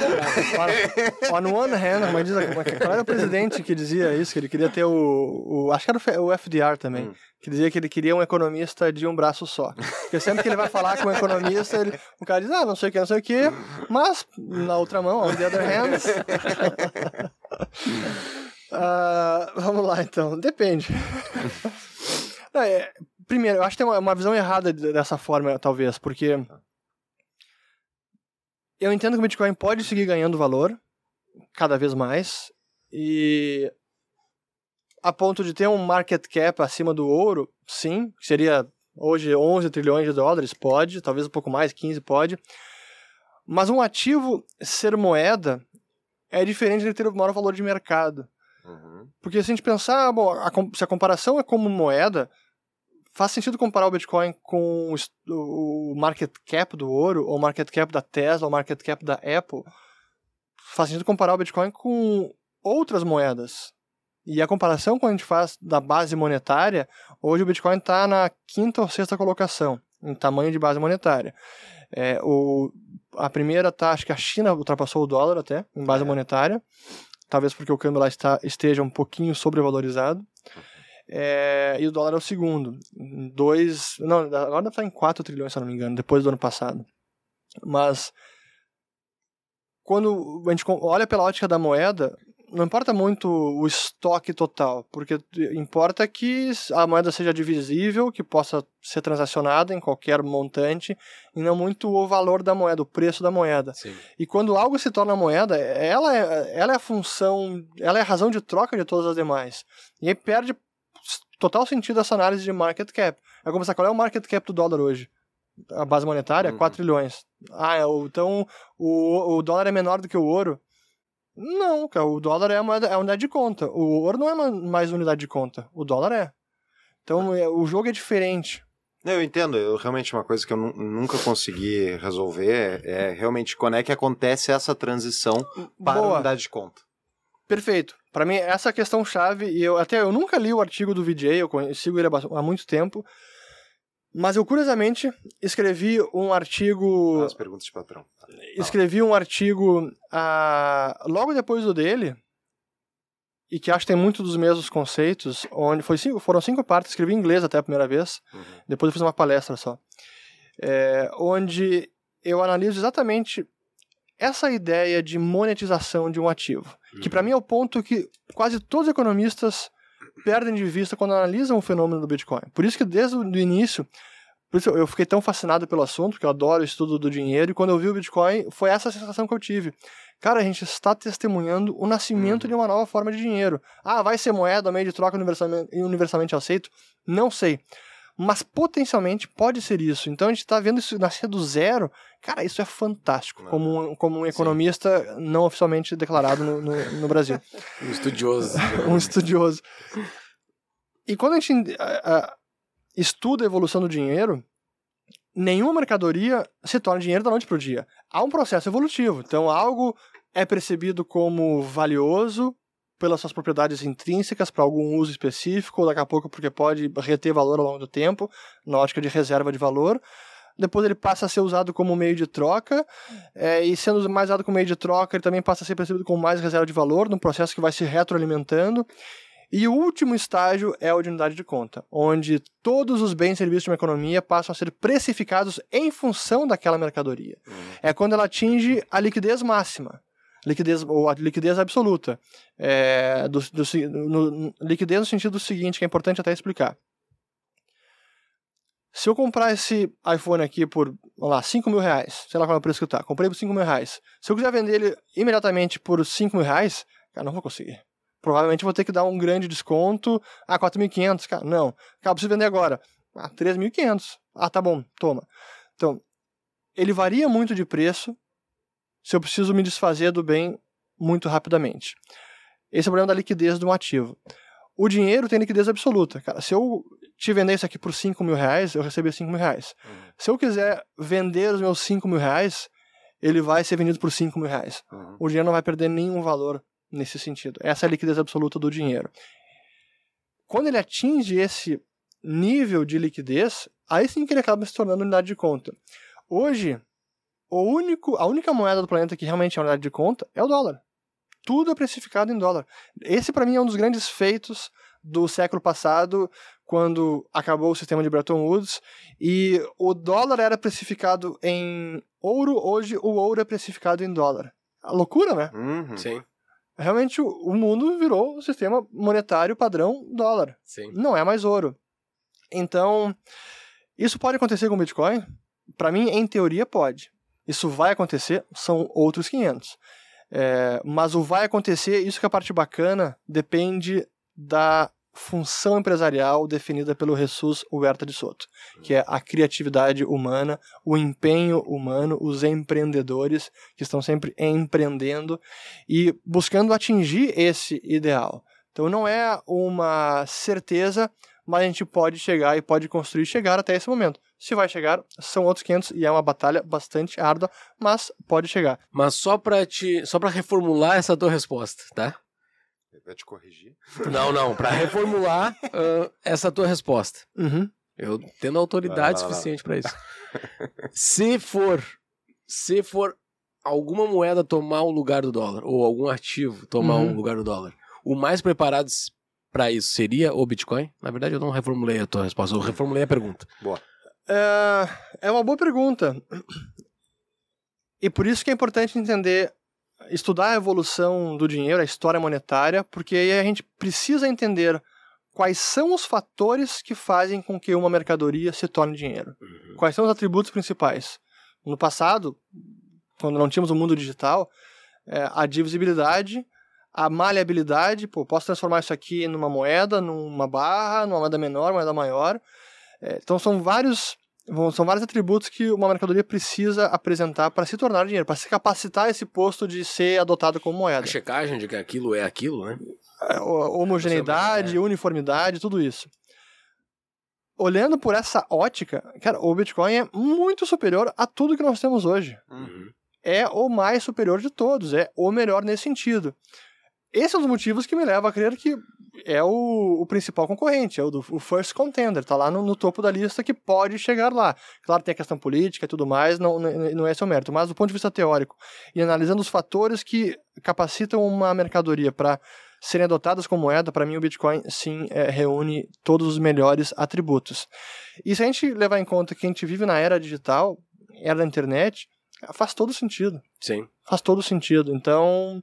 On, on one hand, como diz, como é que- qual era o presidente que dizia isso? Que ele queria ter o. o acho que era o FDR também. Hum. Que dizia que ele queria um economista de um braço só. Porque sempre que ele vai falar com um economista, ele, o cara diz, ah, não sei o que, não sei o que, mas na outra mão, on the other hand. (laughs) Ah, vamos lá então, depende. (laughs) Não, é, primeiro, eu acho que tem uma, visão errada de- dessa forma, talvez, porque eu entendo que o Bitcoin pode seguir ganhando valor cada vez mais e a ponto de ter um market cap acima do ouro, sim, que seria hoje 11 trilhões de dólares, pode, talvez um pouco mais, 15 pode. Mas um ativo ser moeda é diferente de ter o maior valor de mercado. Uhum. Porque se a gente pensar, bom, a se a comparação é como moeda, faz sentido comparar o Bitcoin com o o market cap do ouro, ou o market cap da Tesla, ou o market cap da Apple. Faz sentido comparar o Bitcoin com outras moedas. E a comparação, quando a gente faz da base monetária, hoje o Bitcoin está na quinta ou sexta colocação, em tamanho de base monetária. É, o, a primeira tá, acho que a China ultrapassou o dólar até, em base monetária. Talvez porque o câmbio lá está, esteja um pouquinho sobrevalorizado. É, e o dólar é o segundo. Dois. Não, agora deve estar em 4 trilhões, se eu não me engano, depois do ano passado. Mas. Quando a gente olha pela ótica da moeda, não importa muito o estoque total, porque importa que a moeda seja divisível, que possa ser transacionada em qualquer montante, e não muito o valor da moeda, o preço da moeda. Sim. E quando algo se torna moeda, ela é, ela é a função, ela é a razão de troca de todas as demais. E aí perde total sentido essa análise de market cap. É como qual é o market cap do dólar hoje? A base monetária, Uhum. 4 trilhões. Ah, é, então o, o dólar é menor do que o ouro. Não, cara, o dólar é a, moeda, é a unidade de conta. O ouro não é ma- mais unidade de conta. O dólar é. Então é, o jogo é diferente. Eu entendo, eu, realmente uma coisa que eu nu- nunca consegui resolver é, é realmente quando é que acontece essa transição para a Boa. unidade de conta. Perfeito. Pra mim, essa é a questão chave, e eu até eu nunca li o artigo do VJ, eu sigo ele há muito tempo, mas eu curiosamente escrevi um artigo, As perguntas de patrão. escrevi um artigo ah, logo depois do dele, e que acho que tem muito dos mesmos conceitos, onde foi cinco, foram cinco partes, escrevi em inglês até a primeira vez, Uhum. depois eu fiz uma palestra só, É, onde eu analiso exatamente essa ideia de monetização de um ativo, que para mim é o ponto que quase todos os economistas perdem de vista quando analisam o fenômeno do Bitcoin. Por isso que desde o início, por isso eu fiquei tão fascinado pelo assunto, porque eu adoro o estudo do dinheiro, e quando eu vi o Bitcoin, foi essa a sensação que eu tive. Cara, a gente está testemunhando o nascimento de uma nova forma de dinheiro. Ah, vai ser moeda, meio de troca universalmente, universalmente aceito? Não sei. Mas potencialmente pode ser isso. Então a gente está vendo isso nascer do zero. Cara, isso é fantástico. Como um, como um economista não oficialmente declarado no, no, no Brasil. (laughs) Um estudioso. (laughs) um estudioso. E quando a gente a- a- estuda a evolução do dinheiro, nenhuma mercadoria se torna dinheiro da noite para o dia. Há um processo evolutivo. Então, algo é percebido como valioso pelas suas propriedades intrínsecas para algum uso específico, ou daqui a pouco porque pode reter valor ao longo do tempo, na ótica de reserva de valor. Depois ele passa a ser usado como meio de troca, é, e sendo mais usado como meio de troca, ele também passa a ser percebido como mais reserva de valor, num processo que vai se retroalimentando. E o último estágio é o de unidade de conta, onde todos os bens e serviços de uma economia passam a ser precificados em função daquela mercadoria. É quando ela atinge a liquidez máxima, liquidez, ou a liquidez absoluta. É, do, do no- liquidez no sentido seguinte, que é importante até explicar. Se eu comprar esse iPhone aqui por, vamos lá, 5 mil reais, sei lá qual é o preço que tá, comprei por 5 mil reais. Se eu quiser vender ele imediatamente por 5 mil reais, cara, não vou conseguir. Provavelmente vou ter que dar um grande desconto. Ah, 4.500, cara, não. Cara, preciso vender agora. Ah, 3.500. Ah, tá bom, toma. Então, ele varia muito de preço se eu preciso me desfazer do bem muito rapidamente. Esse é o problema da liquidez de um ativo. O dinheiro tem liquidez absoluta. Cara, se eu te vender isso aqui por 5 mil reais, eu receber 5 mil reais. Se eu quiser vender os meus 5 mil reais, ele vai ser vendido por 5 mil reais. Uhum. O dinheiro não vai perder nenhum valor nesse sentido. Essa é a liquidez absoluta do dinheiro. Quando ele atinge esse nível de liquidez, aí sim que ele acaba se tornando unidade de conta. Hoje, o único, a única moeda do planeta que realmente é unidade de conta é o dólar. Tudo é precificado em dólar. Esse, para mim, é um dos grandes feitos do século passado, quando acabou o sistema de Bretton Woods e o dólar era precificado em ouro, hoje o ouro é precificado em dólar. A loucura, né? Uhum. Sim, Realmente o, o mundo virou o sistema monetário padrão dólar. sim. Não é mais ouro. Então, isso pode acontecer com o Bitcoin? Para mim, em teoria, pode. Isso vai acontecer, são outros 500. É, mas o vai acontecer, isso que é a parte bacana, depende da função empresarial definida pelo Jesus Huerta de Soto, que é a criatividade humana, o empenho humano, os empreendedores que estão sempre empreendendo e buscando atingir esse ideal. Então não é uma certeza, mas a gente pode chegar e pode construir e chegar até esse momento. Se vai chegar, são outros 500 e é uma batalha bastante árdua, mas pode chegar. Mas só pra te, só para reformular essa tua resposta, tá? Vai te corrigir. Não, não, Pra reformular (laughs) ah, essa tua resposta. Uhum. Eu tendo autoridade lá, vai lá. suficiente pra isso. se for, se for alguma moeda tomar o lugar do dólar ou algum ativo tomar Uhum. o lugar do dólar, o mais preparado pra isso seria o Bitcoin? Na verdade, eu não reformulei a tua resposta, eu reformulei a pergunta. É, é uma boa pergunta. E por isso que é importante entender, estudar a evolução do dinheiro, a história monetária, porque aí a gente precisa entender quais são os fatores que fazem com que uma mercadoria se torne dinheiro. Quais são os atributos principais? No passado, quando não tínhamos o mundo digital, é, a divisibilidade, a maleabilidade, pô, posso transformar isso aqui numa moeda, numa barra, numa moeda menor, moeda maior. É, então são vários são vários atributos que uma mercadoria precisa apresentar para se tornar dinheiro, para se capacitar esse posto de ser adotado como A moeda. checagem de que aquilo é aquilo, né? É, ho- homogeneidade, É. uniformidade, tudo isso. Olhando por essa ótica, cara, o Bitcoin é muito superior a tudo que nós temos hoje. Uhum. É o mais superior de todos, é o melhor nesse sentido. Esse é um dos motivos que me leva a crer que é o, o principal concorrente, é o, do, o first contender, tá lá no, no topo da lista que pode chegar lá. Claro, tem a questão política e tudo mais, não, não é seu mérito, mas do ponto de vista teórico, e analisando os fatores que capacitam uma mercadoria para serem adotadas como moeda, para mim o Bitcoin sim é, reúne todos os melhores atributos. E se a gente levar em conta que a gente vive na era digital, era da internet, faz todo sentido. Sim. Faz todo sentido. Então,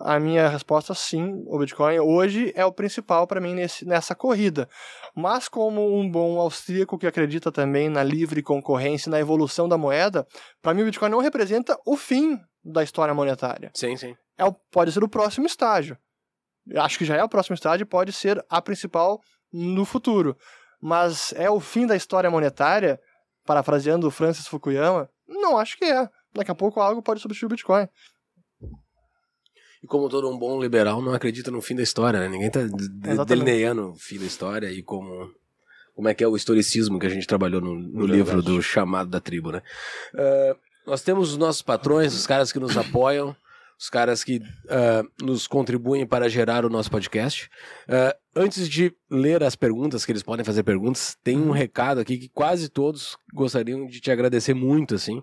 a minha resposta sim, o Bitcoin hoje é o principal para mim nesse, nessa corrida. Mas como um bom austríaco que acredita também na livre concorrência, na evolução da moeda, para mim o Bitcoin não representa o fim da história monetária. Sim, sim. É o, pode ser o próximo estágio. Eu Acho que já é o próximo estágio e pode ser a principal no futuro. Mas é o fim da história monetária, parafraseando o Francis Fukuyama? Não acho que é. Daqui a pouco algo pode substituir o Bitcoin. E como todo um bom liberal, não acredita no fim da história, né? Ninguém tá Exatamente. delineando o fim da história e como, como é que é o historicismo que a gente trabalhou no, no livro do Chamado da Tribo, né? Ah, nós temos os nossos patrões, os caras que nos apoiam, os caras que ah, nos contribuem para gerar o nosso podcast. Ah, antes de ler as perguntas, que eles podem fazer perguntas, tem um recado aqui que quase todos gostariam de te agradecer muito, assim,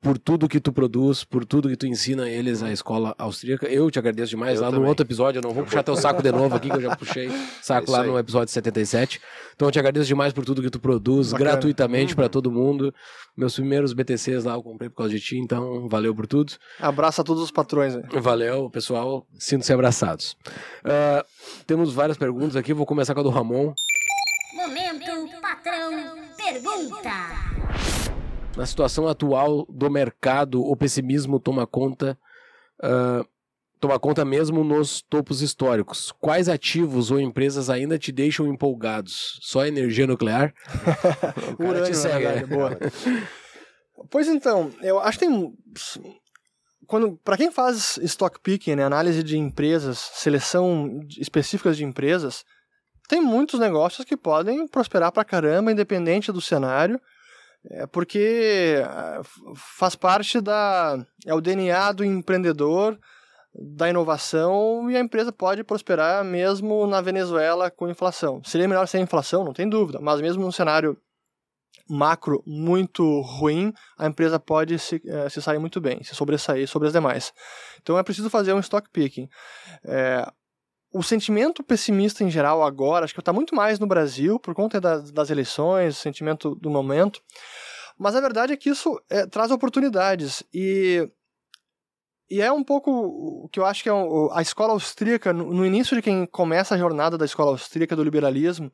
por tudo que tu produz, por tudo que tu ensina eles à escola austríaca. Eu te agradeço demais. Eu lá no também. outro episódio, eu não vou puxar teu saco de novo aqui, que eu já (laughs) puxei saco É lá aí. no episódio 77. Então eu te agradeço demais por tudo que tu produz, Bacana. gratuitamente para todo mundo. Meus primeiros BTCs lá eu comprei por causa de ti, então valeu por tudo. Abraço a todos os patrões. aí. Valeu, pessoal. Sinto-se abraçados. Ah, temos várias perguntas aqui, vou começar com a do Ramon. Momento patrão pergunta. Na situação atual do mercado, o pessimismo toma conta, ah, toma conta mesmo nos topos históricos. Quais ativos ou empresas ainda te deixam empolgados? Só energia nuclear? (laughs) O Urânio, te segue, né? boa. Pois então, eu acho que tem. Quando, para quem faz stock picking, né, análise de empresas, seleção específicas de empresas, tem muitos negócios que podem prosperar pra caramba, independente do cenário, é, porque ah, faz parte da. é o DNA do empreendedor, da inovação, e a empresa pode prosperar mesmo na Venezuela com inflação. Seria melhor sem inflação, não tem dúvida, mas mesmo num cenário macro muito ruim, a empresa pode se, eh, se sair muito bem, se sobressair sobre as demais. Então é preciso fazer um stock picking. É, o sentimento pessimista em geral agora, acho que está muito mais no Brasil, por conta das, das eleições, o sentimento do momento, mas a verdade é que isso eh, traz oportunidades. E e é um pouco o que eu acho que é um- a escola austríaca, no no início de quem começa a jornada da escola austríaca do liberalismo,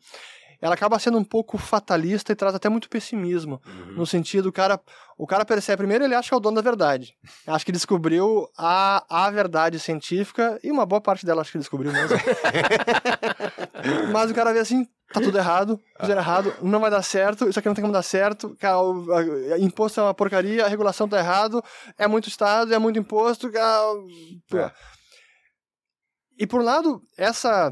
ela acaba sendo um pouco fatalista e traz até muito pessimismo. No sentido, o cara, o cara percebe, primeiro ele acha que é o dono da verdade. Acha que descobriu a, a verdade científica, e uma boa parte dela acho que descobriu mesmo. (laughs) Mas o cara vê assim, tá tudo errado, fizeram errado, não vai dar certo, isso aqui não tem como dar certo, cara, o, a- a- imposto é uma porcaria, a regulação tá errado, é muito Estado, é muito imposto, cara. É. E por um lado, essa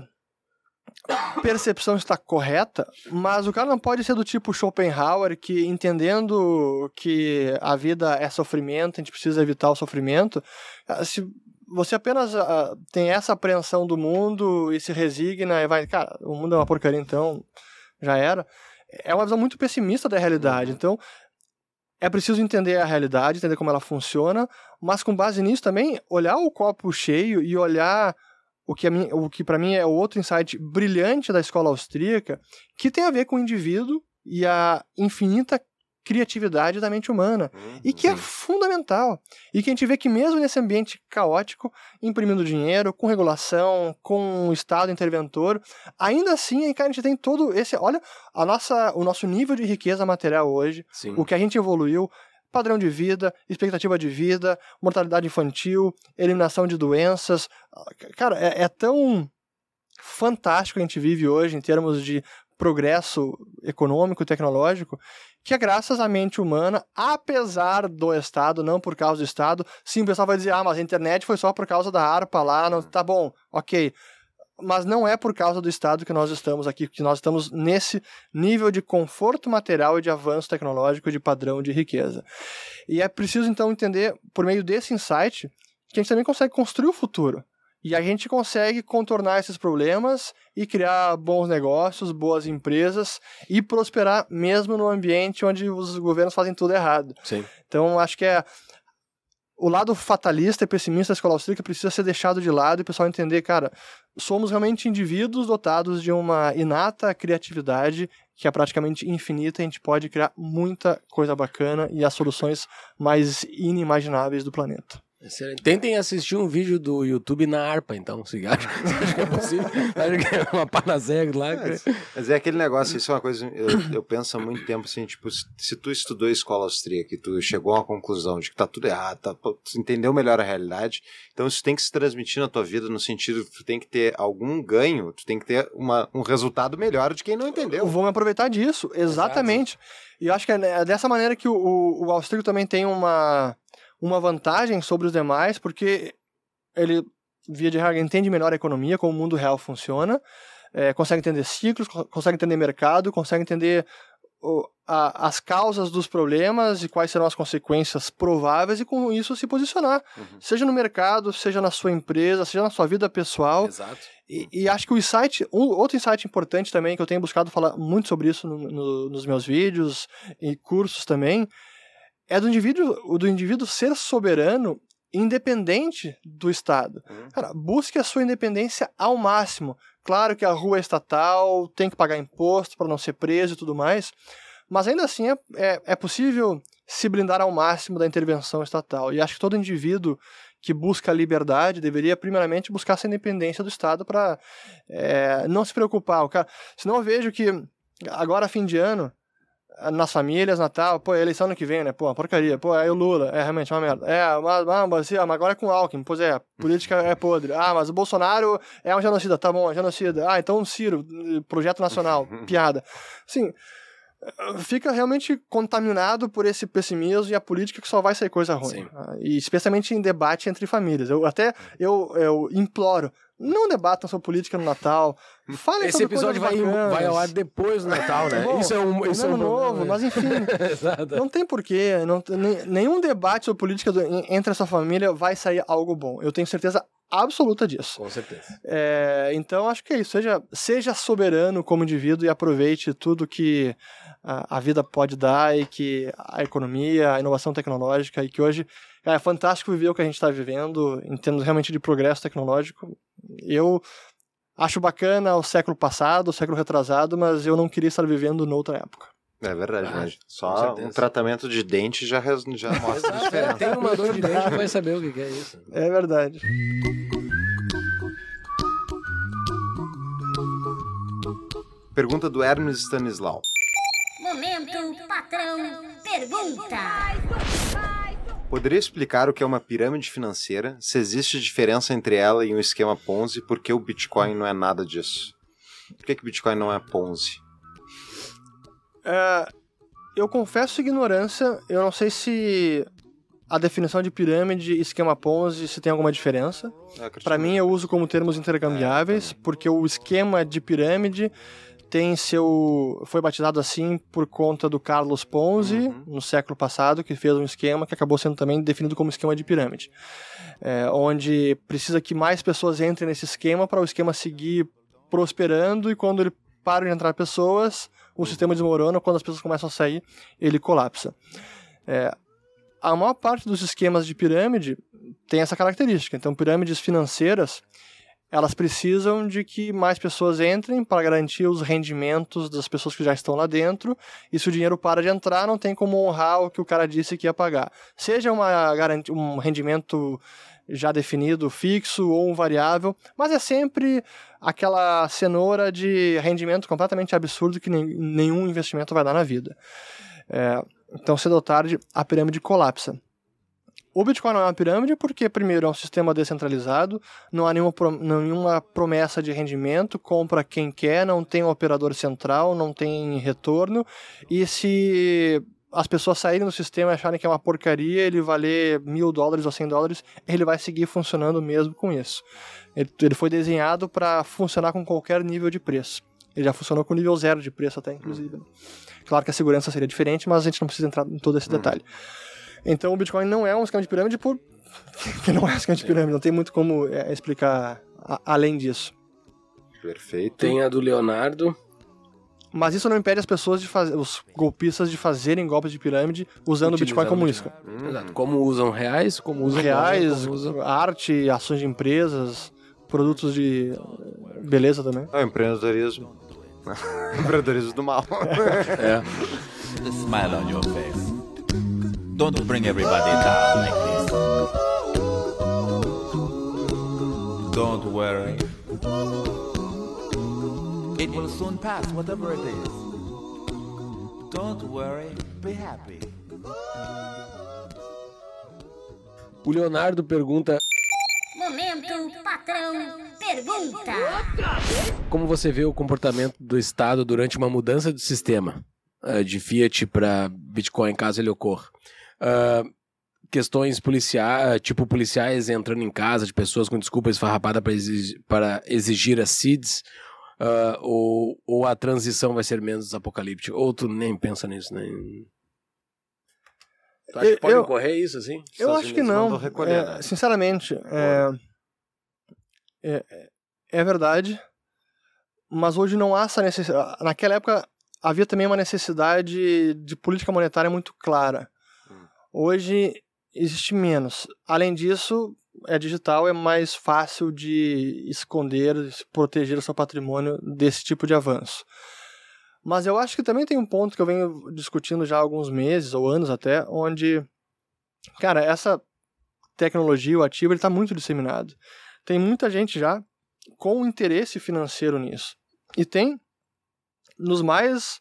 percepção está correta, mas o cara não pode ser do tipo Schopenhauer que entendendo que a vida é sofrimento, a gente precisa evitar o sofrimento. ah, Se você apenas ah, tem essa apreensão do mundo e se resigna e vai, cara, o mundo é uma porcaria então, já era. É uma visão muito pessimista da realidade. Então, é preciso entender a realidade, entender como ela funciona, mas com base nisso também olhar o copo cheio e olhar o que, a mim- o que para mim é o outro insight brilhante da escola austríaca, que tem a ver com o indivíduo e a infinita criatividade da mente humana, e que é fundamental. E que a gente vê que mesmo nesse ambiente caótico, imprimindo dinheiro, com regulação, com o Estado interventor, ainda assim aí, cara, a gente tem todo esse, olha, a nossa, o nosso nível de riqueza material hoje, Sim. o que a gente evoluiu, padrão de vida, expectativa de vida, mortalidade infantil, eliminação de doenças. Cara, é, é tão fantástico a gente vive hoje em termos de progresso econômico e tecnológico que é graças à mente humana, apesar do Estado, não por causa do Estado. Sim, o pessoal vai dizer, ah, mas a internet foi só por causa da ARPA lá, não... tá bom, ok. Mas não é por causa do Estado que nós estamos aqui, que nós estamos nesse nível de conforto material e de avanço tecnológico de padrão de riqueza. E é preciso, então, entender, por meio desse insight, que a gente também consegue construir o futuro. E a gente consegue contornar esses problemas e criar bons negócios, boas empresas e prosperar mesmo no ambiente onde os governos fazem tudo errado. Sim. Então, acho que é o lado fatalista e pessimista da escola austríaca precisa ser deixado de lado e o pessoal entender, cara, somos realmente indivíduos dotados de uma inata criatividade que é praticamente infinita, e a gente pode criar muita coisa bacana e as soluções mais inimagináveis do planeta. Excelente. Tentem assistir um vídeo do YouTube na harpa, então, se (laughs) acha, que é possível. acha que é uma panaceia lá. Mas, mas é aquele negócio, isso é uma coisa, eu, eu penso há muito tempo assim, tipo, se, se tu estudou escola austríaca e tu chegou a uma conclusão de que tá tudo errado, tá, tu entendeu melhor a realidade, então isso tem que se transmitir na tua vida no sentido que tu tem que ter algum ganho, tu tem que ter uma, um resultado melhor de quem não entendeu. Vamos aproveitar disso, exatamente. E eu acho que é né, dessa maneira que o, o, o austríaco também tem uma, uma vantagem sobre os demais, porque ele, via de regra, entende melhor a economia, como o mundo real funciona, é, consegue entender ciclos, co- consegue entender mercado, consegue entender o- a- as causas dos problemas e quais serão as consequências prováveis e com isso se posicionar, Uhum. seja no mercado, seja na sua empresa, seja na sua vida pessoal. Exato. E, e acho que o insight, um, outro insight importante também, que eu tenho buscado falar muito sobre isso no- no- nos meus vídeos e cursos também, é do indivíduo, do indivíduo ser soberano independente do Estado. Uhum. Cara, busque a sua independência ao máximo. Claro que a rua é estatal, tem que pagar imposto para não ser preso e tudo mais, mas ainda assim é, é, é possível se blindar ao máximo da intervenção estatal. E acho que todo indivíduo que busca a liberdade deveria primeiramente buscar essa independência do Estado para não se preocupar. O cara, senão eu vejo que agora fim de ano nas famílias, Natal, pô, é eleição ano que vem, né? Pô, porcaria. Pô, aí o Lula, é realmente uma merda. É, mas, mas, mas, agora é com o Alckmin, pois é, política é podre. Ah, mas o Bolsonaro é um genocida, tá bom, é genocida. Ah, então o Ciro, projeto nacional, (laughs) piada. Assim, fica realmente contaminado por esse pessimismo e a política que só vai sair coisa ruim. Sim. Ah, E especialmente em debate entre famílias. Eu até eu, eu imploro, não debatam sobre política no Natal. Falem Esse sobre episódio vai, bacanas. vai ao ar depois do Natal, né? Bom, isso é um, isso é um novo, né? mas enfim, (laughs) Exato. não tem porquê. Não, nenhum debate sobre política do- en- entre essa família vai sair algo bom. Eu tenho certeza absoluta disso. Com certeza. É, então, acho que é isso. Seja, seja soberano como indivíduo e aproveite tudo que a, a vida pode dar e que a economia, a inovação tecnológica e que hoje é fantástico viver o que a gente está vivendo em termos realmente de progresso tecnológico. Eu acho bacana o século passado, o século retrasado, mas eu não queria estar vivendo noutra época. É verdade, Ah, mas só um tratamento de dente já, já (laughs) mostra a Exato, é, diferença. tem uma dor de dente, vai saber o que que é isso. É verdade. Pergunta do Hermes Stanislau. Momento patrão pergunta. Poderia explicar o que é uma pirâmide financeira, se existe diferença entre ela e um esquema Ponzi, por que o Bitcoin não é nada disso? Por que, que o Bitcoin não é Ponzi? É, eu confesso ignorância, eu não sei se a definição de pirâmide e esquema Ponzi se tem alguma diferença. Para mim, eu uso como termos intercambiáveis, porque o esquema de pirâmide tem seu foi batizado assim por conta do Carlos Ponzi Uhum. no século passado que fez um esquema que acabou sendo também definido como esquema de pirâmide. É, onde precisa que mais pessoas entrem nesse esquema para o esquema seguir prosperando e quando ele para de entrar pessoas o sistema desmorona quando as pessoas começam a sair ele colapsa. É, a maior parte dos esquemas de pirâmide tem essa característica. Então pirâmides financeiras elas precisam de que mais pessoas entrem para garantir os rendimentos das pessoas que já estão lá dentro. E se o dinheiro para de entrar, não tem como honrar o que o cara disse que ia pagar. Seja uma um rendimento já definido, fixo ou um variável, mas é sempre aquela cenoura de rendimento completamente absurdo que nenhum investimento vai dar na vida. É, então, cedo ou tarde, a pirâmide colapsa. O Bitcoin não é uma pirâmide porque, primeiro, é um sistema descentralizado, não há nenhuma, nenhuma promessa de rendimento, compra quem quer, não tem um operador central, não tem retorno, e se as pessoas saírem do sistema e acharem que é uma porcaria, ele valer mil dólares ou cem dólares, ele vai seguir funcionando mesmo com isso. Ele, ele foi desenhado para funcionar com qualquer nível de preço. Ele já funcionou com nível zero de preço até, inclusive. né? Claro que a segurança seria diferente, mas a gente não precisa entrar em todo esse detalhe. Então o Bitcoin não é um esquema de pirâmide por (laughs) que não é um esquema de pirâmide, não tem muito como é, explicar a- além disso. Perfeito. Tem a do Leonardo. Mas isso não impede as pessoas de fazer, os golpistas de fazerem golpes de pirâmide usando o Bitcoin como isca. Hum. Exato. Como usam reais, como usam Reais, como usam... arte, ações de empresas, produtos de beleza também. Ah, empreendedorismo. (laughs) empreendedorismo do mal. É. (laughs) Smile on your face. Don't bring everybody down like this. Don't worry. It will soon pass, whatever it is. Don't worry, be happy. O Leonardo pergunta Momento patrão pergunta. como você vê o comportamento do Estado durante uma mudança do sistema eh, de Fiat para Bitcoin, caso ele ocorra. Ah, questões policiais, tipo policiais entrando em casa de pessoas com desculpa esfarrapada para exigir, para exigir as seeds, ah, ou, ou a transição vai ser menos apocalíptica, ou tu nem pensa nisso, nem... Tu acha que Eu- pode eu- ocorrer isso, assim? Eu Estados acho que Unidos não. mandou recolher, É, né? Sinceramente, é, é, é verdade. Mas hoje não há essa necessidade. Naquela época havia também uma necessidade de política monetária muito clara. Hoje existe menos. Além disso, é digital, é mais fácil de esconder, se proteger o seu patrimônio desse tipo de avanço. Mas eu acho que também tem um ponto que eu venho discutindo já há alguns meses ou anos até, onde, cara, essa tecnologia, o ativo, ele está muito disseminado. Tem muita gente já com interesse financeiro nisso. E tem nos mais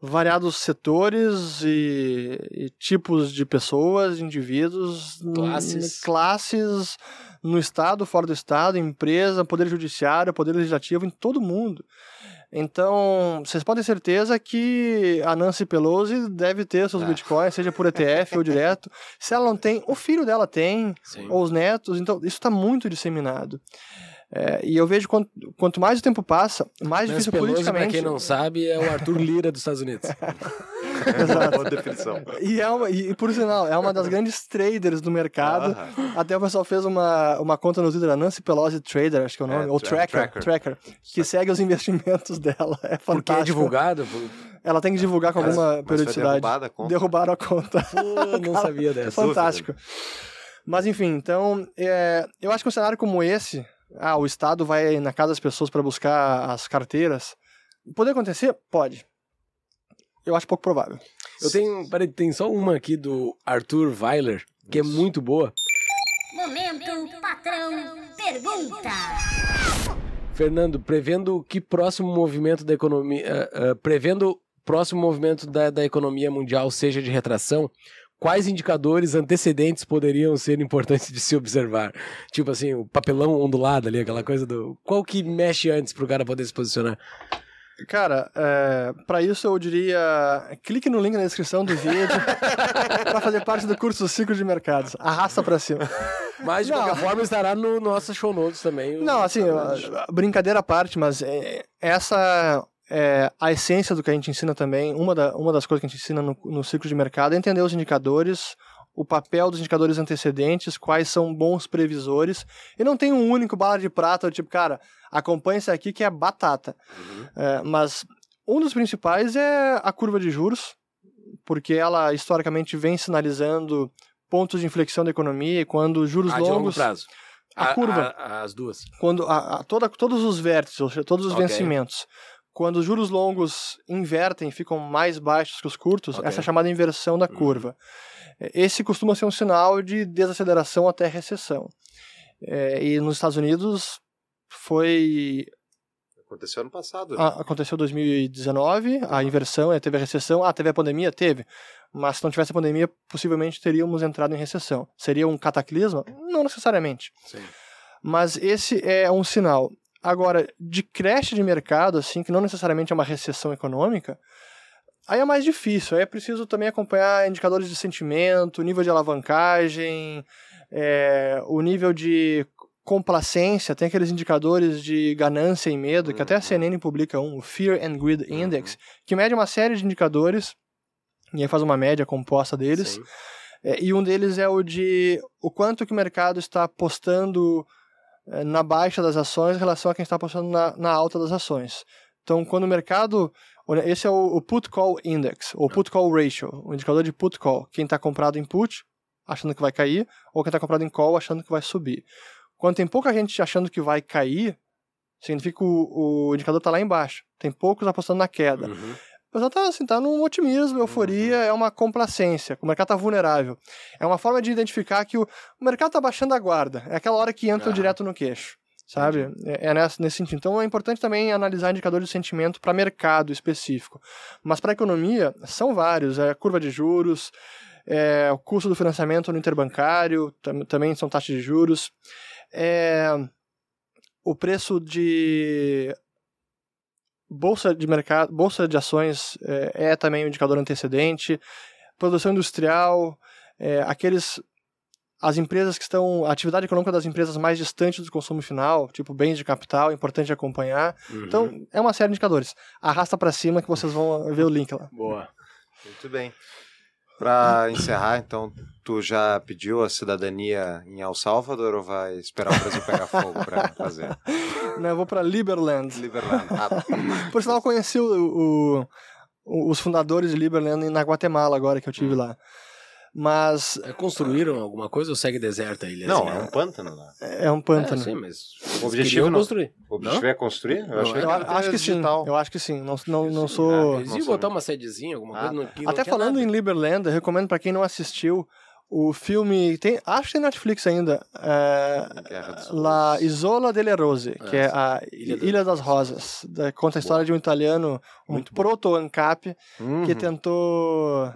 variados setores e, e tipos de pessoas, indivíduos, Classes. classes no estado, fora do estado, empresa, poder judiciário, poder legislativo, em todo mundo. Então, vocês podem ter certeza que a Nancy Pelosi deve ter seus Ah. bitcoins, seja por ETF ou direto. (laughs) Se ela não tem, o filho dela tem, Sim. ou os netos, então isso está muito disseminado. É, e eu vejo quanto, quanto mais o tempo passa, mais Nancy difícil Pelosi, pra politicamente. quem não sabe, é o Arthur Lira dos Estados Unidos. (laughs) Exato. Boa definição. E, é uma, e, por sinal, é uma das grandes traders do mercado. Aham. Até o pessoal fez uma, uma conta no Twitter, a Nancy Pelosi Trader, acho que é o nome, É, ou tra- Tracker, tracker, que segue os investimentos dela. É Porque é fantástico. divulgado? Pô, Ela tem que divulgar com Mas- alguma mas periodicidade. derrubada a conta? Derrubaram a conta. não sabia dessa. Fantástico. Mas enfim, então, é, eu acho que um cenário como esse, ah, o Estado vai na casa das pessoas para buscar as carteiras, pode acontecer? Pode. Eu acho pouco provável. Eu tenho, peraí, tem só uma aqui do Arthur Weiler, que é muito boa. Momento patrão pergunta. Fernando, prevendo que próximo movimento da economia, ah, ah, prevendo o próximo movimento da, da economia mundial seja de retração, quais indicadores antecedentes poderiam ser importantes de se observar? Tipo assim, o papelão ondulado ali, aquela coisa do. Qual que mexe antes pro cara poder se posicionar? Cara, é, para isso eu diria, clique no link na descrição do vídeo (laughs) para fazer parte do curso Ciclo de Mercados. Arrasta para cima. Mas de Não. qualquer forma estará no nosso show notes também. Não, assim, brincadeira à parte, mas é, essa é a essência do que a gente ensina também. Uma, da- uma das coisas que a gente ensina no, no ciclo de mercado é entender os indicadores, o papel dos indicadores antecedentes, quais são bons previsores. E não tem um único bala de prata, tipo, cara, acompanha esse aqui que é batata. É, mas um dos principais é a curva de juros, porque ela historicamente vem sinalizando pontos de inflexão da economia e quando os juros Ah, de longo longos prazo. a curva. a- as duas. quando a, a- toda, todos os vértices, ou seja, todos os Ok. vencimentos, quando os juros longos invertem, ficam mais baixos que os curtos, Ok. essa é chamada inversão da Uhum. curva. É, Esse costuma ser um sinal de desaceleração até recessão. É, e nos Estados Unidos foi Aconteceu ano passado. né? Ah, aconteceu em 2019, a inversão, eh, teve a recessão. Ah, teve a pandemia? Teve. Mas se não tivesse a pandemia, possivelmente teríamos entrado em recessão. Seria um cataclisma? Não necessariamente. Sim. Mas esse é um sinal. Agora, de creche de mercado, assim, que não necessariamente é uma recessão econômica, aí é mais difícil. Aí é preciso também acompanhar indicadores de sentimento, nível de alavancagem, é, o nível de complacência, tem aqueles indicadores de ganância e medo, que até a CNN publica um, o Fear and Greed Index, que mede uma série de indicadores, e aí faz uma média composta deles. É, e um deles é o de o quanto que o mercado está apostando na baixa das ações em relação a quem está apostando na, na alta das ações. Então, quando o mercado. Esse é o, o Put Call Index, ou Put Call Ratio, o indicador de Put Call. Quem está comprado em Put, achando que vai cair, ou quem está comprado em Call, achando que vai subir. Quando tem pouca gente achando que vai cair, significa que o, o indicador está lá embaixo. Tem poucos apostando na queda. Uhum. O pessoal tá, assim, tá num otimismo, euforia, é uma complacência, o mercado tá vulnerável. É uma forma de identificar que o, o mercado tá baixando a guarda. É aquela hora que entra Ah. direto no queixo, sabe? É, é nessa, nesse sentido. Então é importante também analisar indicadores de sentimento para mercado específico. Mas para economia, são vários. É curva de juros, é o custo do financiamento no interbancário, tam, também são taxas de juros. É, o preço de bolsa de mercado, bolsa de ações é, é também um indicador antecedente, produção industrial, é, aqueles as empresas que estão a atividade econômica das empresas mais distantes do consumo final, tipo bens de capital, é importante acompanhar. Uhum. Então é uma série de indicadores. Arrasta para cima que vocês vão ver o link lá. Boa. Muito bem. Para encerrar, então, tu já pediu a cidadania em El Salvador ou vai esperar o Brasil pegar fogo para fazer? (laughs) Não, eu vou para Liberland. Liberland. Ah, (laughs) Por sinal, eu conheci o, o- os fundadores de Liberland na Guatemala agora que eu tive lá. Mas É, Construíram alguma coisa ou segue deserta a ilha? não, assim, é um pântano lá. é um É, pântano. sim, mas. O objetivo não- construir. O objetivo é construir? Eu achei Eu que era acho que sim. digital. Eu acho que sim. Não, não, não Sim, sou. ah, Eles não botar uma sedezinha, alguma Ah, coisa. Não, não Até falando nada. em Liberland, eu recomendo pra quem não assistiu o filme. Tem, acho que tem Netflix ainda. É, La. Isola delle Rose, que é a Ilha Ilha, da- das Rosas. Da- conta a história de um italiano, um proto-ANCAP, Uhum. que tentou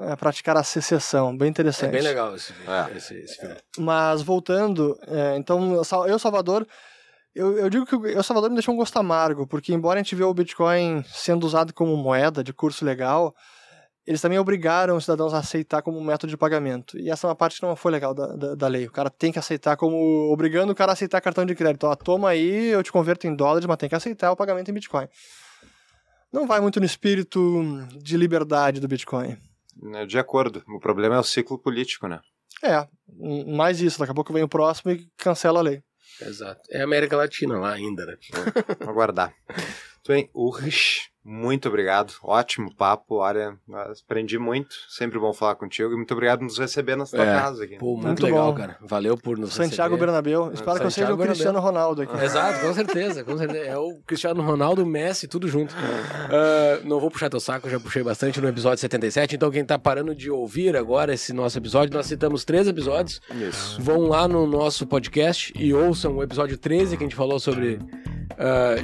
é, praticar a secessão. Bem É interessante. bem legal esse, É. esse, esse filme. Mas voltando, é, então, eu, Salvador, eu, eu digo que o El Salvador me deixou um gosto amargo, porque embora a gente vê o Bitcoin sendo usado como moeda de curso legal, eles também obrigaram os cidadãos a aceitar como método de pagamento. E essa é uma parte que não foi legal da, da, da lei. O cara tem que aceitar como. obrigando o cara a aceitar cartão de crédito. Ó, toma aí, eu te converto em dólares, mas tem que aceitar o pagamento em Bitcoin. Não vai muito no espírito de liberdade do Bitcoin. É, De acordo. O problema é o ciclo político, né? É, mais isso. Daqui a pouco vem o próximo e cancela a lei. Exato. É América Latina lá ainda, né? Vamos aguardar. (laughs) Muito bem, Urrich, muito obrigado. Ótimo papo. Olha, aprendi muito. Sempre bom falar contigo. E muito obrigado por nos receber na sua É. casa aqui. Pô, muito, Muito legal, bom. cara. Valeu por nos Santiago receber. Bernabéu. Espero que eu seja o Cristiano Ronaldo aqui. Exato, com certeza, com certeza. É o Cristiano Ronaldo, Messi, tudo junto. (laughs) Ah, não vou puxar teu saco, já puxei bastante no episódio 77. Então, quem tá parando de ouvir agora esse nosso episódio, nós citamos três episódios. Isso. Vão lá no nosso podcast e ouçam o episódio 13, que a gente falou sobre ah,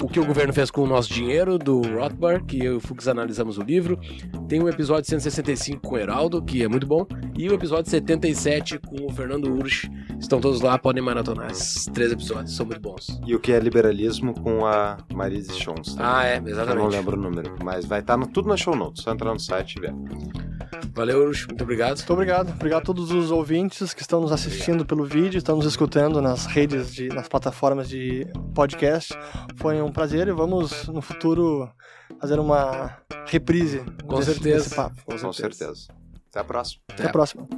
o que o governo fez com o nosso dinheiro, do Rothbard, que eu e o Fux analisamos o livro. Tem o episódio 165 com o Heraldo, que é muito bom. E o episódio 77 com o Fernando Urch. Estão todos lá, podem maratonar. Esses três episódios são muito bons. E o que é liberalismo com a Marise Chons. Ah, é, Eu não exatamente. lembro o número, mas vai estar tudo na show notes. Só entrar no site e ver. Valeu, Urch, muito obrigado. Muito obrigado. Obrigado a todos os ouvintes que estão nos assistindo pelo vídeo, estão nos escutando nas redes, de, nas plataformas de podcast. Foi um prazer e vamos no futuro fazer uma reprise Com desse, certeza. desse papo. Com certeza. Até a próxima. Até a próxima.